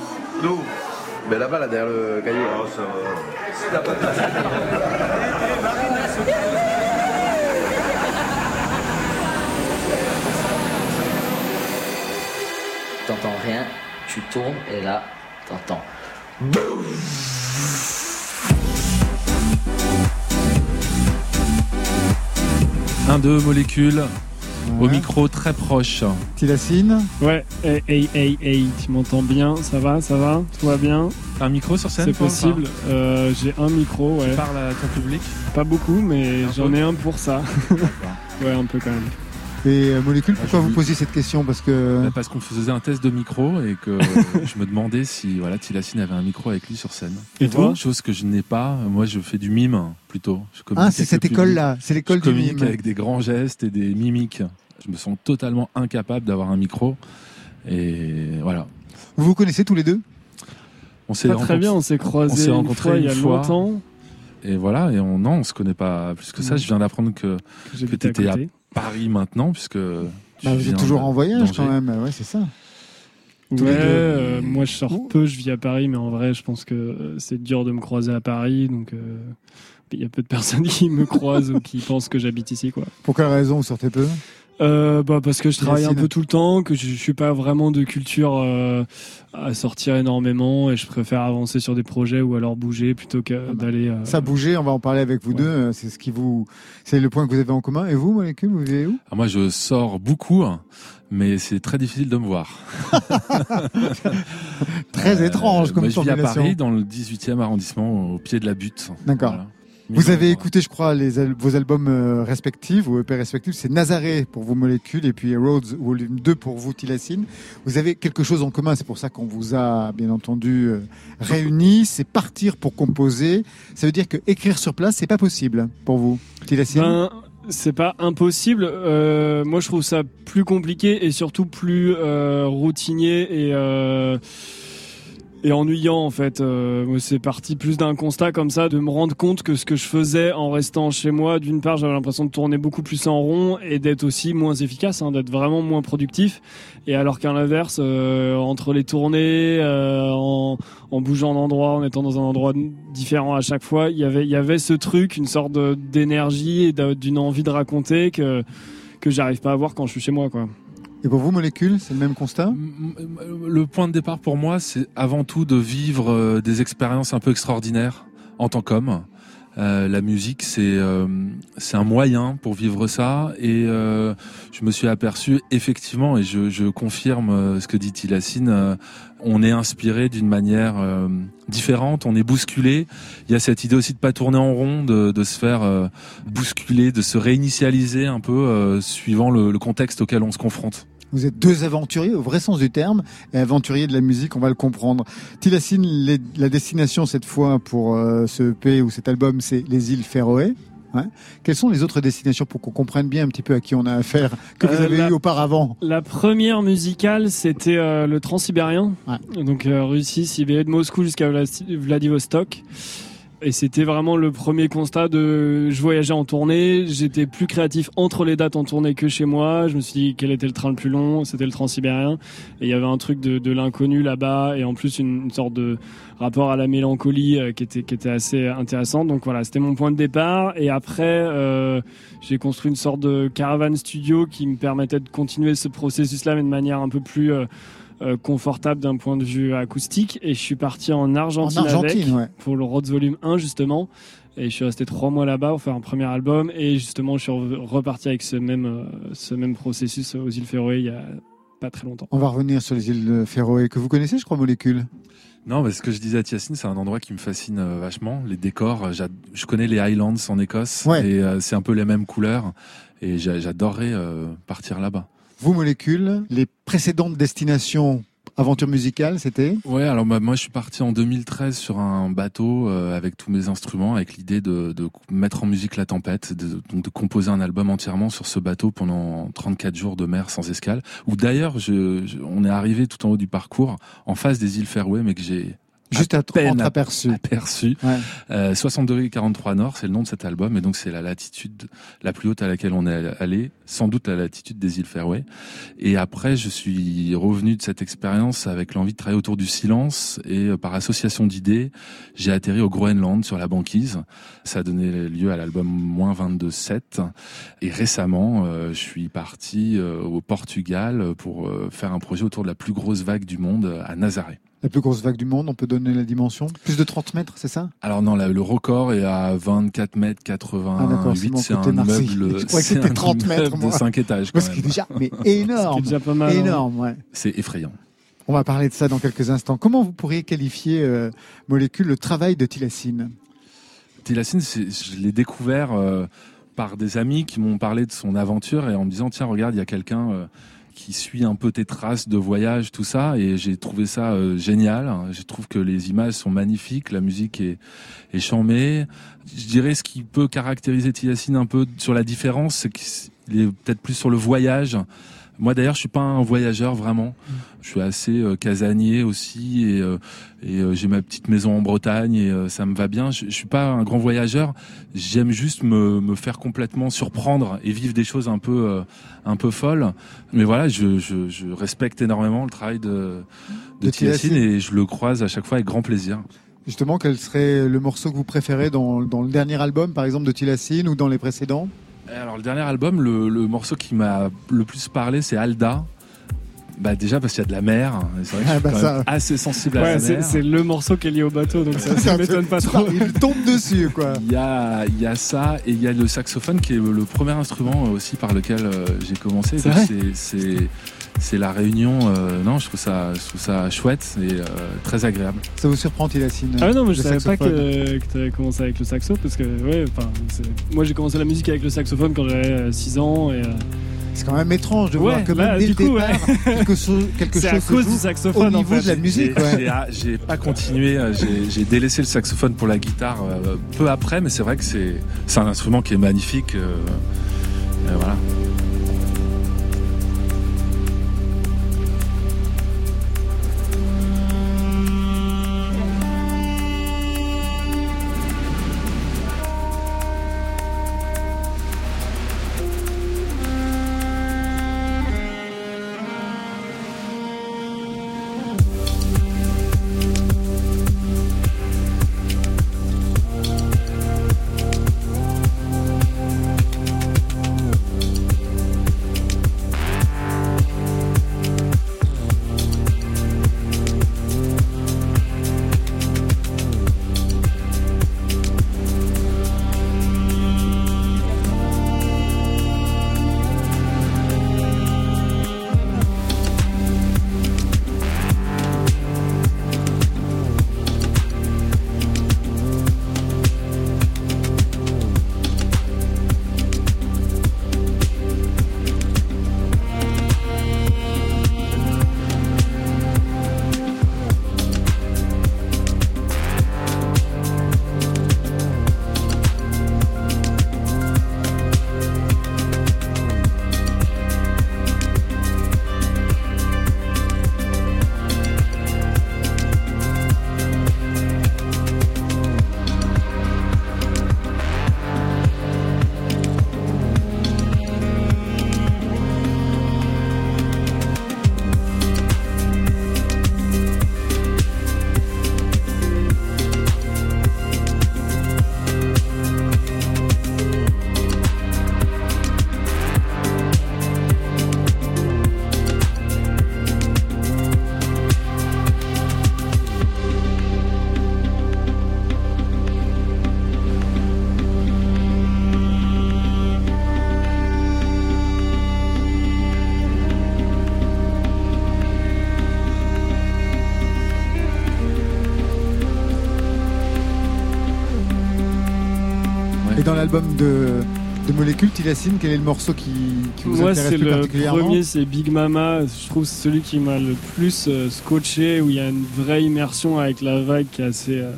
D'où Ben là-bas, là, derrière le cahier. Oh, ça T'entends rien, tu tournes et là, t'entends. Un, deux molécules. Au micro très proche. Tilassine Ouais, hey, hey, hey, hey, tu m'entends bien Ça va, ça va Tout va bien? Un micro sur scène C'est possible. Euh, J'ai un micro, ouais. Tu parles à ton public? Pas beaucoup, mais j'en ai un pour ça. ouais, un peu quand même. Et euh, Molécule, pourquoi vous posiez cette question? Parce que Bah, Parce qu'on faisait un test de micro et que je me demandais si voilà, Tilassine avait un micro avec lui sur scène. Et toi? Chose que je n'ai pas. Moi, je fais du mime plutôt. Je Ah, c'est cette école-là, c'est l'école du mime. avec des grands gestes et des mimiques. Je me sens totalement incapable d'avoir un micro. Et voilà. vous vous connaissez tous les deux? On s'est très bien, on s'est croisés s'est une rencontrés fois il y a fois. longtemps. Et voilà, et on, non, on se connaît pas plus que ça. Non. Je viens d'apprendre que, que j'habitais tu étais à à côté. Paris maintenant, puisque tu Bah, Vous viens êtes toujours en voyage quand même, ouais, c'est ça. Tous Ouais, les deux. euh, moi je sors peu, je vis à Paris, mais en vrai, je pense que euh, c'est dur de me croiser à Paris, donc euh, il y a peu de personnes qui me croisent ou qui pensent que j'habite ici, quoi. Pour quelle raison vous sortez peu? Euh, bah parce que je travaille un peu tout le temps, que je, je suis pas vraiment de culture euh, à sortir énormément et je préfère avancer sur des projets ou alors bouger plutôt que d'aller. euh, Ça a bougé, on va en parler avec vous deux. euh, C'est ce qui vous, c'est le point que vous avez en commun. Et vous, Molécule, vous vivez où? Ah, moi, je sors beaucoup, hein, mais c'est très difficile de me voir. Très étrange comme moi, je vis à. Paris, dans le 18e arrondissement, au pied de la butte. D'accord. Voilà. Vous avez écouté, je crois, les al- vos albums euh, respectifs, vos EP respectifs. C'est Nazaré pour vous, Molécules, et puis Roads, volume 2 pour vous, Tilassine. Vous avez quelque chose en commun, c'est pour ça qu'on vous a, bien entendu, euh, réunis. C'est partir pour composer. Ça veut dire que écrire sur place, c'est pas possible pour vous, Tilassine Ben, c'est pas impossible. Euh, moi, je trouve ça plus compliqué et surtout plus euh, routinier et euh, et ennuyant en fait. Euh, c'est parti plus d'un constat comme ça, de me rendre compte que ce que je faisais en restant chez moi, d'une part, j'avais l'impression de tourner beaucoup plus en rond et d'être aussi moins efficace, hein, d'être vraiment moins productif. Et alors qu'à l'inverse, euh, entre les tournées, euh, en, en bougeant d'endroit, en étant dans un endroit différent à chaque fois, il y avait, il y avait ce truc, une sorte d'énergie et d'une envie de raconter que que j'arrive pas à avoir quand je suis chez moi, quoi. Et pour vous, Molécule, c'est le même constat Le point de départ pour moi, c'est avant tout de vivre euh, des expériences un peu extraordinaires en tant qu'homme. Euh, la musique, c'est euh, c'est un moyen pour vivre ça, et euh, je me suis aperçu effectivement, et je, je confirme euh, ce que dit Tilassine, euh, on est inspiré d'une manière différente, on est bousculé. Il y a cette idée aussi de pas tourner en rond, de, de se faire bousculer, de se réinitialiser un peu suivant le, le contexte auquel on se confronte. Vous êtes deux aventuriers au vrai sens du terme, et aventuriers de la musique, on va le comprendre. Tilassine, les- la destination cette fois pour euh, ce EP ou cet album, c'est les îles Féroé. Ouais. Quelles sont les autres destinations pour qu'on comprenne bien un petit peu à qui on a affaire que vous Euh, avez la- eu auparavant? La première musicale, c'était euh, le Transsibérien. Donc euh, Russie, Sibérie, de Moscou jusqu'à Vla- Vladivostok. Et c'était vraiment le premier constat de je voyageais en tournée, j'étais plus créatif entre les dates en tournée que chez moi. Je me suis dit quel était le train le plus long, c'était le Transsibérien. Et il y avait un truc de, de l'inconnu là-bas et en plus une, sorte de rapport à la mélancolie euh, qui était qui était assez intéressant. Donc voilà, c'était mon point de départ. Et après, euh, j'ai construit une sorte de caravane studio qui me permettait de continuer ce processus-là, mais de manière un peu plus euh, euh, confortable d'un point de vue acoustique. Et je suis parti en Argentine, En Argentine, avec, ouais. pour le Rhodes Volume 1 justement. Et je suis resté trois mois là-bas pour faire un premier album. Et justement, je suis re- reparti avec ce même, euh, ce même processus aux îles Féroé il y a pas très longtemps. On va revenir sur les îles Féroé que vous connaissez, je crois, Molécule. Non, parce que je disais à Tiassine, c'est un endroit qui me fascine euh, vachement. Les décors, je connais les Highlands en Écosse Ouais. et euh, c'est un peu les mêmes couleurs et j'a- j'adorerais euh, partir là-bas. Vous, Molécule, les précédentes destinations aventure musicale, c'était Ouais, alors bah, moi je suis parti en 2013 sur un bateau euh, avec tous mes instruments, avec l'idée de, de mettre en musique la tempête, de, donc de composer un album entièrement sur ce bateau pendant 34 jours de mer sans escale. Où d'ailleurs, je, je- on est arrivé tout en haut du parcours, en face des îles Fairway, mais que j'ai Juste à peine entreaperçu. aperçu. Ouais. Euh, 60 degrés 43 nord, c'est le nom de cet album, et donc c'est la latitude la plus haute à laquelle on est allé, sans doute la latitude des îles Fairway. Et après, je suis revenu de cette expérience avec l'envie de travailler autour du silence, et euh, par association d'idées, j'ai atterri au Groenland sur la banquise. Ça a donné lieu à l'album Moins 22-7. Et récemment, euh, je suis parti euh, au Portugal pour euh, faire un projet autour de la plus grosse vague du monde à Nazaré. La plus grosse vague du monde, on peut donner la dimension Plus de 30 mètres, c'est ça? Alors non, là, le record est à 24 mètres 88. Ah, c'est un immeuble. Je croyais que c'était un 30 mètres, de 5 étages. Quand ce qui est même. déjà mais énorme. Déjà pas mal, hein. Énorme, ouais. C'est effrayant. On va parler de ça dans quelques instants. Comment vous pourriez qualifier, euh, Molécule, le travail de Tilassine, c'est- je l'ai découvert euh, par des amis qui m'ont parlé de son aventure et en me disant tiens regarde il y a quelqu'un euh, qui suit un peu tes traces de voyage tout ça et j'ai trouvé ça euh, génial. Je trouve que les images sont magnifiques, la musique est, est chamée. Je dirais ce qui peut caractériser Tilassine un peu sur la différence, c'est qu'il est peut-être plus sur le voyage. Moi d'ailleurs, je suis pas un voyageur vraiment. Je suis assez euh, casanier aussi et, euh, et euh, j'ai ma petite maison en Bretagne et ça me va bien. Je, je suis pas un grand voyageur. J'aime juste me, me faire complètement surprendre et vivre des choses un peu un peu folles. Mais voilà, je, je, je respecte énormément le travail de de, et je le croise à chaque fois avec grand plaisir. Justement, quel serait le morceau que vous préférez dans, dans le dernier album, par exemple, de Tilassine ou dans les précédents? Alors le dernier album, le, le morceau qui m'a le plus parlé, c'est Alda. Bah déjà parce qu'il y a de la mer. Et C'est vrai que Ah je suis bah quand ça. même assez sensible à Ouais, la c'est mer. c'est le morceau qui est lié au bateau, donc ça, ça m'étonne pas trop. Il tombe dessus, quoi. Il y a, il y a ça et il y a le saxophone qui est le premier instrument aussi par lequel euh, j'ai commencé. C'est Donc vrai c'est- C'est c'est la réunion. euh, non, je trouve ça, je trouve ça chouette et euh, très agréable. Ça vous surprend, Tilassine Ah non, mais je savais pas saxophone que, que tu avais commencé avec le saxo parce que ouais, moi j'ai commencé la musique avec le saxophone quand j'avais 6 ans et euh, C'est quand même étrange de Ouais, voir que même dès du le coup, départ, ouais. quelque chose, quelque à chose se cause joue du saxophone, au en niveau fait. de la musique. J'ai- ah, pas continué, euh, j'ai- délaissé le saxophone pour la guitare euh, peu après, mais c'est vrai que c'est un instrument qui est magnifique. euh, voilà. Quel est le morceau qui, qui vous Moi, intéresse c'est plus le particulièrement premier, c'est Big Mama. Je trouve celui qui m'a le plus euh, scotché, où il y a une vraie immersion avec la vague qui est assez, euh,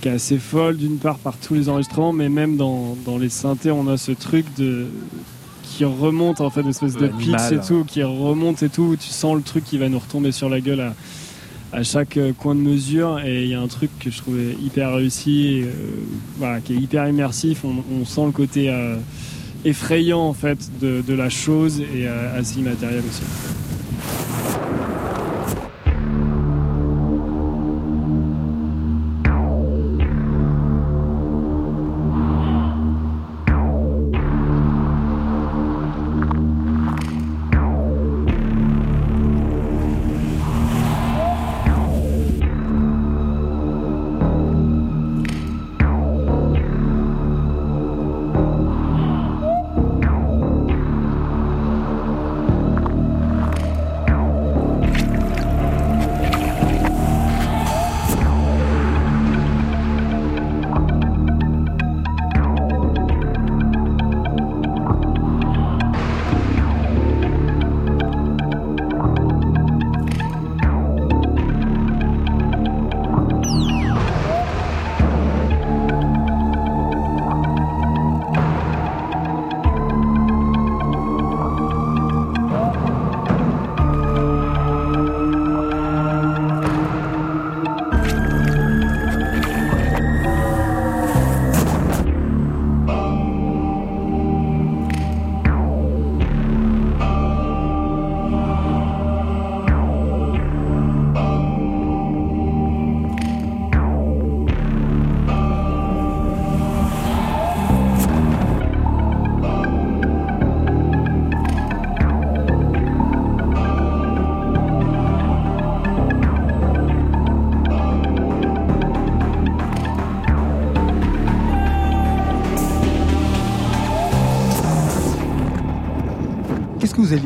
qui est assez folle, d'une part par tous les enregistrements, mais même dans, dans les synthés, on a ce truc de qui remonte en fait, une espèce de pitch et tout, qui remonte et tout, où tu sens le truc qui va nous retomber sur la gueule à, à chaque euh, coin de mesure. Et il y a un truc que je trouvais hyper réussi, et, euh, voilà, qui est hyper immersif. On, on sent le côté euh, effrayant en fait de, la chose et euh, assez immatériel aussi.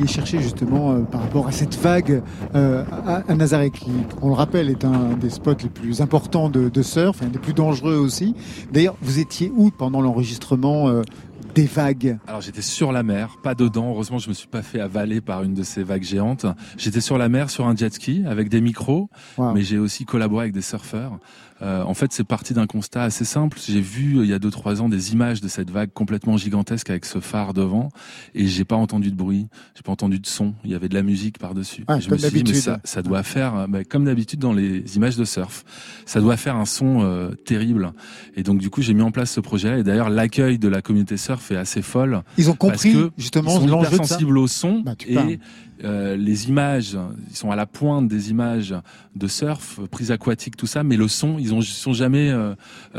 Chercher justement euh, par rapport à cette vague euh, à, Nazaré qui, on le rappelle, est un des spots les plus importants de, de surf, un des plus dangereux aussi. D'ailleurs, vous étiez où pendant l'enregistrement euh, des vagues Alors j'étais sur la mer, pas dedans. Heureusement, je me suis pas fait avaler par une de ces vagues géantes. J'étais sur la mer sur un jet ski avec des micros, Wow. mais j'ai aussi collaboré avec des surfeurs. Euh, en fait, c'est parti d'un constat assez simple. J'ai vu euh, il y a deux trois ans des images de cette vague complètement gigantesque avec ce phare devant, et j'ai pas entendu de bruit, j'ai pas entendu de son. Il y avait de la musique par dessus. Ah, je me comme suis dit, mais d'habitude. ça, ça doit faire, bah, comme d'habitude dans les images de surf, ça doit faire un son euh, terrible. Et donc du coup, j'ai mis en place ce projet. Et d'ailleurs, l'accueil de la communauté surf est assez folle. Ils ont parce compris, que justement, ils sont l'enjeu sensibles au son Bah, et euh, les images, ils sont à la pointe des images de surf, prises aquatiques, tout ça, mais le son, ils ils sont jamais euh,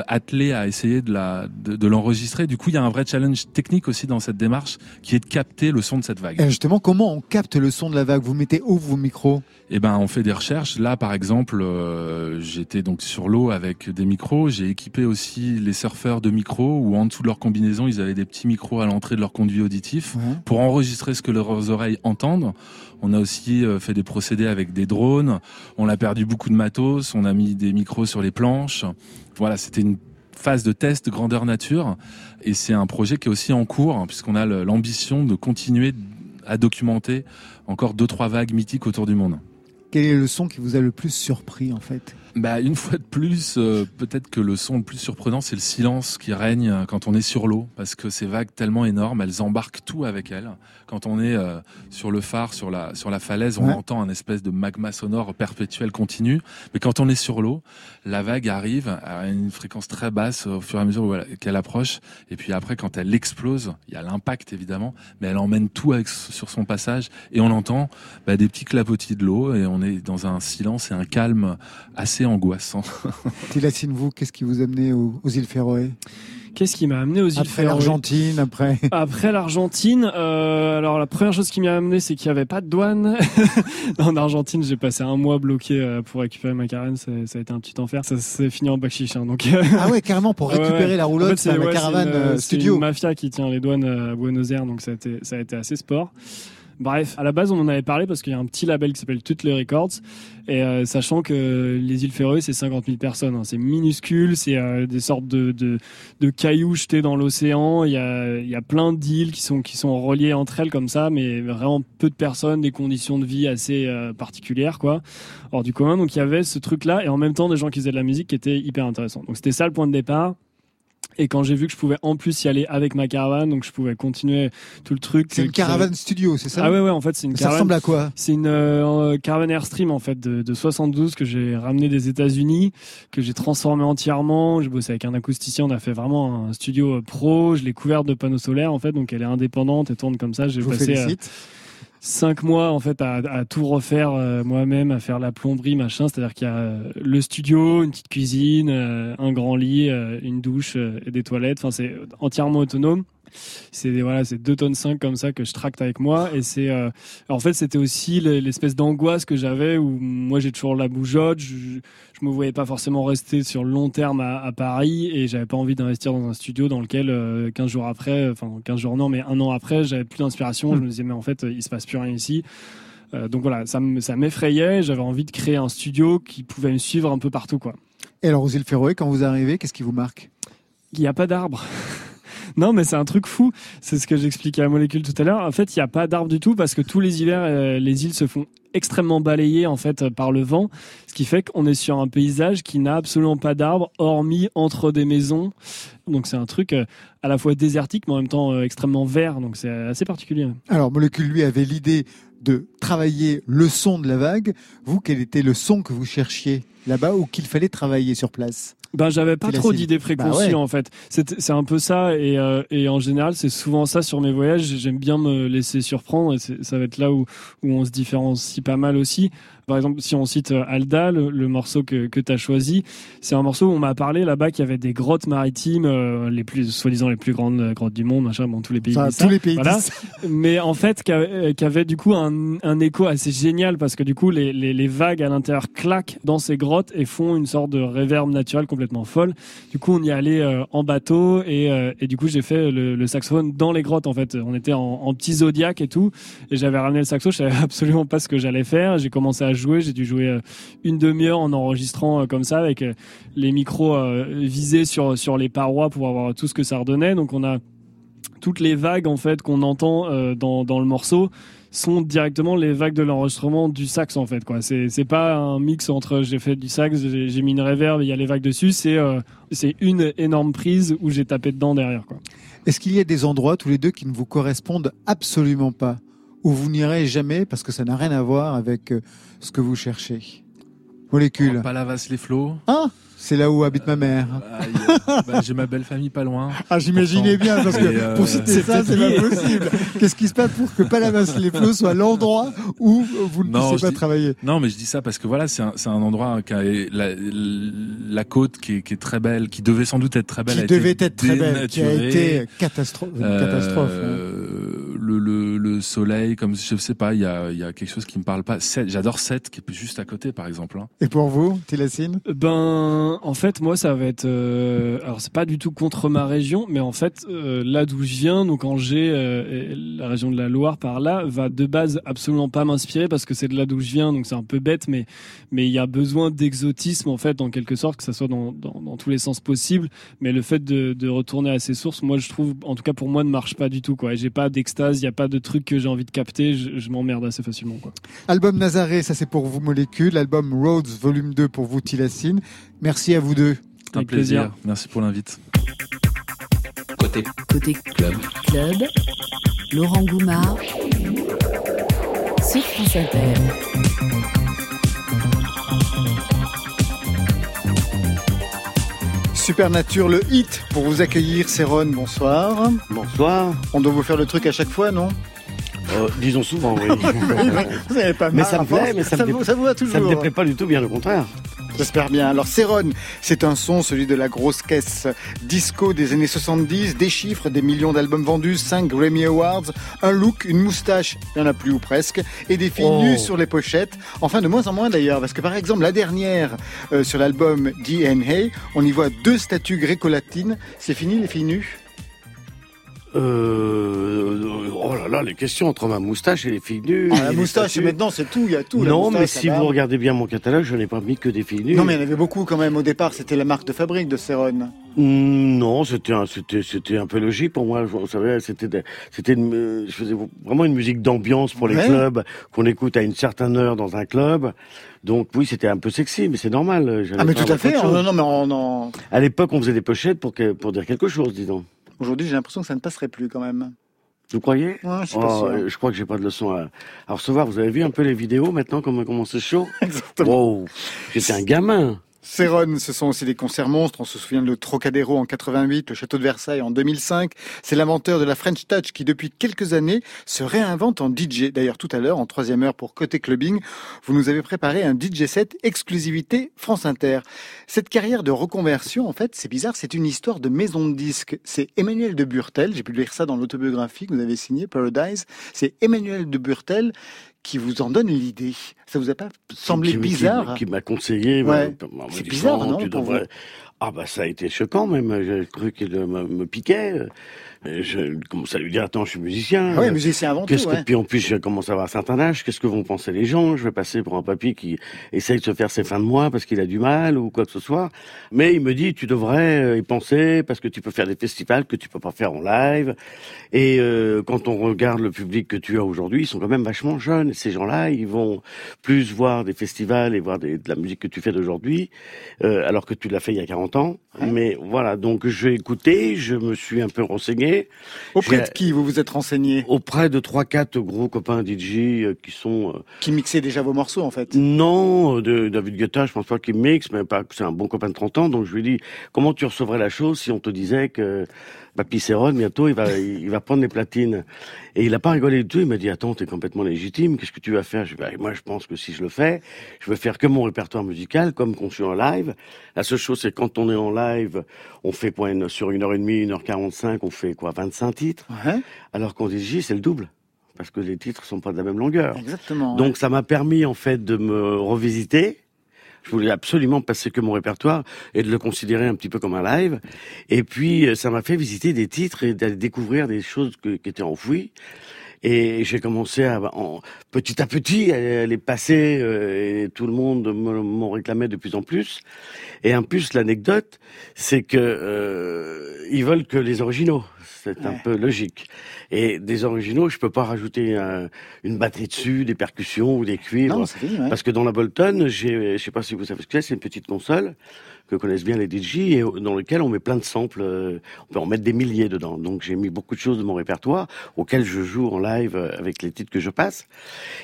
attelés à essayer de la de, de l'enregistrer. Du coup, il y a un vrai challenge technique aussi dans cette démarche, qui est de capter le son de cette vague. Et justement, comment on capte le son de la vague? Vous mettez où vos micros? Eh ben, on fait des recherches. Là, par exemple, euh, j'étais donc sur l'eau avec des micros. J'ai équipé aussi les surfeurs de micros où en dessous de leur combinaison, ils avaient des petits micros à l'entrée de leur conduit auditif Ouais. pour enregistrer ce que leurs oreilles entendent. On a aussi euh, fait des procédés avec des drones. On a perdu beaucoup de matos. On a mis des micros sur les planches. Voilà, c'était une phase de test grandeur nature. Et c'est un projet qui est aussi en cours hein, puisqu'on a l'ambition de continuer à documenter encore deux, trois vagues mythiques autour du monde. Quel est le son qui vous a le plus surpris en fait? Bah, une fois de plus, euh, peut-être que le son le plus surprenant, c'est le silence qui règne euh, quand on est sur l'eau, parce que ces vagues tellement énormes, elles embarquent tout avec elles. Quand on est euh, sur le phare, sur la sur la falaise, on Ouais. entend un espèce de magma sonore perpétuel continu. Mais quand on est sur l'eau, la vague arrive à une fréquence très basse au fur et à mesure qu'elle approche. Et puis après, quand elle explose, il y a l'impact évidemment, mais elle emmène tout avec, sur son passage. Et on entend bah, des petits clapotis de l'eau, et on est dans un silence et un calme assez angoissant. Tilacine, vous, qu'est-ce qui vous a amené aux, aux îles Féroé? Qu'est-ce qui m'a amené aux îles Après Féroé? l'Argentine, après. Après l'Argentine, euh, alors la première chose qui m'a amené, c'est qu'il n'y avait pas de douane. en Argentine, j'ai passé un mois bloqué euh, pour récupérer ma caravane. Ça, ça a été un petit enfer. Ça s'est fini en backchiche. Hein, donc. Ah ouais, carrément, pour Ouais, ouais. récupérer la roulotte, En fait, c'est la ouais, caravane une, euh, c'est studio. une mafia qui tient les douanes euh, à Buenos Aires, donc ça a été, ça a été assez sport. Bref, à la base, on en avait parlé parce qu'il y a un petit label qui s'appelle Toutes les Records. Et euh, sachant que les îles Féroé, c'est 50 000 personnes. hein. C'est minuscule, c'est euh, des sortes de, de, de cailloux jetés dans l'océan. Il y a, il y a plein d'îles qui sont, qui sont reliées entre elles comme ça, mais vraiment peu de personnes, des conditions de vie assez euh, particulières, quoi, hors du commun. Donc il y avait ce truc-là, et en même temps, des gens qui faisaient de la musique qui étaient hyper intéressants. Donc c'était ça le point de départ. Et quand j'ai vu que je pouvais en plus y aller avec ma caravane, donc je pouvais continuer tout le truc. C'est une qui- caravane studio, c'est ça? Ah ouais, ouais, en fait, c'est une Ça caravane. ressemble à quoi? C'est une euh, caravane Airstream, en fait, de, de 72 que j'ai ramené des États-Unis, que j'ai transformé entièrement. J'ai bossé avec un acousticien, on a fait vraiment un studio euh, pro. Je l'ai couverte de panneaux solaires, en fait, donc elle est indépendante et tourne comme ça. J'ai Je vous passé euh, félicite. Cinq mois en fait à, tout refaire euh, moi-même, à faire la plomberie, machin. C'est-à-dire qu'il y a euh, le studio, une petite cuisine, euh, un grand lit, une douche et des toilettes. Enfin, c'est entièrement autonome. C'est voilà, c'est deux tonnes 5 comme ça que je tracte avec moi et c'est euh, en fait c'était aussi le- l'espèce d'angoisse que j'avais où moi j'ai toujours la bougeotte, je, je me voyais pas forcément rester sur le long terme à, à Paris et j'avais pas envie d'investir dans un studio dans lequel euh, 15 jours après, enfin 15 jours non mais un an après j'avais plus d'inspiration, je me disais mais en fait il se passe plus rien ici. Euh, donc voilà, ça m'effrayait, j'avais envie de créer un studio qui pouvait me suivre un peu partout quoi. Et alors aux îles Féroé, quand vous arrivez, qu'est-ce qui vous marque? Il n'y a pas d'arbre. Non, mais c'est un truc fou. C'est ce que j'expliquais à Molécule tout à l'heure. En fait, il n'y a pas d'arbre du tout parce que tous les hivers, euh, les îles se font extrêmement balayer en fait euh, par le vent, ce qui fait qu'on est sur un paysage qui n'a absolument pas d'arbres, hormis entre des maisons. Donc c'est un truc euh, à la fois désertique, mais en même temps extrêmement vert. Donc c'est assez particulier. Alors Molécule, lui, avait l'idée de travailler le son de la vague. Vous, quel était le son que vous cherchiez là-bas ou qu'il fallait travailler sur place? Ben j'avais pas trop d'idées préconçues Bah ouais. en fait. C'est c'est un peu ça et, euh, et en général c'est souvent ça sur mes voyages. J'aime bien me laisser surprendre et ça va être là où, où on se différencie pas mal aussi. Par exemple, si on cite euh, Alda, le, le morceau que, que tu as choisi, c'est un morceau où on m'a parlé là-bas qu'il y avait des grottes maritimes, euh, les plus soi-disant les plus grandes euh, grottes du monde, machin, bon tous les pays ça. tous les pays Voilà. Mais en fait, qui avait, du coup un, un écho assez génial parce que du coup, les, les, les vagues à l'intérieur claquent dans ces grottes et font une sorte de réverb naturel complètement folle. Du coup, on y allait euh, en bateau et, euh, et du coup, j'ai fait le, le saxophone dans les grottes en fait. On était en, en petit zodiaque et tout. Et j'avais ramené le saxo, je savais absolument pas ce que j'allais faire. J'ai commencé à jouer, j'ai dû jouer euh, une demi-heure en enregistrant euh, comme ça avec euh, les micros visés sur, sur les parois pour avoir tout ce que ça redonnait. Donc, on a toutes les vagues en fait qu'on entend dans, dans le morceau sont directement les vagues de l'enregistrement du sax en fait c'est c'est pas un mix entre j'ai fait du sax j'ai mis une reverb il y a les vagues dessus. C'est c'est une énorme prise où j'ai tapé dedans derrière Est-ce qu'il y a des endroits tous les deux qui ne vous correspondent absolument pas? Où vous n'irez jamais parce que ça n'a rien à voir avec euh, ce que vous cherchez Molécule. Palavas les flots. Ah C'est là où habite ma mère. Bah, J'ai ma belle famille pas loin. Ah, j'imaginais bien, parce que euh, pour citer ça, c'est pas possible. Qu'est-ce qui se passe pour que Palavas-les-Flots soit l'endroit où vous ne Non, puissiez pas dis- travailler? Non, mais je dis ça parce que voilà, c'est un, endroit qui a la, la côte qui est, qui est très belle, qui devait sans doute être très belle. Qui devait être très belle, qui a été catastro- une Euh, catastrophe. Le, le, le soleil, comme je sais pas, il y a, il y a quelque chose qui me parle pas. Sète, J'adore Sète, qui est juste à côté, par exemple. hein. Et pour vous, Tilassine Ben, en fait, moi, ça va être. euh, alors, c'est pas du tout contre ma région, mais en fait, euh, là d'où je viens, donc Angers, euh, et la région de la Loire par là, va de base absolument pas m'inspirer parce que c'est de là d'où je viens, donc c'est un peu bête, mais mais il y a besoin d'exotisme en fait, en quelque sorte, que ça soit dans, dans, dans tous les sens possibles. Mais le fait de, de retourner à ses sources, moi, je trouve, en tout cas pour moi, ne marche pas du tout. Quoi. Et J'ai pas d'extase, il y a pas de truc que j'ai envie de capter. Je, je m'emmerde assez facilement. Quoi. Album Nazaré, ça c'est pour vous, Molécule. Album Roads, volume 2 pour vous, Tilassine. Merci à vous deux. C'est un plaisir. Merci pour l'invite. Côté, Côté club. club, Laurent Goumard sur France Inter. Supernature, le hit pour vous accueillir, Céron, bonsoir. Bonsoir. On doit vous faire le truc à chaque fois, non? Euh, disons souvent, oui. Vous avez pas mais ça plaît, mais ça, Ça me, vous- dé- ça vous va toujours. Ça me déplaît pas du tout, bien au contraire. J'espère bien. Alors, Céron, c'est un son, celui de la grosse caisse disco des années 70, des chiffres, des millions d'albums vendus, 5 Grammy Awards, un look, une moustache, il n'y en a plus ou presque, et des filles Oh. nues sur les pochettes. Enfin, de moins en moins d'ailleurs, parce que par exemple, la dernière, euh, sur l'album DNA, on y voit deux statues gréco-latines. C'est fini, les filles nues? Euh, oh là là, les questions entre ma moustache et les filles nues. Ah, la moustache, maintenant, c'est tout, il y a tout. Non, mais si vous regardez bien mon catalogue, je n'ai pas mis que des filles nues. Non, mais il y en avait beaucoup quand même. Au départ, c'était la marque de fabrique de Céron. Mm, Non, c'était un, c'était, c'était un peu logique pour moi. Vous savez, c'était, c'était, euh, je faisais vraiment une musique d'ambiance pour les Ouais. clubs qu'on écoute à une certaine heure dans un club. Donc oui, c'était un peu sexy, mais c'est normal. Ah, mais tout à fait. chose. Non, non, mais on en- À l'époque, on faisait des pochettes pour que, pour dire quelque chose, disons. Aujourd'hui, j'ai l'impression que ça ne passerait plus quand même. Vous croyez? Ouais, je Oh, Je crois que j'ai pas de leçon à, à recevoir. Vous avez vu un peu les vidéos maintenant, comment, comment c'est chaud? Exactement. Wow, j'étais un gamin. Céron, ce sont aussi des concerts monstres. On se souvient de le Trocadéro en 88, le Château de Versailles en 2005. C'est l'inventeur de la French Touch qui, depuis quelques années, se réinvente en DJ. D'ailleurs, tout à l'heure, en troisième heure pour Côté Clubbing, vous nous avez préparé un DJ set exclusivité France Inter. Cette carrière de reconversion, en fait, c'est bizarre, c'est une histoire de maison de disques. C'est Emmanuel de Burtel, j'ai pu lire ça dans l'autobiographie que vous avez signée, Paradise. C'est Emmanuel de Burtel qui vous en donne l'idée. Ça vous a pas semblé Qui- qui- bizarre Qui, m'a conseillé. Ouais. C'est bizarre, non, tu devrais- Ah bah ça a été choquant même. J'ai cru qu'il me, me piquait. Je commence à lui dire? Attends, je suis musicien. Ah ouais, musicien avant tout, que ouais. puis en plus je commence à avoir un certain âge. Qu'est-ce que vont penser les gens? Je vais passer pour un papy qui essaye de se faire ses fins de mois parce qu'il a du mal ou quoi que ce soit. Mais il me dit tu devrais euh, y penser parce que tu peux faire des festivals que tu peux pas faire en live. Et euh, quand on regarde le public que tu as aujourd'hui, ils sont quand même vachement jeunes. Ces gens-là, ils vont plus voir des festivals et voir des- de la musique que tu fais d'aujourd'hui, euh, alors que tu l'as fait il y a 40 ans. Mais voilà, donc j'ai écouté, je me suis un peu renseigné. Auprès de qui vous vous êtes renseigné Auprès de trois, quatre gros copains DJ euh, qui sont euh, Qui mixaient déjà vos morceaux, en fait non, de David Guetta, je pense pas qu'il mixe, mais pas c'est un bon copain de 30 ans. Donc je lui dis, comment tu recevrais la chose si on te disait que Papy bientôt, il va, il va prendre les platines. Et il a pas rigolé du tout. Il m'a dit, attends, t'es complètement légitime. Qu'est-ce que tu vas faire? Je dis, Bah, moi, je pense que si je le fais, je veux faire que mon répertoire musical, comme quand je suis en live. La seule chose, c'est quand on est en live, on fait une- sur une heure et demie, une heure quarante-cinq, on fait quoi, 25 titres? Alors qu'en DJ, c'est le double. Parce que les titres sont pas de la même longueur. Exactement. Donc ça m'a permis en fait de me revisiter. Je voulais absolument passer que mon répertoire et de le considérer un petit peu comme un live. Et puis euh, ça m'a fait visiter des titres et d'aller découvrir des choses qui étaient enfouies. Et j'ai commencé à, en, petit à petit, à les passer euh, et tout le monde me- m'en réclamait de plus en plus. Et en plus, l'anecdote, c'est que euh, ils veulent que les originaux. C'est un peu logique. Et des originaux, je peux pas rajouter un- une batterie dessus, des percussions ou des cuivres. Non, fini, ouais. Parce que dans la Bolton, j'ai, je sais pas si vous savez ce que c'est, c'est une petite console que connaissent bien les DJ et dans lequel on met plein de samples. euh, On peut en mettre des milliers dedans. Donc j'ai mis beaucoup de choses de mon répertoire auxquelles je joue en live euh, avec les titres que je passe.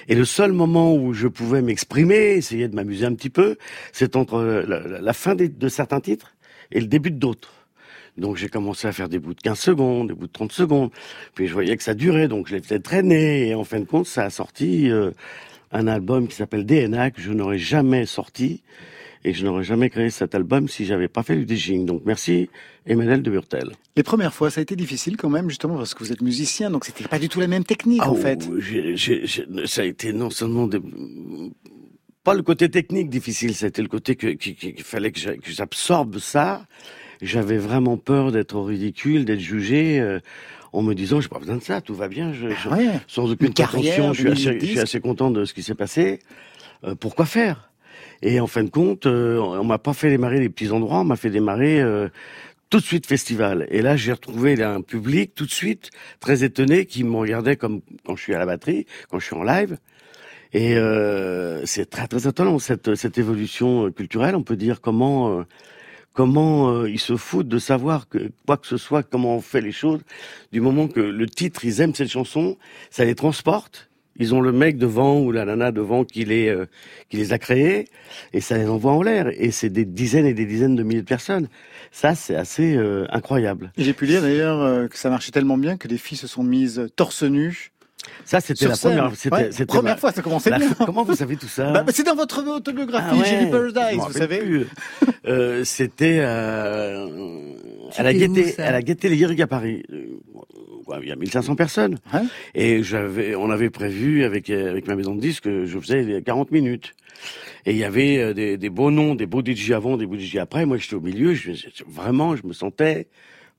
Et le seul moment où je pouvais m'exprimer, essayer de m'amuser un petit peu, c'est entre euh, la, fin des- de certains titres et le début d'autres. Donc j'ai commencé à faire des bouts de 15 secondes, des bouts de 30 secondes. Puis je voyais que ça durait, donc je les faisais traîner. Et en fin de compte, ça a sorti euh, un album qui s'appelle DNA que je n'aurais jamais sorti. Et je n'aurais jamais créé cet album si j'avais pas fait du DJing. Donc merci Emmanuel de Burtel. Les premières fois, ça a été difficile quand même, justement, parce que vous êtes musicien, donc c'était pas du tout la même technique, Ah, en fait. oh, ça a été non seulement des- pas le côté technique difficile, c'était le côté que- qu'il fallait que j'absorbe ça. J'avais vraiment peur d'être ridicule, d'être jugé. euh, en me disant, j'ai pas besoin de ça, tout va bien, je, je- ouais. sans aucune prétention, je je suis assez content de ce qui s'est passé. Euh, pourquoi faire? Et en fin de compte, euh, on m'a pas fait démarrer les petits endroits, on m'a fait démarrer euh, tout de suite festival. Et là, j'ai retrouvé là, un public tout de suite très étonné qui me regardait comme quand je suis à la batterie, quand je suis en live. Et euh, c'est très très étonnant cette cette évolution euh, culturelle. On peut dire comment euh, comment euh, ils se foutent de savoir que quoi que ce soit, comment on fait les choses, du moment que le titre, ils aiment cette chanson, ça les transporte. Ils ont le mec devant ou la nana devant qui les euh, qui les a créés et ça les envoie en l'air. Et c'est des dizaines et des dizaines de milliers de personnes. Ça, c'est assez euh, incroyable. J'ai pu lire d'ailleurs euh, que ça marchait tellement bien que des filles se sont mises torse nu. Ça, c'était la première. C'était, Ouais, c'était première fois, ça commençait la- bien. Comment vous savez tout ça Bah, bah, c'est dans votre autobiographie, Ah ouais, j'ai lu je Paradise, vous savez. Euh, c'était euh, à la gaieté, à la gaieté lyrique à Paris. Euh, Il y a 1500 personnes. Et j'avais, on avait prévu avec euh, avec ma maison de disques, que je faisais 40 minutes. Et il y avait euh, des, des beaux noms, des beaux DJ avant, des beaux DJ après. Moi, j'étais au milieu. Je- vraiment, je me sentais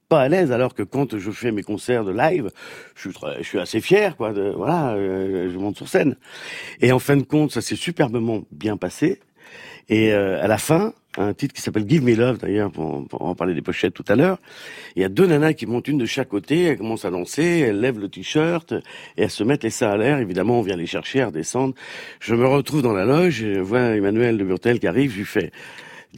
pas à l'aise, alors que quand je fais mes concerts de live, je suis, je suis assez fier, quoi. De, voilà, euh, je monte sur scène. Et en fin de compte, ça s'est superbement bien passé. Et euh, à la fin, un titre qui s'appelle Give Me Love, d'ailleurs, pour, pour en parler des pochettes tout à l'heure, il y a deux nanas qui montent une de chaque côté, elles commencent à danser, elles lèvent le t-shirt, et elles se mettent les seins à l'air, évidemment, on vient les chercher, elles redescendent. Je me retrouve dans la loge, je vois Emmanuel de Burtel qui arrive, je lui fais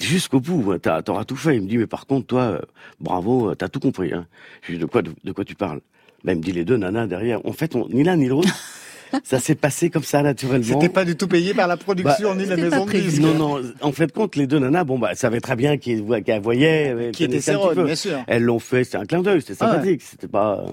jusqu'au bout, hein, t'as- t'auras tout fait. Il me dit, mais par contre, toi, euh, bravo, euh, t'as tout compris. Hein. Je lui dis, de quoi, de, de quoi tu parles? Ben, Il me dit, les deux nanas derrière. En fait, on, ni l'un ni l'autre, ça s'est passé comme ça, naturellement. C'était pas du tout payé par la production Bah, ni la maison de disques. Non, non. En fait, compte, les deux nanas, bon, bah, ça savait très bien qu'ils qu'elles voyaient. Qui peu. bien sûr. Elles l'ont fait, c'était un clin d'œil, c'était Ah ouais. sympathique. C'était pas.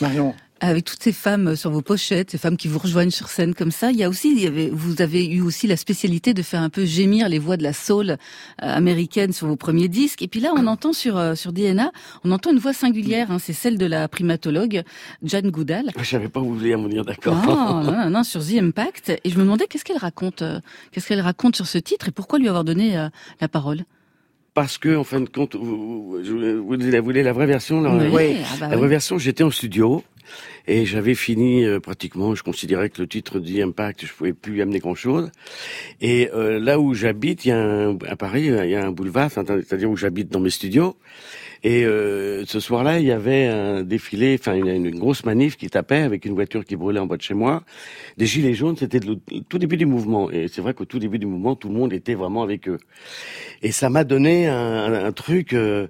Marion. Avec toutes ces femmes sur vos pochettes, ces femmes qui vous rejoignent sur scène comme ça, il y a aussi, il y avait, vous avez eu aussi la spécialité de faire un peu gémir les voix de la soul euh, américaine sur vos premiers disques. Et puis là, on entend sur euh, sur DNA, on entend une voix singulière. Hein, c'est celle de la primatologue Jane Goodall. Je savais pas où vous vouliez en venir, d'accord. Non, non, non, non, sur The Impact. Et je me demandais qu'est-ce qu'elle raconte, euh, qu'est-ce qu'elle raconte sur ce titre et pourquoi lui avoir donné euh, la parole? Parce que, en fin de compte, vous, vous, je- vous voulez la vraie version là Oui, ah bah La oui. vraie version, j'étais en studio et j'avais fini euh, pratiquement. Je considérais que le titre dit Impact, je pouvais plus y amener grand chose. Et euh, là où j'habite, il y a un, à Paris, il y a un boulevard, c'est-à-dire où j'habite dans mes studios. Et euh, ce soir-là, il y avait un défilé, enfin une, grosse manif qui tapait avec une voiture qui brûlait en bas de chez moi. Des gilets jaunes, c'était le, tout début du mouvement. Et c'est vrai qu'au tout début du mouvement, tout le monde était vraiment avec eux. Et ça m'a donné un, truc. euh,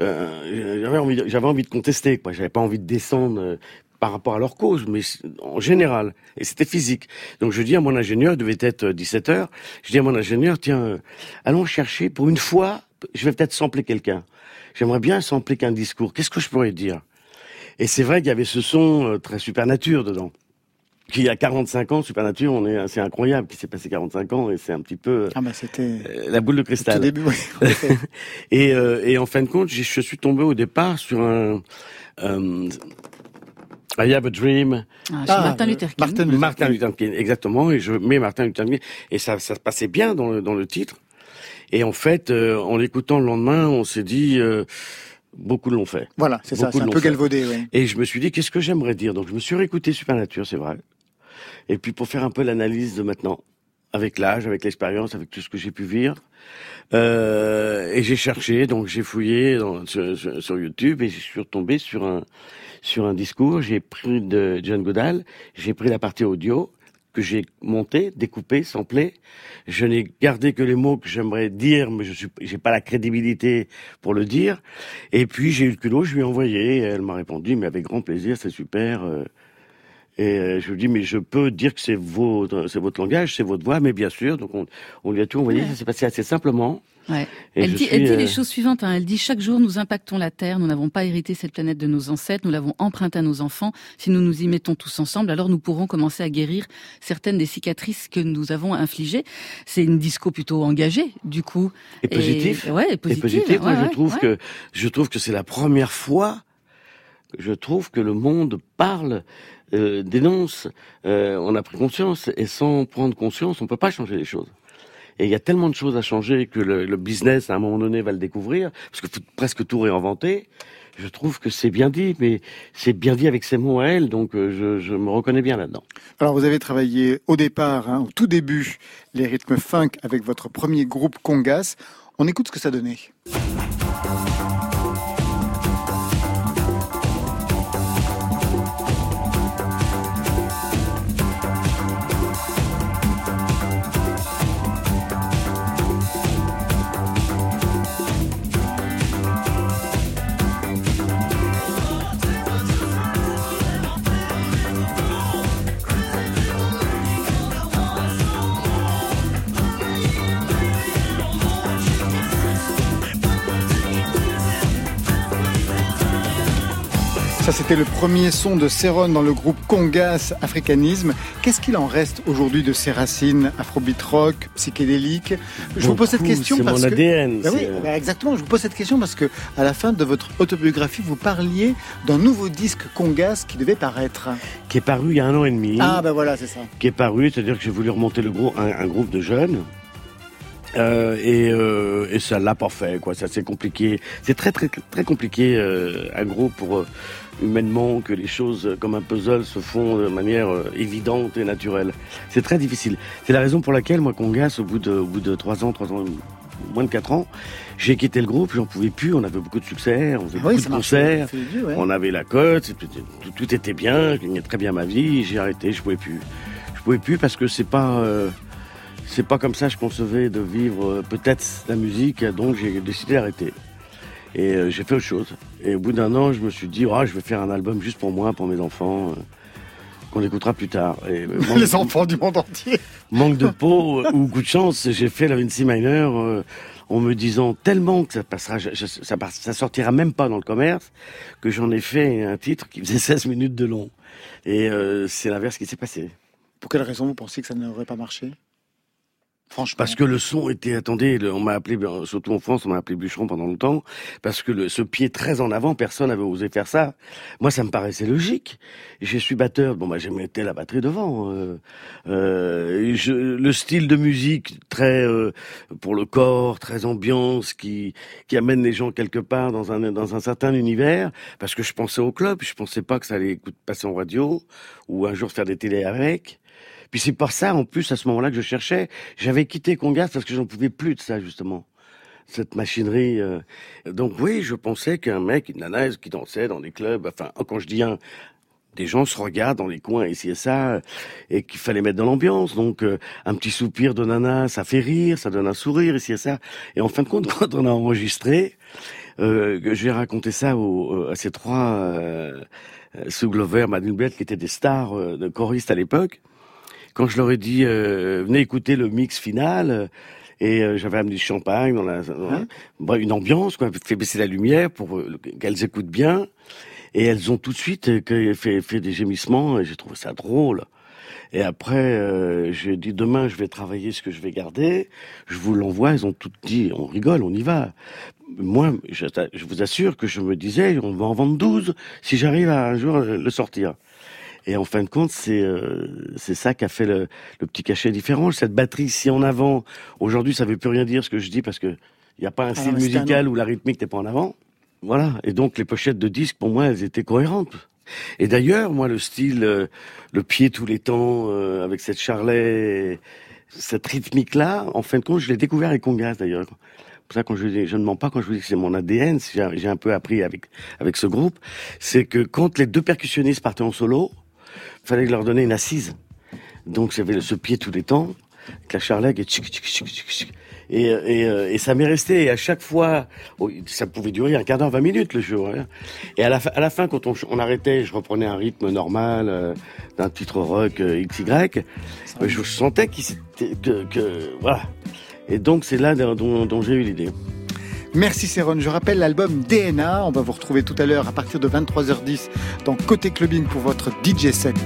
euh, j'avais envie, j'avais envie de contester. Quoi. J'avais pas envie de descendre. euh, par rapport à leur cause, mais en général. Et c'était physique. Donc je dis à mon ingénieur, il devait être 17 heures, je dis à mon ingénieur, tiens, euh, allons chercher, pour une fois, je vais peut-être sampler quelqu'un. J'aimerais bien sampler qu'un discours. Qu'est-ce que je pourrais dire? Et c'est vrai qu'il y avait ce son euh, très supernature dedans. Qui a 45 ans, Supernature, on est, c'est incroyable qu'il s'est passé 45 ans et c'est un petit peu Ah bah c'était euh, la boule de cristal. début, oui. et, euh, et en fin de compte, je suis tombé au départ sur un euh, I Have a Dream. Ah, chez Martin Luther King. Martin Luther Martin Luther King, exactement. Et je mets Martin Luther King et ça, ça se passait bien dans le, dans le titre. Et en fait, euh, en l'écoutant le lendemain, on s'est dit. euh, Beaucoup l'ont fait. Voilà, c'est ça, c'est un peu fait. galvaudé, oui. Et je me suis dit, qu'est-ce que j'aimerais dire? Donc je me suis réécouté Supernature, c'est vrai. Et puis pour faire un peu l'analyse de maintenant, avec l'âge, avec l'expérience, avec tout ce que j'ai pu vivre. Euh, et j'ai cherché, donc j'ai fouillé dans- sur, sur- sur YouTube et je suis retombé sur un sur un discours. J'ai pris de John Goodall, j'ai pris la partie audio que j'ai monté, découpé, samplé. Je n'ai gardé que les mots que j'aimerais dire, mais je j'ai pas la crédibilité pour le dire. Et puis j'ai eu le culot, je lui ai envoyé. Et elle m'a répondu, mais avec grand plaisir, c'est super. euh. Et euh, je lui dis, mais je peux dire que c'est votre, c'est votre langage, c'est votre voix, mais bien sûr. Donc on, on lui a tout envoyé. Ça s'est passé assez simplement. Ouais. Elle dit, suis, elle dit euh, les choses suivantes. hein. Elle dit chaque jour nous impactons la Terre. Nous n'avons pas hérité cette planète de nos ancêtres. Nous l'avons empruntée à nos enfants. Si nous nous y mettons tous ensemble, alors nous pourrons commencer à guérir certaines des cicatrices que nous avons infligées. C'est une disco plutôt engagée, du coup. Et positif. ouais, et Et positive. positif, moi, ouais, je trouve que je trouve que c'est la première fois que je trouve que le monde parle, euh, dénonce. Euh, on a pris conscience et sans prendre conscience, on peut pas changer les choses. Et il y a tellement de choses à changer que le, business à un moment donné va le découvrir parce que faut presque tout réinventer. Je trouve que c'est bien dit, mais c'est bien dit avec ses mots à elle, donc euh, je, je me reconnais bien là-dedans. Alors vous avez travaillé au départ, hein, au tout début, les rythmes funk avec votre premier groupe Congas. On écoute ce que ça donnait. Ça, c'était le premier son de Céron dans le groupe Congas Africanisme. Qu'est-ce qu'il en reste aujourd'hui de ces racines afrobeat rock, psychédéliques Je vous pose cette question parce mon que ADN, Ben oui, c'est- ben exactement. Je vous pose cette question parce que à la fin de votre autobiographie, vous parliez d'un nouveau disque Congas qui devait paraître. Qui est paru il y a un an et demi. Ah ben voilà, c'est ça. qui est paru, c'est-à-dire que j'ai voulu remonter le groupe, un, un groupe de jeunes. Euh, et, euh, et ça l'a pas fait, quoi. Ça c'est compliqué. C'est très très très compliqué, euh, un groupe pour euh, humainement que les choses euh, comme un puzzle se font de manière euh, évidente et naturelle. C'est très difficile. C'est la raison pour laquelle moi Congas, au bout de au bout de trois ans, trois ans, moins de quatre ans, j'ai quitté le groupe. J'en pouvais plus. On avait beaucoup de succès, on faisait Ah oui, beaucoup de concerts, ouais. on avait la cote, tout, tout était bien. Je gagnais très bien ma vie. J'ai arrêté. Je pouvais plus. Je pouvais plus parce que c'est pas euh, c'est pas comme ça que je concevais de vivre peut-être la musique, donc j'ai décidé d'arrêter. Et euh, j'ai fait autre chose. Et au bout d'un an, je me suis dit, Ah, je vais faire un album juste pour moi, pour mes enfants, euh, qu'on écoutera plus tard. Et, euh, manque- Les enfants du monde entier. Manque de peau euh, ou coup de chance, j'ai fait la Vinci Minor euh, en me disant tellement que ça passera, je- je- ça, sortira même pas dans le commerce, que j'en ai fait un titre qui faisait 16 minutes de long. Et euh, c'est l'inverse qui s'est passé. Pour quelle raison vous pensiez que ça n'aurait pas marché? Parce que le son était, attendez, on m'a appelé, ben, surtout en France, on m'a appelé bûcheron pendant longtemps, parce que le, ce pied très en avant, personne n'avait osé faire ça. Moi, ça me paraissait logique. Je suis batteur, bon, bah, je mettais la batterie devant. Euh, euh, je, le style de musique très euh, pour le corps, très ambiance, qui qui amène les gens quelque part dans un dans un certain univers. Parce que je pensais au club, je pensais pas que ça allait passer en radio ou un jour faire des télés avec. Puis c'est par ça, en plus, à ce moment-là que je cherchais. J'avais quitté Congas parce que j'en pouvais plus de ça, justement. Cette machinerie. euh. Donc oui, je pensais qu'un mec, une nana qui dansait dans des clubs, enfin, quand je dis un, des gens se regardent dans les coins ici et ça, et qu'il fallait mettre dans l'ambiance. Donc, euh, un petit soupir de nana, ça fait rire, ça donne un sourire ici et ça. Et en fin de compte, quand on a enregistré, euh, j'ai raconté ça aux, à ces trois euh, euh, Sue Glover, Bled, qui étaient des stars de choristes à l'époque. Quand je leur ai dit, euh, venez écouter le mix final, euh, et euh, j'avais amené du champagne, dans la, dans la- bref, une ambiance, quoi, fait baisser la lumière pour euh, qu'elles écoutent bien. Et elles ont tout de suite euh, fait, fait des gémissements, et j'ai trouvé ça drôle. Et après, euh, j'ai dit demain, je vais travailler ce que je vais garder. Je vous l'envoie. Elles ont toutes dit, on rigole, on y va. Moi, je, je vous assure que je me disais, on va en vendre 12 si j'arrive à un jour le sortir. Et en fin de compte, c'est euh, c'est ça qui a fait le, le petit cachet différent. Cette batterie si en avant, aujourd'hui, ça veut plus rien dire ce que je dis parce que il n'y a pas un Ah, style un musical où la rythmique n'est pas en avant. Voilà. Et donc les pochettes de disques, pour moi, elles étaient cohérentes. Et d'ailleurs, moi, le style, euh, le pied tous les temps, euh, avec cette charlet, cette rythmique-là, en fin de compte, je l'ai découvert avec Congas d'ailleurs. Pour ça, quand je, dis- je ne mens pas quand je vous dis que c'est mon ADN, c'est- j'ai j'ai un peu appris avec avec ce groupe, c'est que quand les deux percussionnistes partaient en solo, fallait leur donner une assise. Donc j'avais ce pied tous les temps, avec la et tchic, tchic, tchic, tchic. Et, et, euh, et ça m'est resté. Et à chaque fois, oh, ça pouvait durer un quart d'heure, 20 minutes le jour. hein. Et à la, fin, quand on, arrêtait, je reprenais un rythme normal euh, d'un titre rock euh, XY. je sentais que, que voilà. Et donc c'est là dont, dont j'ai eu l'idée. Merci Céron. Je rappelle l'album DNA. On va vous retrouver tout à l'heure à partir de 23h10 dans Côté Clubbing pour votre DJ set.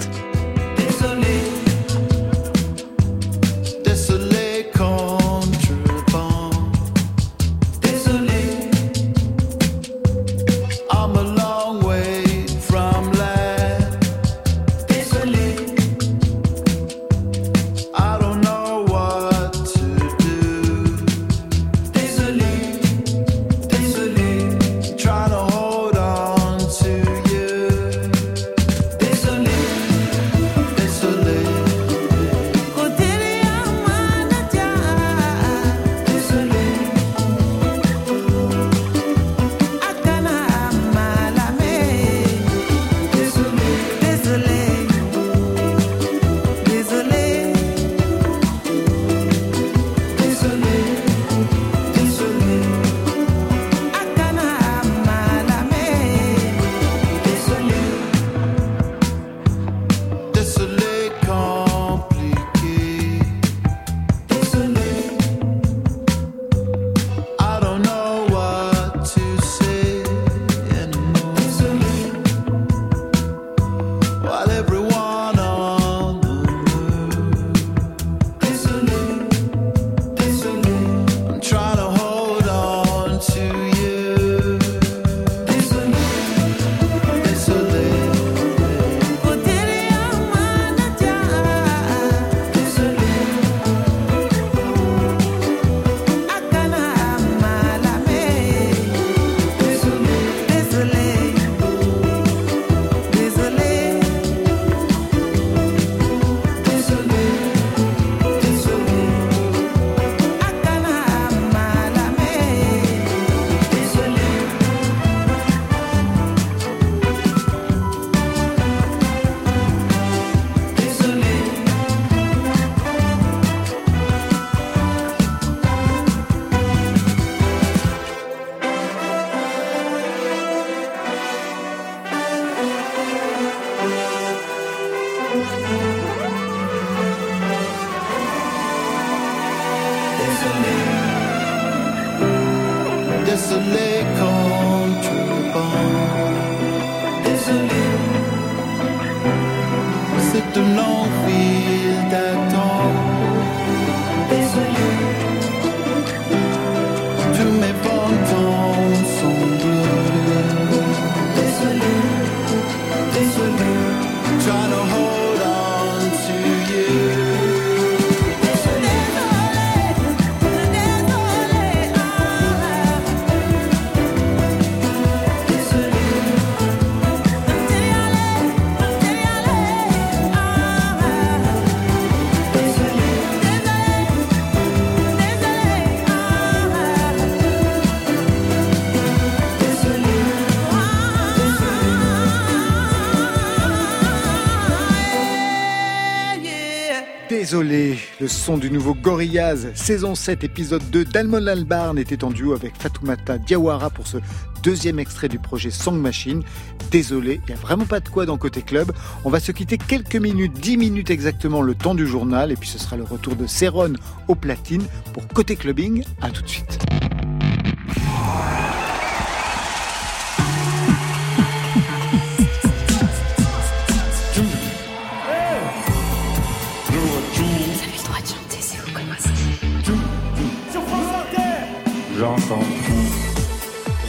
Désolé, le son du nouveau Gorillaz, saison 7, épisode 2 d'Almon Albarn était en duo avec Fatoumata Diawara pour ce deuxième extrait du projet Song Machine. Désolé, il n'y a vraiment pas de quoi dans Côté Club. On va se quitter quelques minutes, 10 minutes exactement le temps du journal, et puis ce sera le retour de Céron au platine pour Côté Clubbing. À tout de suite.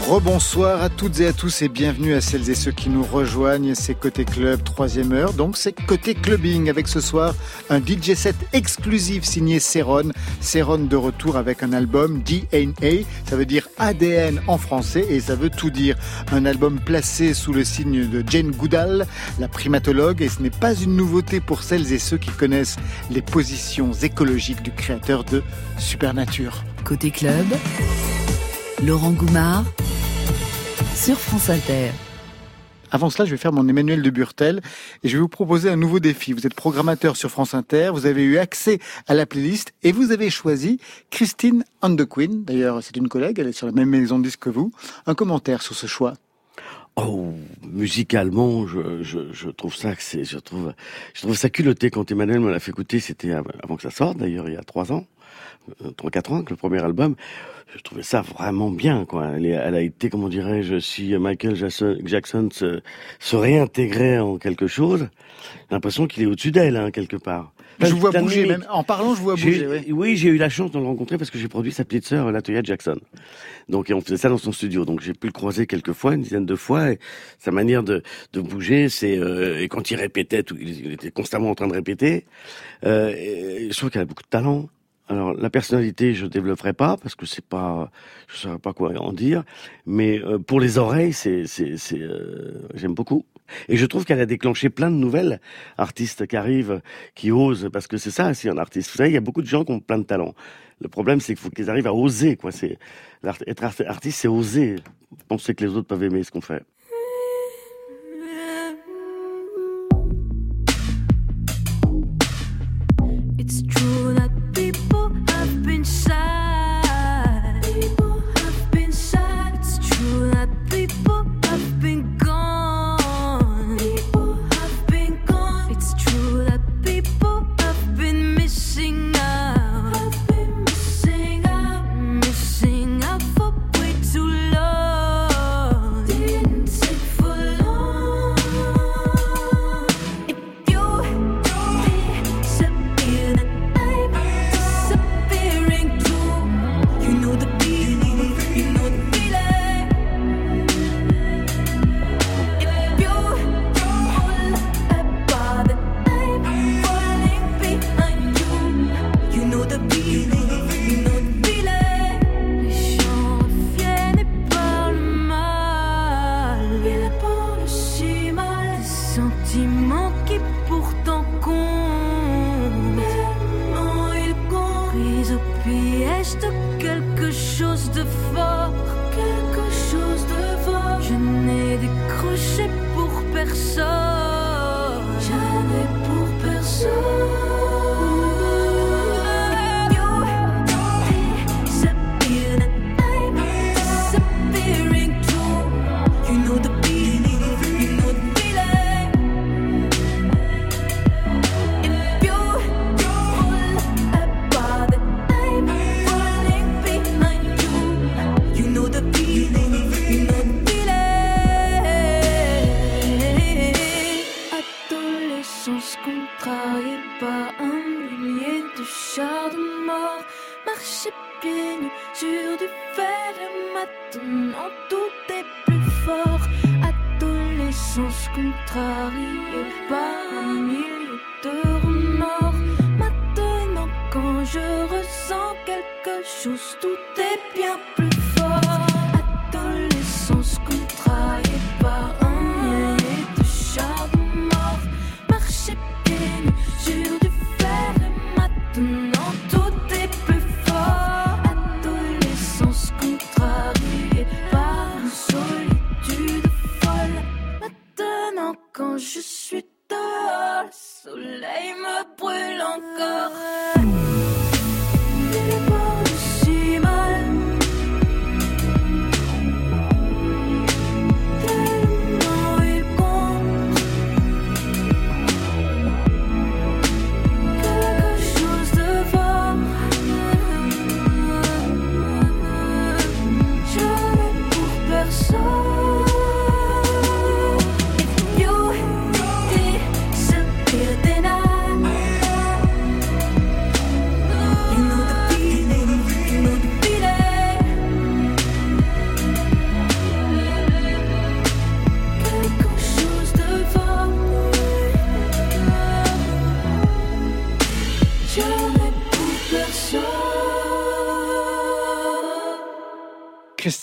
Rebonsoir à toutes et à tous et bienvenue à celles et ceux qui nous rejoignent. C'est Côté Club, troisième heure. Donc c'est Côté Clubbing avec ce soir un DJ set exclusif signé Céron. Céron de retour avec un album DNA. Ça veut dire ADN en français et ça veut tout dire. Un album placé sous le signe de Jane Goodall, la primatologue. Et ce n'est pas une nouveauté pour celles et ceux qui connaissent les positions écologiques du créateur de Supernature. Côté club, Laurent Goumard sur France Inter. Avant cela, je vais faire mon Emmanuel de Burtel et je vais vous proposer un nouveau défi. Vous êtes programmateur sur France Inter, vous avez eu accès à la playlist et vous avez choisi Christine and the Queen. D'ailleurs, c'est une collègue, elle est sur la même maison de disque que vous. Un commentaire sur ce choix. Oh, musicalement, je, je, je trouve ça que c'est, je trouve, je trouve ça culotté quand Emmanuel me l'a fait écouter. C'était av- avant que ça sorte, d'ailleurs, il y a trois ans, euh, trois quatre ans, que le premier album. Je trouvais ça vraiment bien, quoi. Elle, a été, comment dirais-je, si Michael Jackson, Jackson se, se réintégrait en quelque chose, j'ai l'impression qu'il est au-dessus d'elle, hein, quelque part. Je vous vois bouger, même en parlant, je vous vois bouger. ouais. Oui, j'ai eu la chance de le rencontrer parce que j'ai produit sa petite sœur, Latoya Jackson. Donc, et on faisait ça dans son studio. Donc, j'ai pu le croiser quelques fois, une dizaine de fois. Et sa manière de, de bouger, c'est euh, et quand il répétait, tout, il il était constamment en train de répéter. Euh, et je trouve qu'elle a beaucoup de talent. Alors, la personnalité, je développerai pas parce que c'est pas, je saurais pas quoi en dire. Mais euh, pour les oreilles, c'est, c'est, c'est, euh, j'aime beaucoup. Et je trouve qu'elle a déclenché plein de nouvelles artistes qui arrivent, qui osent, parce que c'est ça aussi un artiste. Vous savez, il y a beaucoup de gens qui ont plein de talent. Le problème, c'est qu'il faut qu'ils arrivent à oser, quoi. C'est être art- artiste, c'est oser penser que les autres peuvent aimer ce qu'on fait. Comptent. Pris au piège de quelque chose de fort. Quelque chose de fort. Je n'ai décroché pour personne. Jamais pour personne.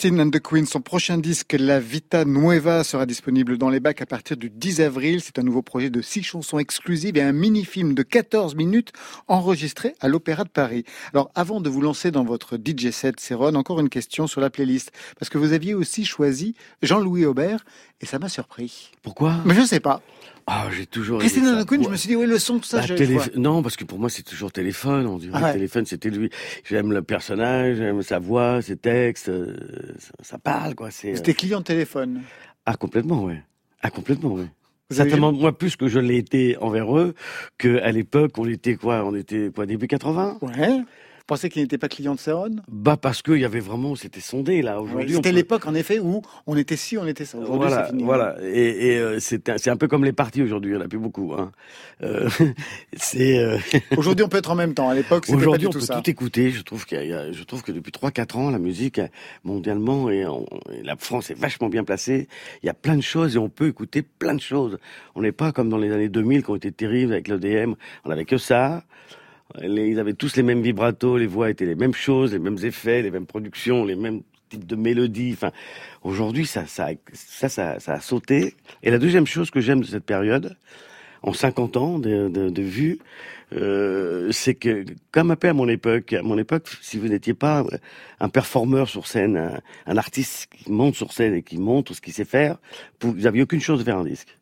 Christine and the Queen, son prochain disque La Vita Nueva sera disponible dans les bacs à partir du 10 avril. C'est un nouveau projet de six chansons exclusives et un mini-film de 14 minutes enregistré à l'Opéra de Paris. Alors avant de vous lancer dans votre DJ set, Céron, encore une question sur la playlist. Parce que vous aviez aussi choisi Jean-Louis Aubert et ça m'a surpris. Pourquoi? Mais je ne sais pas. Ah, j'ai toujours Christine the Queen, je Ouais. me suis dit, oui, le son, tout ça, Bah, je télé- je. Non, parce que pour moi, c'est toujours téléphone. On dirait Ah ouais. téléphone, c'était lui. J'aime le personnage, j'aime sa voix, ses textes. euh, ça, ça parle, quoi. Euh, C'était client de téléphone? Ah, complètement, ouais. Ah, complètement, ouais. Certainement, moi, plus que je l'ai été envers eux, qu'à l'époque, on était quoi? On était quoi, début 80 Ouais. Vous pensez qu'il n'était pas client de Céron? Bah, parce qu'il y avait vraiment, c'était sondé, là. Aujourd'hui, C'était peut- l'époque, en effet, où on était ci, on était ça. Aujourd'hui, Voilà, c'est fini. voilà. Et, et euh, c'est un, c'est un peu comme les partis aujourd'hui, il n'y en a plus beaucoup. Hein. Euh, c'est euh, Aujourd'hui, on peut être en même temps. À l'époque, c'était pas aujourd'hui du on tout peut ça. tout écouter. Je trouve qu'il y a- je trouve que depuis 3-4 ans, la musique mondialement et, et la France est vachement bien placée. Il y a plein de choses et on peut écouter plein de choses. On n'est pas comme dans les années 2000 qui ont été terribles avec l'EDM. On n'avait que ça. Les- ils avaient tous les mêmes vibratos, les voix étaient les mêmes choses, les mêmes effets, les mêmes productions, les mêmes types de mélodies. Enfin, aujourd'hui, ça, ça, ça, ça, a sauté. Et la deuxième chose que j'aime de cette période, en 50 ans de, de, de vue, euh, c'est que, comme un peu à mon époque, à mon époque, si vous n'étiez pas un performeur sur scène, un, un artiste qui monte sur scène et qui montre ce qu'il sait faire, vous n'aviez aucune chance de faire un disque.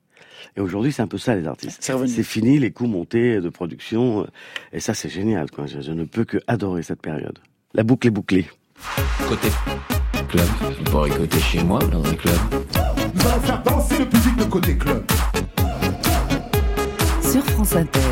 Et aujourd'hui, c'est un peu ça, les artistes. C'est fini, les coups montés de production. euh, Et ça, c'est génial, quoi. Je, je ne peux que adorer cette période. La boucle est bouclée. Côté club, on pourrait écouter chez moi dans un club. Nous allons faire danser le public de côté club. Sur France Inter.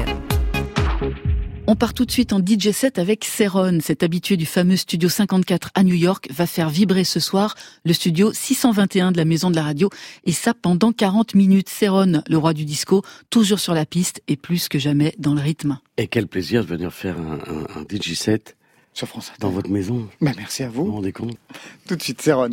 On part tout de suite en DJ set avec Céron, cet habitué du fameux studio 54 à New York, va faire vibrer ce soir le studio 621 de la maison de la radio, et ça pendant 40 minutes. Céron, le roi du disco, toujours sur la piste et plus que jamais dans le rythme. Et quel plaisir de venir faire un, un, un DJ set sur France dans votre maison. Bah, merci à vous. Vous vous rendez compte? Tout de suite, Céron.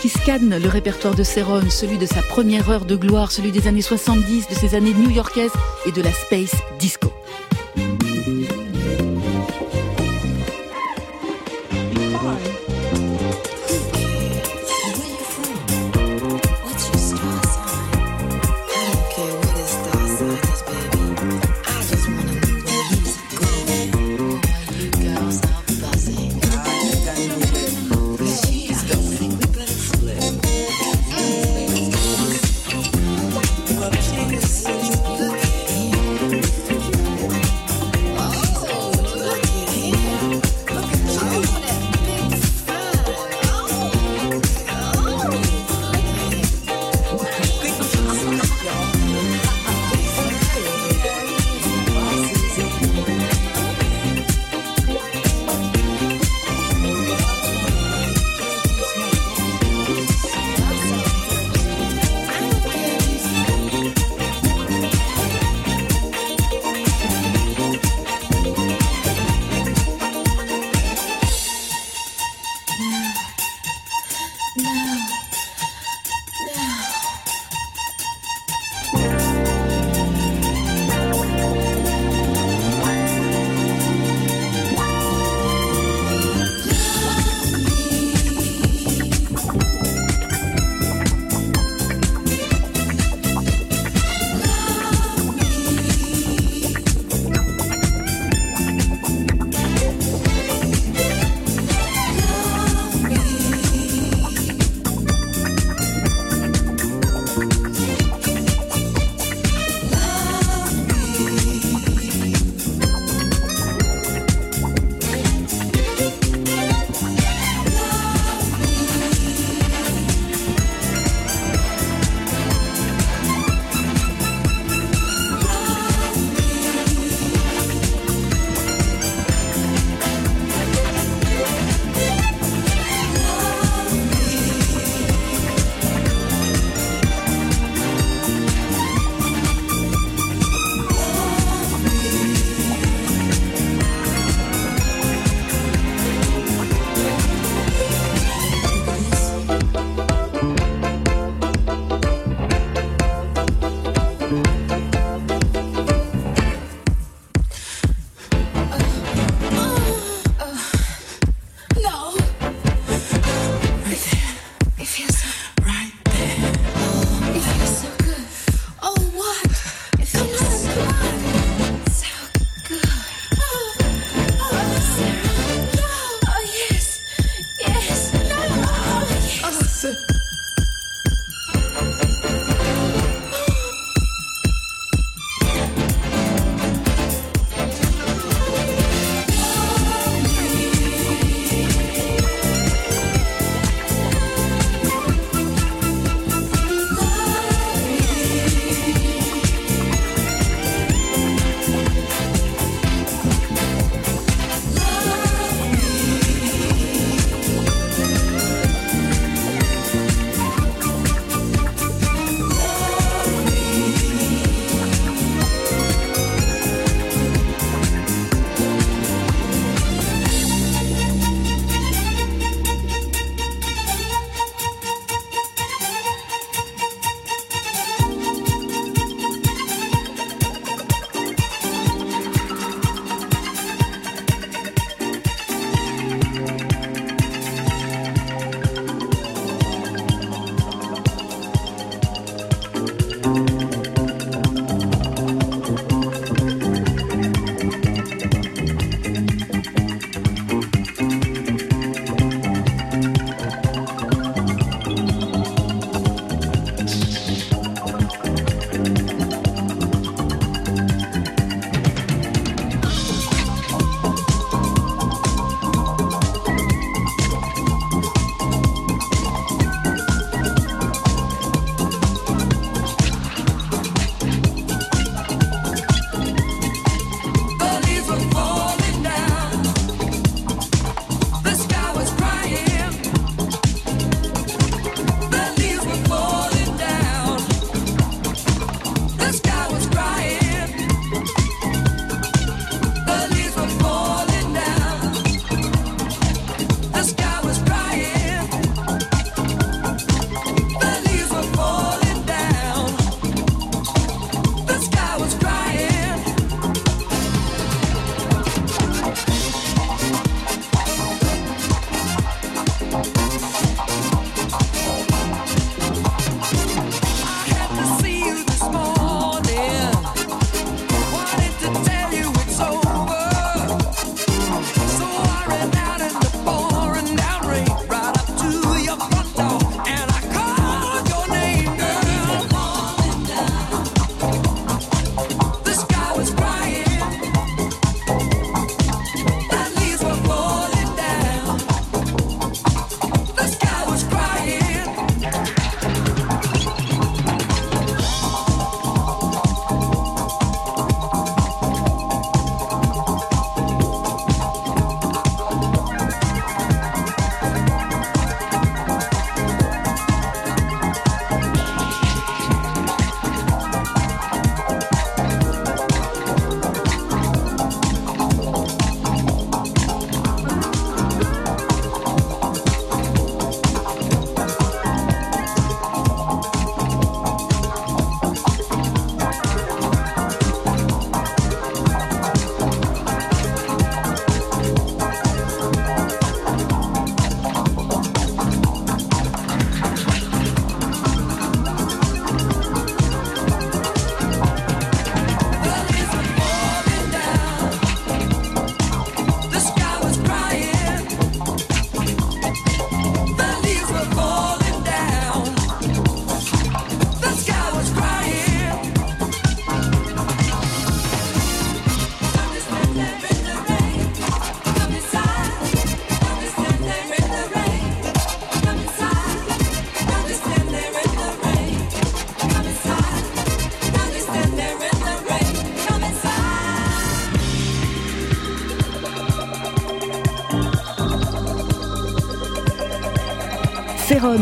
Qui scanne le répertoire de Seron, celui de sa première heure de gloire, celui des années 70, de ses années new-yorkaises et de la space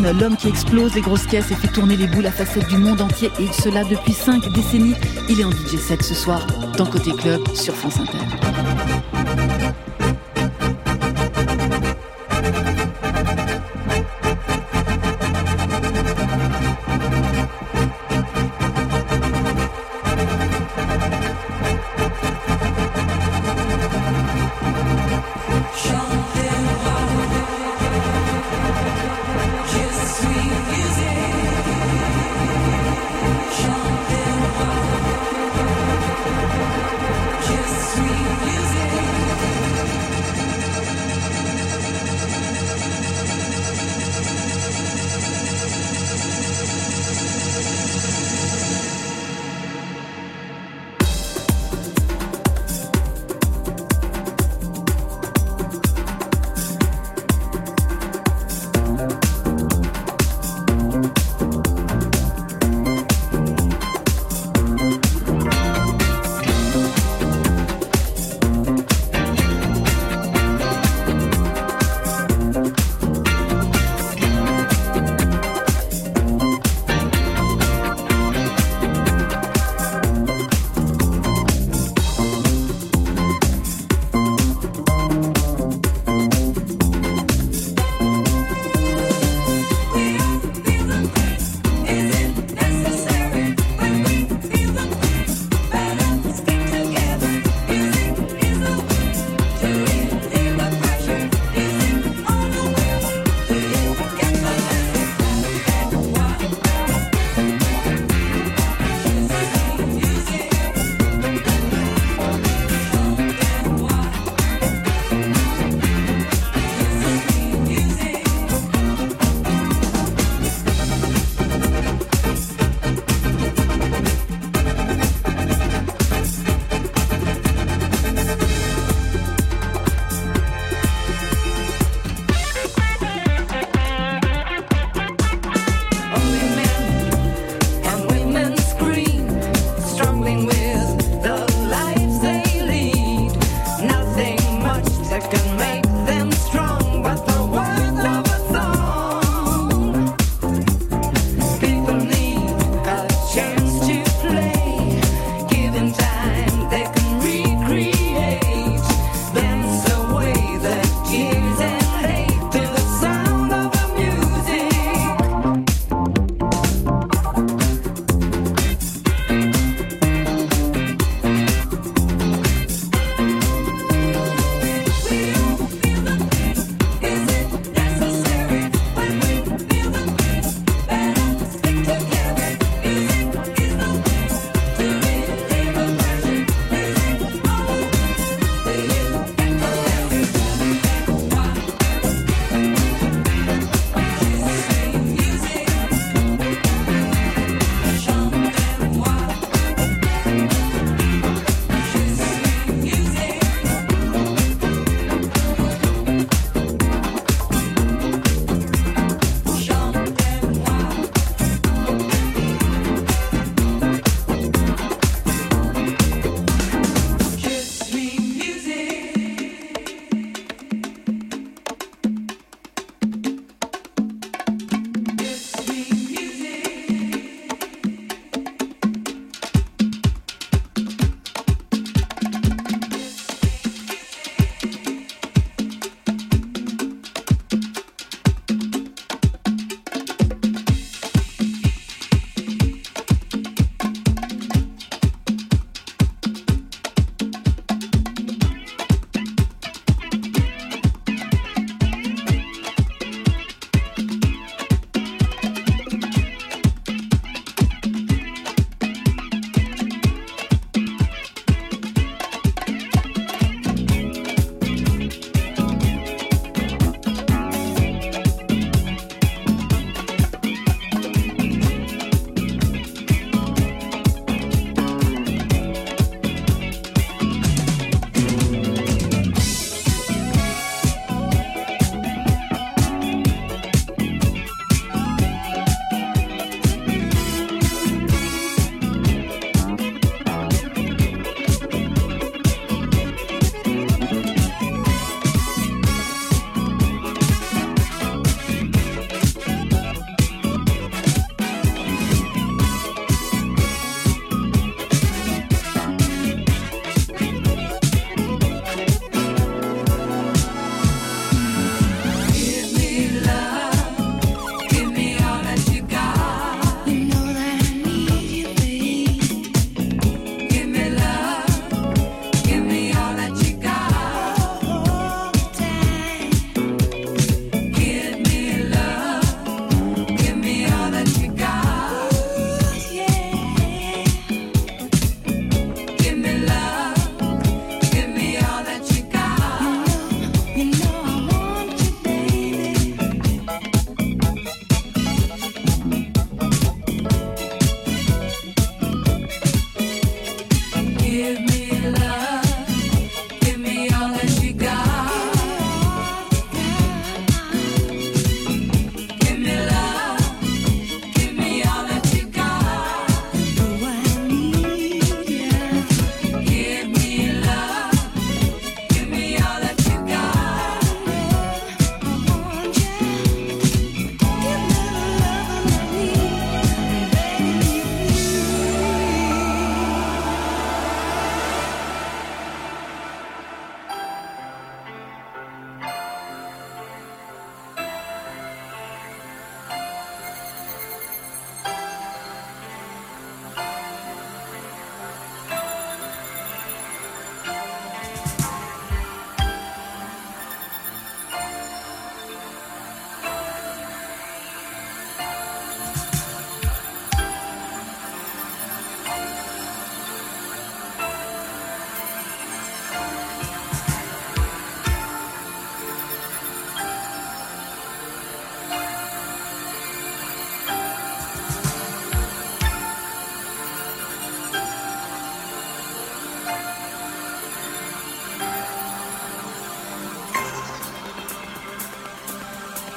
L'homme qui explose les grosses caisses et fait tourner les boules à facettes du monde entier, et cela depuis 5 décennies. Il est en DJ 7 ce soir, dans Côté Club, sur France Inter.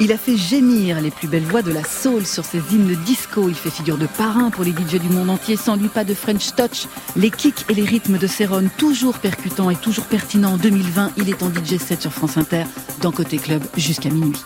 Il a fait gémir les plus belles voix de la soul sur ses hymnes disco. Il fait figure de parrain pour les DJ du monde entier. Sans lui, pas de French touch. Les kicks et les rythmes de Céron, toujours percutants et toujours pertinents en 2020. Il est en DJ 7 sur France Inter, dans Côté Club, jusqu'à minuit.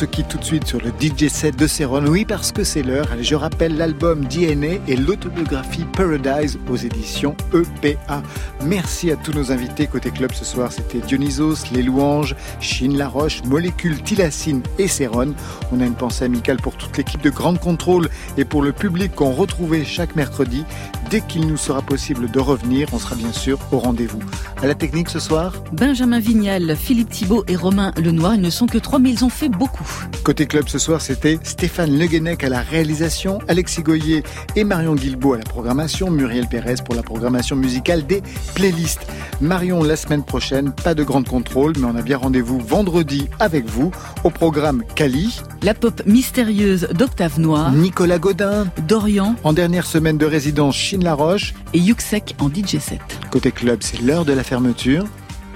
Se quitte tout de suite sur le DJ set de Céron, oui parce que c'est l'heure. Je rappelle l'album DNA et l'autobiographie Paradise aux éditions EPA. Merci à tous nos invités côté club ce soir. C'était Dionysos, Les Louanges, Chine Laroche, Molécule, Tilacine et Céron. On a une pensée amicale pour toute l'équipe de Grande Contrôle et pour le public qu'on retrouvait chaque mercredi. Dès qu'il nous sera possible de revenir, on sera bien sûr au rendez-vous. À la technique ce soir, Benjamin Vignal, Philippe Thibault et Romain Lenoir, ils ne sont que trois, mais ils ont fait beaucoup. Côté club ce soir, c'était Stéphane Le Guenec à la réalisation, Alexis Goyer et Marion Guilbault à la programmation, Muriel Pérez pour la programmation musicale des playlists. Marion la semaine prochaine, pas de grande contrôle, mais on a bien rendez-vous vendredi avec vous au programme Cali. La pop mystérieuse d'Octave Noir, Nicolas Godin, Dorian en dernière semaine de résidence Chine Laroche et Yuxek en DJ set. Côté club, c'est l'heure de la fermeture.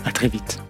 À très vite.